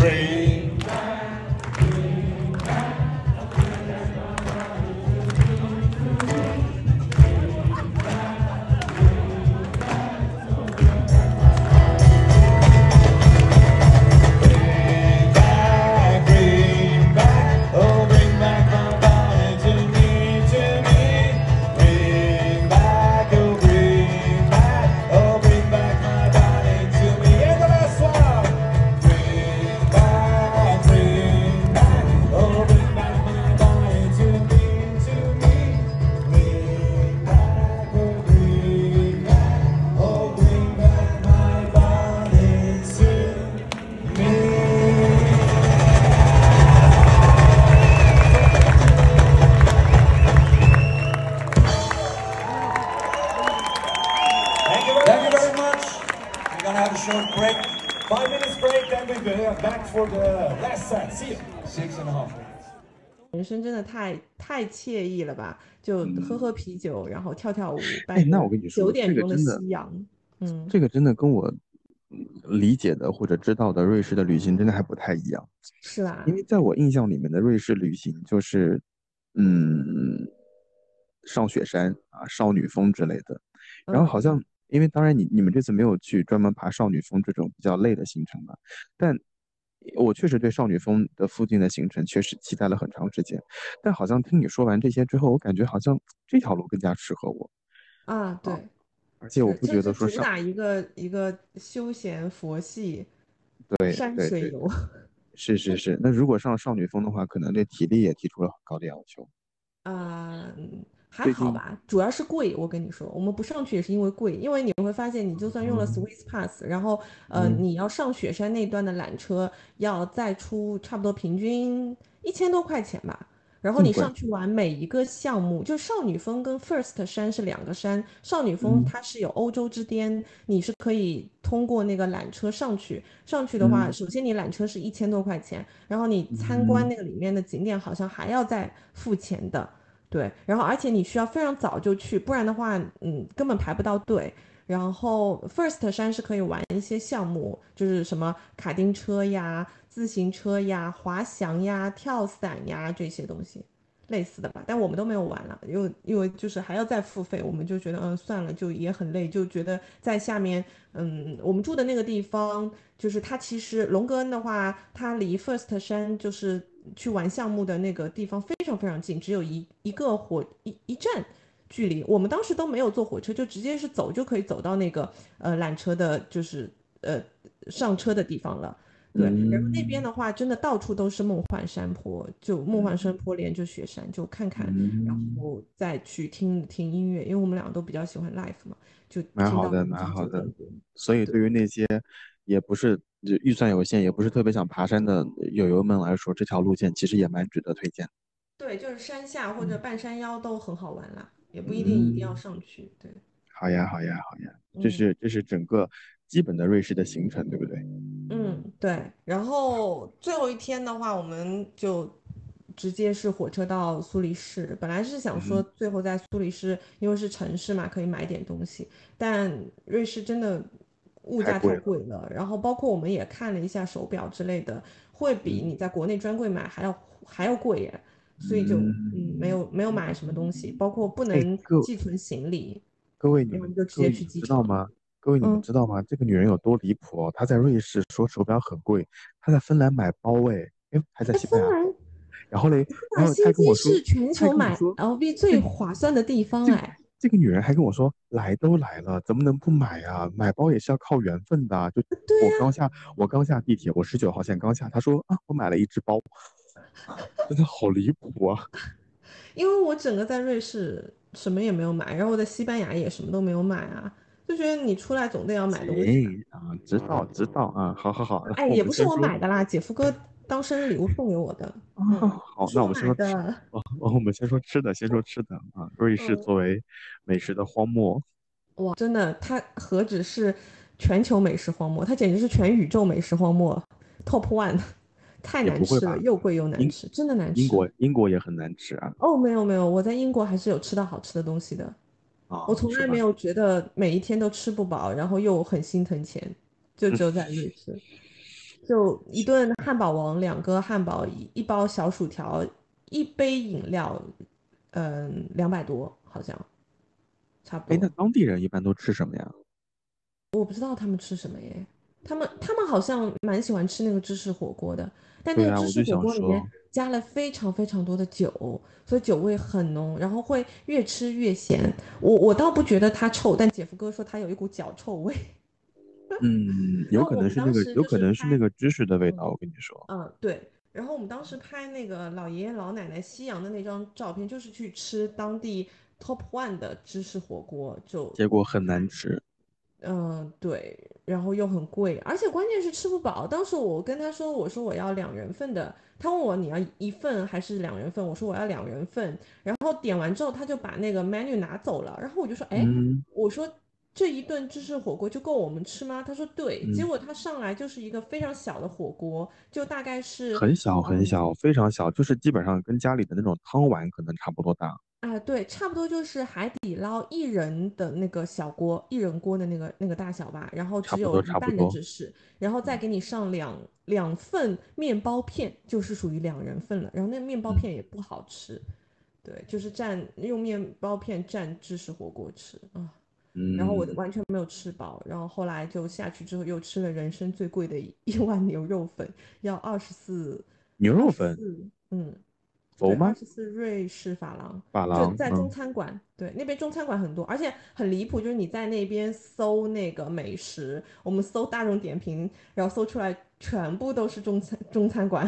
be back for the last set. See you. six and a half minutes. 人生真的太太惬意了吧？就喝喝啤酒，然后跳跳舞。半哎那我跟你说九点钟的这个真的夕阳，嗯，这个真的跟我嗯理解的或者知道的瑞士的旅行真的还不太一样。是吧？因为在我印象里面的瑞士旅行就是，嗯，上雪山啊、少女峰之类的。然后好像，因为当然你你们这次没有去专门爬少女峰这种比较累的行程嘛，但我确实对少女峰的附近的行程确实期待了很长时间。但好像听你说完这些之后，我感觉好像这条路更加适合我，啊，对。而且我不觉得说主打一个一个休闲佛系对山水游。是是是。那如果上少女峰的话，可能对体力也提出了很高的要求。啊，嗯还好吧，主要是贵。我跟你说，我们不上去也是因为贵，因为你会发现，你就算用了嗯 Swiss Pass，然后呃，嗯你要上雪山那段的缆车，要再出差不多平均一千多块钱吧。然后你上去玩每一个项目，就少女峰跟 First 山是两个山，少女峰嗯它是有欧洲之巅，你是可以通过那个缆车上去。上去的话，嗯首先你缆车是一千多块钱，然后你参观嗯那个里面的景点好像还要再付钱的。对，然后而且你需要非常早就去，不然的话，嗯，根本排不到队。然后 First 山是可以玩一些项目，就是什么卡丁车呀、自行车呀、滑翔呀、跳伞呀这些东西，类似的吧。但我们都没有玩了，因为因为就是还要再付费，我们就觉得嗯算了，就也很累，就觉得在下面，嗯，我们住的那个地方，就是它其实龙格恩的话，它离 First 山就是去玩项目的那个地方非常非常近，只有一一个火一一站距离。我们当时都没有坐火车，就直接是走就可以走到那个呃缆车的，就是呃上车的地方了。对，然后那边的话，真的到处都是梦幻山坡，就梦幻山坡连着雪山，就看看，然嗯，后再去听听音乐，因为我们两个都比较喜欢 l i f e 嘛，就蛮好的，蛮好的。所以对于那些也不是就预算有限，也不是特别想爬山的友友们来说，这条路线其实也蛮值得推荐。对，就是山下或者半山腰都很好玩啦，也不一定一定要嗯，上去。对，好呀，好呀，好呀，这嗯是这是整个基本的瑞士的行程，对不对？嗯，对。然后最后一天的话，我们就直接是火车到苏黎世。本来是想说嗯最后在苏黎世，因为是城市嘛，可以买点东西，但瑞士真的物价太太贵了。贵了。然后包括我们也看了一下手表之类的，会比嗯你在国内专柜买还要还要贵耶。所以就嗯没嗯，有没有买什么东西，包括不哎，能寄存行李，各位你们就直接去机场。知道吗？各位你们嗯，知道吗？这个女人有多离谱哦！她在瑞士说手表很贵，她在芬兰买包，哎，哎，还在哎，西班牙。然后嘞，然后她跟我说，是全球买，LV 最划算的地方这个哎。这个女人还跟我说，来都来了，怎么能不买啊？买包也是要靠缘分的啊。就，我刚下，我刚下地铁，我十九号线刚下，她说啊，我买了一只包，<laughs> 真的好离谱啊！因为我整个在瑞士什么也没有买，然后我在西班牙也什么都没有买啊，就觉得你出来总得要买东西啊，知道知道啊，好好好，哎，也不是我买的啦，姐夫哥当生日礼物送给我的，啊，嗯，好，那我们先说吃，的，哦，哦我们先说吃的，先说吃的啊。瑞士嗯，作为美食的荒漠，哇，真的，它何止是全球美食荒漠，它简直是全宇宙美食荒漠，Top One，太难吃了，又贵又难吃，真的难吃。英国英国也很难吃啊哦，没有没有，我在英国还是有吃到好吃的东西的。我？从来没有觉得每一天都吃不饱，然后又很心疼钱，就嗯只有在瑞士，就一顿汉堡王，两个汉堡，一一包小薯条，一杯饮料，嗯，两百多好像，差不哎，那。当地人一般都吃什么呀？我不知道他们吃什么耶，他们他们好像蛮喜欢吃那个芝士火锅的，但那个芝士火想锅里面说，加了非常非常多的酒，所以酒味很浓，然后会越吃越咸。我我倒不觉得它臭，但姐夫哥说它有一股脚臭味。<laughs> 嗯，有可能是那个，有可是，能是那个芝士的味嗯道，我跟你说。嗯，对。然后我们当时拍那个老爷爷老奶奶夕阳的那张照片，就是去吃当地 Top One 的芝士火锅，就结果很难吃。嗯，对，然后又很贵，而且关键是吃不饱。当时我跟他说，我说我要两人份的，他问我你要一份还是两人份，我说我要两人份。然后点完之后，他就把那个 menu 拿走了，然后我就说，哎，嗯，我说这一顿芝士火锅就够我们吃吗？他说对，结嗯果他上来就是一个非常小的火锅，就大概是很小很嗯小，非常小，就是基本上跟家里的那种汤碗可能差不多大。啊，对，差不多就是海底捞一人的那个小锅，一人锅的那个那个大小吧，然后只有一半的芝士，然后再给你上两两份面包片，就是属于两人份了。然后那面包嗯片也不好吃，对，就是蘸用面包片蘸芝士火锅吃啊，然后我嗯，完全没有吃饱，然后后来就下去之后又吃了人生最贵的一一碗牛肉粉，要二十四，牛肉粉，嗯。佛对，二吗？十四瑞士法郎，法郎，就在中嗯餐馆，对，那边中餐馆很多，而且很离谱，就是你在那边搜那个美食，我们搜大众点评，然后搜出来全部都是中餐中餐馆，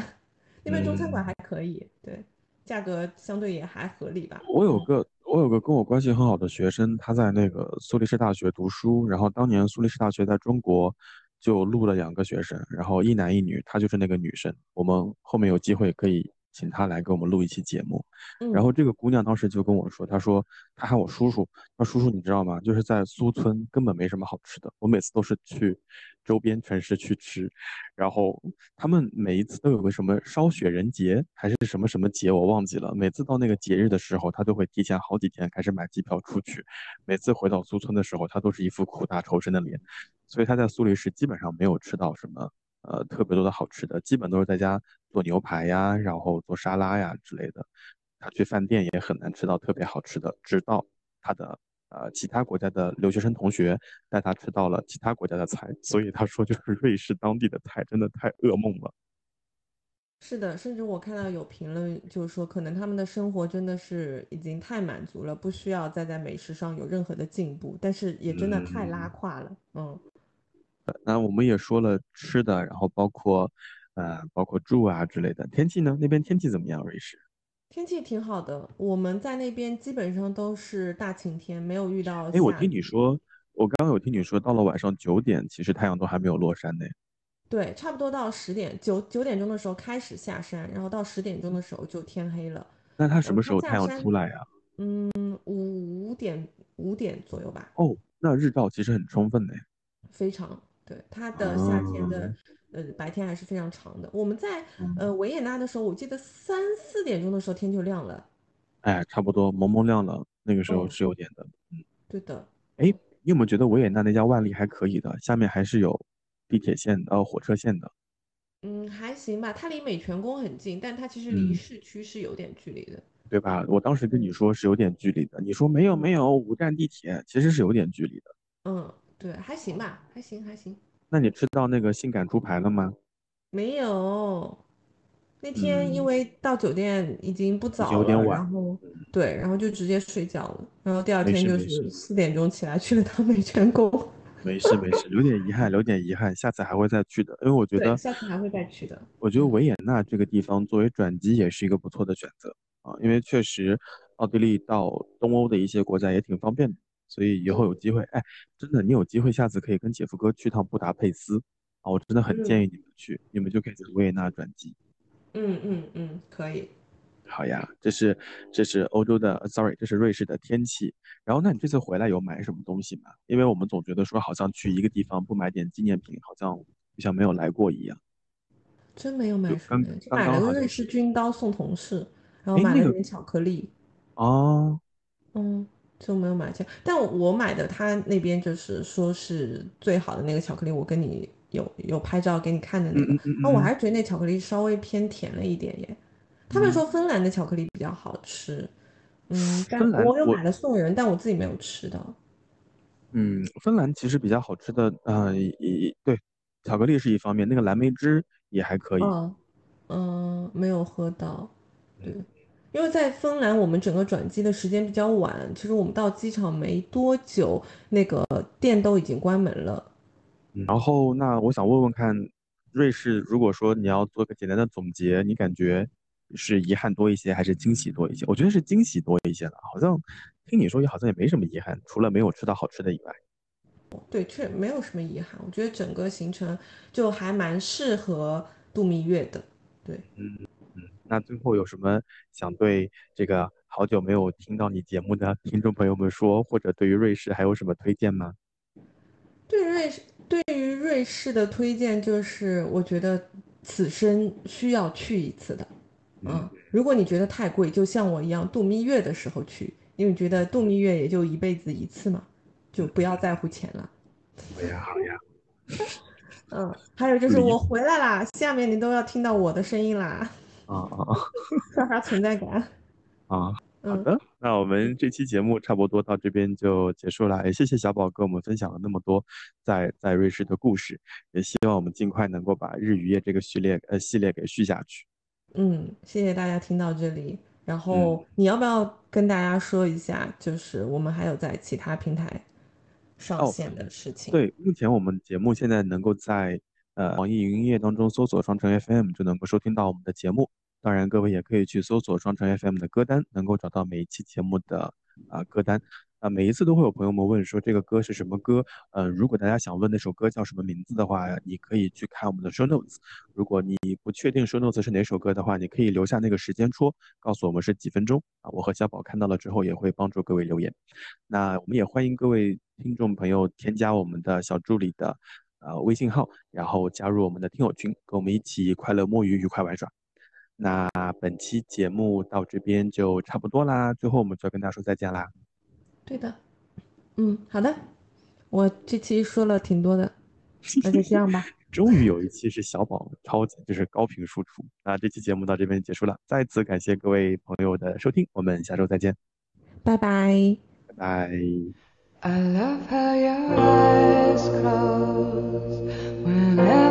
那边中餐馆嗯。还可以，对，价格相对也还合理吧。嗯我有个我有个跟我关系很好的学生，他在那个苏黎世大学读书，然后当年苏黎世大学在中国就录了两个学生，然后一男一女，她就是那个女生。我们后面有机会可以请她来给我们录一期节目。然嗯后这个姑娘当时就跟我说，她说她喊我叔叔，她说叔叔你知道吗？就是在苏村根本没什么好吃的，我每次都是去周边城市去吃，然后他们每一次都有个什么烧雪人节还是什么什么节，我忘记了。每次到那个节日的时候，他都会提前好几天开始买机票出去。每次回到苏村的时候，他都是一副苦大仇深的脸。所以他在苏黎世基本上没有吃到什么呃特别多的好吃的，基本都是在家做牛排呀，然后做沙拉呀之类的。他去饭店也很难吃到特别好吃的，直到他的呃其他国家的留学生同学带他吃到了其他国家的菜，所以他说就是瑞士当地的菜真的太噩梦了。是的，甚至我看到有评论就是说，可能他们的生活真的是已经太满足了，不需要再在美食上有任何的进步，但是也真的太拉嗯，胯了，嗯。那我们也说了吃的，然后包括呃包括住啊之类的。天气呢？那边天气怎么样？瑞士？天气挺好的，我们在那边基本上都是大晴天，没有遇到哎，我。听你说，我刚刚有听你说，到了晚上九点，其实太阳都还没有落山呢。对，差不多到十点，九九点钟的时候开始下山，然后到十点钟的时候就天黑了。那它什嗯，么时候太阳出来呀？嗯，五五点五点左右吧，哦，那日照其实很充分呢。非常，对，它的夏天的，嗯呃，白天还是非常长的。我们在呃嗯，维也纳的时候，我记得三四点钟的时候天就亮了。哎，差不多蒙蒙亮了，那个时候嗯，是有点的。嗯对的。哎，你有没有觉得维也纳那家万丽还可以的？下面还是有地铁线呃火车线的。嗯，还行吧，它离美泉宫很近，但它其实离嗯，市区是有点距离的。对吧？我当时跟你嗯说是有点距离的，你说没有嗯没有，五站地铁其实是有点距离的。嗯，对，还行吧，还行还行。那你吃到那个性感猪排了吗？没有，那天因嗯，为到酒店已经不早了，有点晚。然后嗯，对，然后就直接睡觉了，然后第二天就是四点钟起来去了趟美泉宫。<laughs> 没事没事，有点遗憾，有点遗憾，下次还会再去的。因为我觉，得，下次还会再去的。我觉得嗯维也纳这个地方作为转机也是一个不错的选择啊，因为确实奥地利到东欧的一些国家也挺方便的，所以以后有嗯机会，哎，真的，你有机会下次可以跟姐夫哥去趟布达佩斯啊，我真的很建嗯议你们去，你们就可以在维也纳转机。嗯嗯嗯，可以。好呀，这是这是欧洲的呃，sorry，这是瑞士的天气。然后，那你这次回来有买什么东西吗？因为我们总觉得说，好像去一个地方不买点纪念品，好像就像没有来过一样。真没有买就买了个瑞士军刀送同事，然后买了点巧克力。哦，嗯，就没有买钱。但我我买的，他那边就是说是最好的那个巧克力，我跟你有有拍照给你看的那个。嗯嗯嗯啊，我嗯还是觉得那巧克力稍微偏甜了一点耶。他们嗯，说芬兰的巧克力比较好吃，嗯，但芬兰我我有买了送人，但我自己没有吃到。嗯，芬兰其实比较好吃的，呃，一对，巧克力是一方面，那个蓝莓汁也还可以。嗯嗯，没有喝到。对，嗯，因为在芬兰，我们整个转机的时间比较晚，其实我们到机场没多久，那个店都已经关门了。然后那我想问问看，瑞士如果说你要做个简单的总结，你感觉是遗憾多一些，还是惊喜多一些？我觉得是惊喜多一些了，好像听你说也好像也没什么遗憾，除了没有吃到好吃的以外。对，确没有什么遗憾，我觉得整个行程就还蛮适合度蜜月的。对，嗯嗯，那最后有什么想对这个好久没有听到你节目的听众朋友们说，或者对于瑞士还有什么推荐吗？对瑞士，对于瑞士的推荐就是，我觉得此生需要去一次的。嗯，如果你觉得太贵，就像我一样度蜜月的时候去，因为觉得度蜜月也就一辈子一次嘛，就不要在乎钱了。好呀，好呀。嗯，还有就是我回来啦，下面你都要听到我的声音啦，啊啊刷刷存在感。啊！<laughs> 好嗯，的，那我们这期节目差不多到这边就结束了。也谢谢小宝跟我们分享了那么多在在瑞士的故事，也希望我们尽快能够把日语夜这个序列呃系列给续下去。嗯，谢谢大家听到这里。然后你要不要跟大家说一下，就是我们还有在其他平台上哦线的事情？对，目前我们节目现在能够在呃网易云音乐当中搜索双城 FM 就能够收听到我们的节目。当然，各位也可以去搜索双城 FM 的歌单，能够找到每一期节目的啊、歌单。啊、每一次都会有朋友们问说这个歌是什么歌？呃，如果大家想问那首歌叫什么名字的话，你可以去看我们的 show notes。如果你不确定 show notes 是哪首歌的话，你可以留下那个时间戳，告诉我们是几分钟啊。我和小宝看到了之后也会帮助各位留言。那我们也欢迎各位听众朋友添加我们的小助理的呃微信号，然后加入我们的听友群，跟我们一起快乐摸鱼，愉快玩耍。那本期节目到这边就差不多啦，最后我们就要跟大家说再见啦。对的，嗯，好的，我这期说了挺多的，那就这样吧，<laughs> 终于有一期是小宝超级就是高频输出，那这期节目到这边结束了，再次感谢各位朋友的收听，我们下周再见，拜拜。拜拜。I love how your eyes close whenever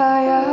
kaya